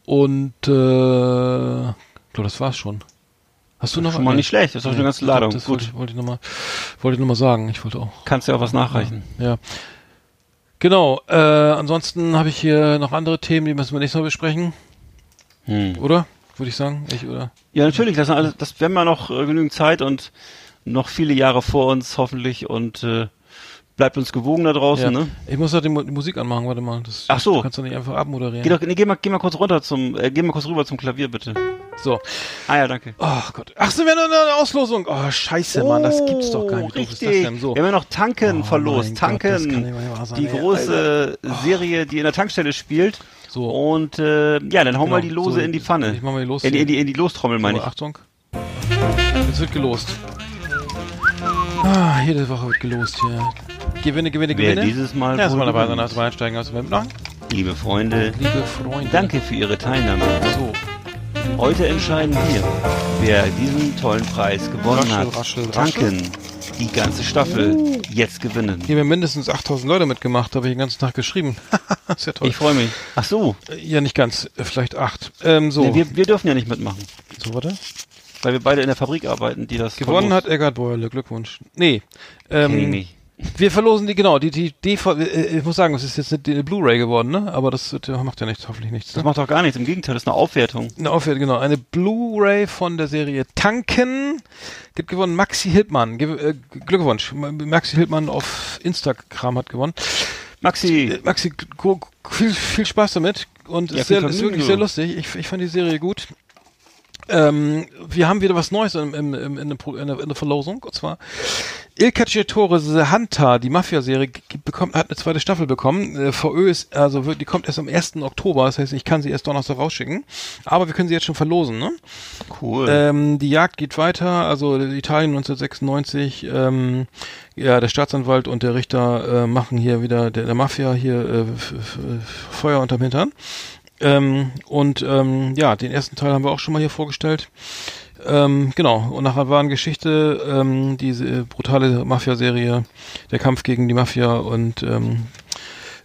Und äh, ich glaube, das war's schon. Hast du noch schon mal nicht schlecht, das ist nee, eine ganze Ladung. Das Gut. Wollte, wollte ich nochmal wollte ich noch mal sagen. Ich wollte auch. Kannst ja auch was nachreichen. Ja. Genau. Äh, ansonsten habe ich hier noch andere Themen, die müssen wir nächstes Mal besprechen. Hm. Oder? Würde ich sagen. Ich, oder? Ja, natürlich. Das, das wir haben ja noch äh, genügend Zeit und noch viele Jahre vor uns hoffentlich und äh, bleibt uns gewogen da draußen, ja. ne? Ich muss halt die, die, Musik anmachen, warte mal. Das, Ach so. Du kannst doch nicht einfach abmoderieren. Geh, doch, nee, geh, mal, geh mal kurz runter zum, äh, geh mal kurz rüber zum Klavier, bitte. So. Ah ja, danke. Oh Gott. Ach, sind wir noch eine Auslosung? Oh, scheiße, oh, Mann, das gibt's doch gar nicht. Richtig. So. Wir haben ja noch Tanken oh, verlost. Tanken, Gott, die große Alter. Serie, die in der Tankstelle spielt. So. Und äh, ja, dann hauen wir genau. die Lose so, in die Pfanne. Ich mach mal die Lose. In, in, die, in die Lostrommel, meine ich. Achtung. Jetzt wird gelost. Ah, jede Woche wird gelost hier. Gewinne, Gewinne, Gewinne. Wer dieses Mal ja, mal dabei sein, also einsteigen aus dem Liebe Freunde, liebe Freunde, danke für Ihre Teilnahme. So. Heute entscheiden wir, wer diesen tollen Preis gewonnen raschel, hat. Raschel, Tanken die ganze Staffel uh. jetzt gewinnen. Hier haben mindestens 8000 Leute mitgemacht, habe ich den ganzen Tag geschrieben. ist ja toll. Ich freue mich. Ach so. Ja, nicht ganz, vielleicht acht. Ähm, so. Nee, wir, wir dürfen ja nicht mitmachen. So, warte. Weil wir beide in der Fabrik arbeiten, die das. Gewonnen hat Eggert Beuerle, Glückwunsch. Nee. Ähm, Kenn ich nicht. Wir verlosen die, genau, die, die DVD, äh, ich muss sagen, es ist jetzt eine Blu-ray geworden, ne? Aber das macht ja nichts, hoffentlich nichts. Ne? Das macht doch gar nichts, im Gegenteil, das ist eine Aufwertung. Eine Aufwertung, genau. Eine Blu-ray von der Serie Tanken. Gibt gewonnen Maxi Hildmann. Äh, Glückwunsch. Maxi Hildmann auf Instagram hat gewonnen. Maxi. Äh, Maxi, viel, viel Spaß damit. Und ja, ist, sehr, ist wirklich sehr lustig. Ich, ich fand die Serie gut. Ähm, wir haben wieder was Neues in, in, in, in, der, in der Verlosung. Und zwar Il Cacciatore The Hunter, die Mafia-Serie, bekommt, hat eine zweite Staffel bekommen. Äh, VÖ ist, also die kommt erst am 1. Oktober, das heißt, ich kann sie erst Donnerstag rausschicken. Aber wir können sie jetzt schon verlosen, ne? Cool. Ähm, die Jagd geht weiter, also Italien 1996, ähm, ja, der Staatsanwalt und der Richter äh, machen hier wieder der, der Mafia hier äh, Feuer unterm Hintern. Ähm, und ähm, ja, den ersten Teil haben wir auch schon mal hier vorgestellt. Ähm, genau, und nachher war eine Geschichte, ähm, diese brutale Mafia-Serie, der Kampf gegen die Mafia und ähm,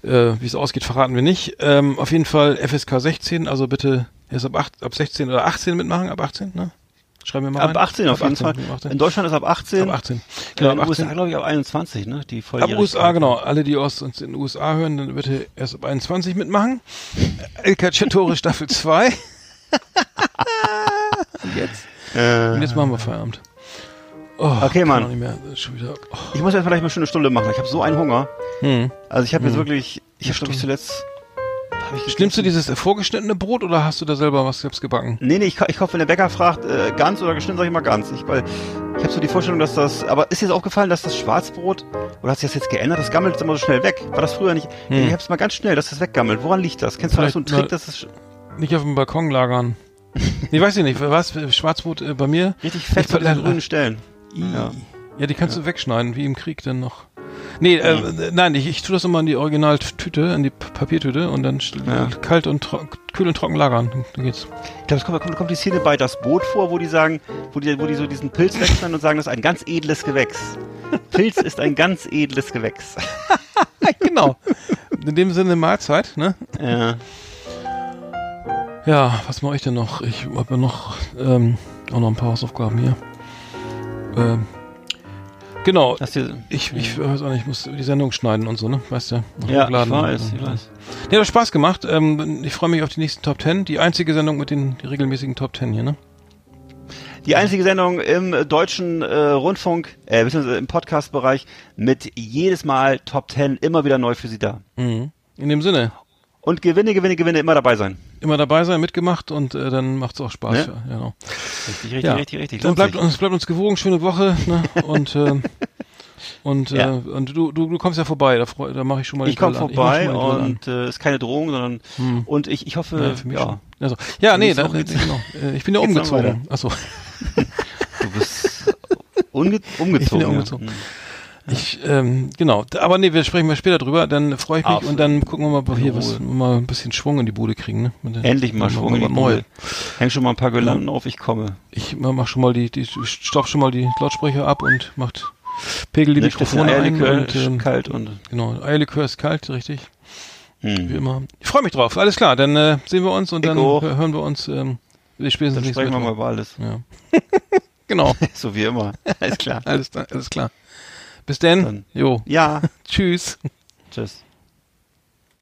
äh, wie es ausgeht, verraten wir nicht. Ähm, auf jeden Fall FSK 16, also bitte erst ab, 8, ab 16 oder 18 mitmachen, ab 18, ne? Schreiben wir mal Ab rein. 18 auf jeden 18, Fall. 18. In Deutschland ist ab 18. Ab 18. Genau, in den USA glaube ich ab 21, ne? Die Ab USA, genau. Alle, die aus uns in den USA hören, dann bitte erst ab 21 mitmachen. El Cacciatore Staffel 2. Und jetzt? Äh. Und jetzt machen wir Feierabend. Oh, okay, Mann. Oh. Ich muss jetzt vielleicht mal schon eine Stunde machen. Ich habe so einen Hunger. Hm. Also ich habe hm. jetzt wirklich, ich habe glaube ich zuletzt Nimmst du dieses vorgeschnittene Brot oder hast du da selber was selbst gebacken? Nee, nee, ich, ich hoffe, wenn der Bäcker fragt, äh, ganz oder geschnitten, sag ich mal ganz. Ich, weil ich habe so die Vorstellung, dass das, aber ist dir das aufgefallen, dass das Schwarzbrot, oder hat sich das jetzt geändert? Das gammelt immer so schnell weg. War das früher nicht? Hm. Ich hab's mal ganz schnell, dass das weggammelt. Woran liegt das? Kennst du das so einen Trick, dass es... Nicht auf dem Balkon lagern. nee, weiß ich nicht. Was, Schwarzbrot äh, bei mir? Richtig fest an den grünen Stellen. Ja. ja, die kannst ja. du wegschneiden, wie im Krieg denn noch. Nee, äh, nein, ich, ich tue das immer in die Originaltüte, in die Papiertüte und dann ja. kalt und kühl und trocken lagern. Dann geht's. Ich glaube, es kommt, kommt, kommt die Szene bei das Boot vor, wo die sagen, wo die, wo die so diesen Pilz wechseln und sagen, das ist ein ganz edles Gewächs. Pilz ist ein ganz edles Gewächs. genau. In dem Sinne Mahlzeit, ne? Ja. Ja, was mache ich denn noch? Ich habe ja noch ähm, auch noch ein paar Hausaufgaben hier. Ähm, Genau. ich, ich weiß auch nicht, ich muss die Sendung schneiden und so, ne? Weißt du? Ja, ich weiß, ich weiß. Ja, hat Spaß gemacht. Ähm, ich freue mich auf die nächsten Top Ten. Die einzige Sendung mit den regelmäßigen Top Ten hier, ne? Die einzige Sendung im deutschen äh, Rundfunk, äh, beziehungsweise im Podcast-Bereich mit jedes Mal Top Ten immer wieder neu für Sie da. Mhm. In dem Sinne. Und Gewinne, Gewinne, Gewinne, immer dabei sein. Immer dabei sein, mitgemacht und äh, dann macht's auch Spaß. Ne? Ja, genau. Richtig, richtig, ja. richtig, richtig. Dann bleibt uns, bleibt uns gewogen, schöne Woche. Ne? Und äh, und, ja. äh, und du, du, du kommst ja vorbei, da, da mache ich schon mal Ich komme vorbei ich und äh, ist keine Drohung, sondern hm. und ich, ich hoffe, ja, für mich ja. Also, ja, nee, dann, genau. Äh, ich bin ja umgezogen. Achso. du bist umge umgezogen. Ich bin ja umgezogen. Ja. Ich, ähm, genau. Aber nee, wir sprechen mal später drüber, dann freue ich mich Auf. und dann gucken wir mal hier, was wir mal ein bisschen Schwung in die Bude kriegen, ne? Endlich mal Schwung in die Bude. Häng schon mal ein paar Girlanden auf, ich komme. Ich mach schon mal die, die stopf schon mal die Lautsprecher ab und macht, pegel die Mikrofone ein und, ähm, kalt und. Genau, Eierlikör ist kalt, richtig. Hm. Wie immer. Ich freue mich drauf. Alles klar, dann äh, sehen wir uns und ich dann auch. hören wir uns. Ähm, wir spätestens dann sprechen wir mal über alles. Ja. genau. so wie immer. Alles klar. alles, alles klar. Bis denn. Dann. Jo. Ja. Tschüss. Tschüss.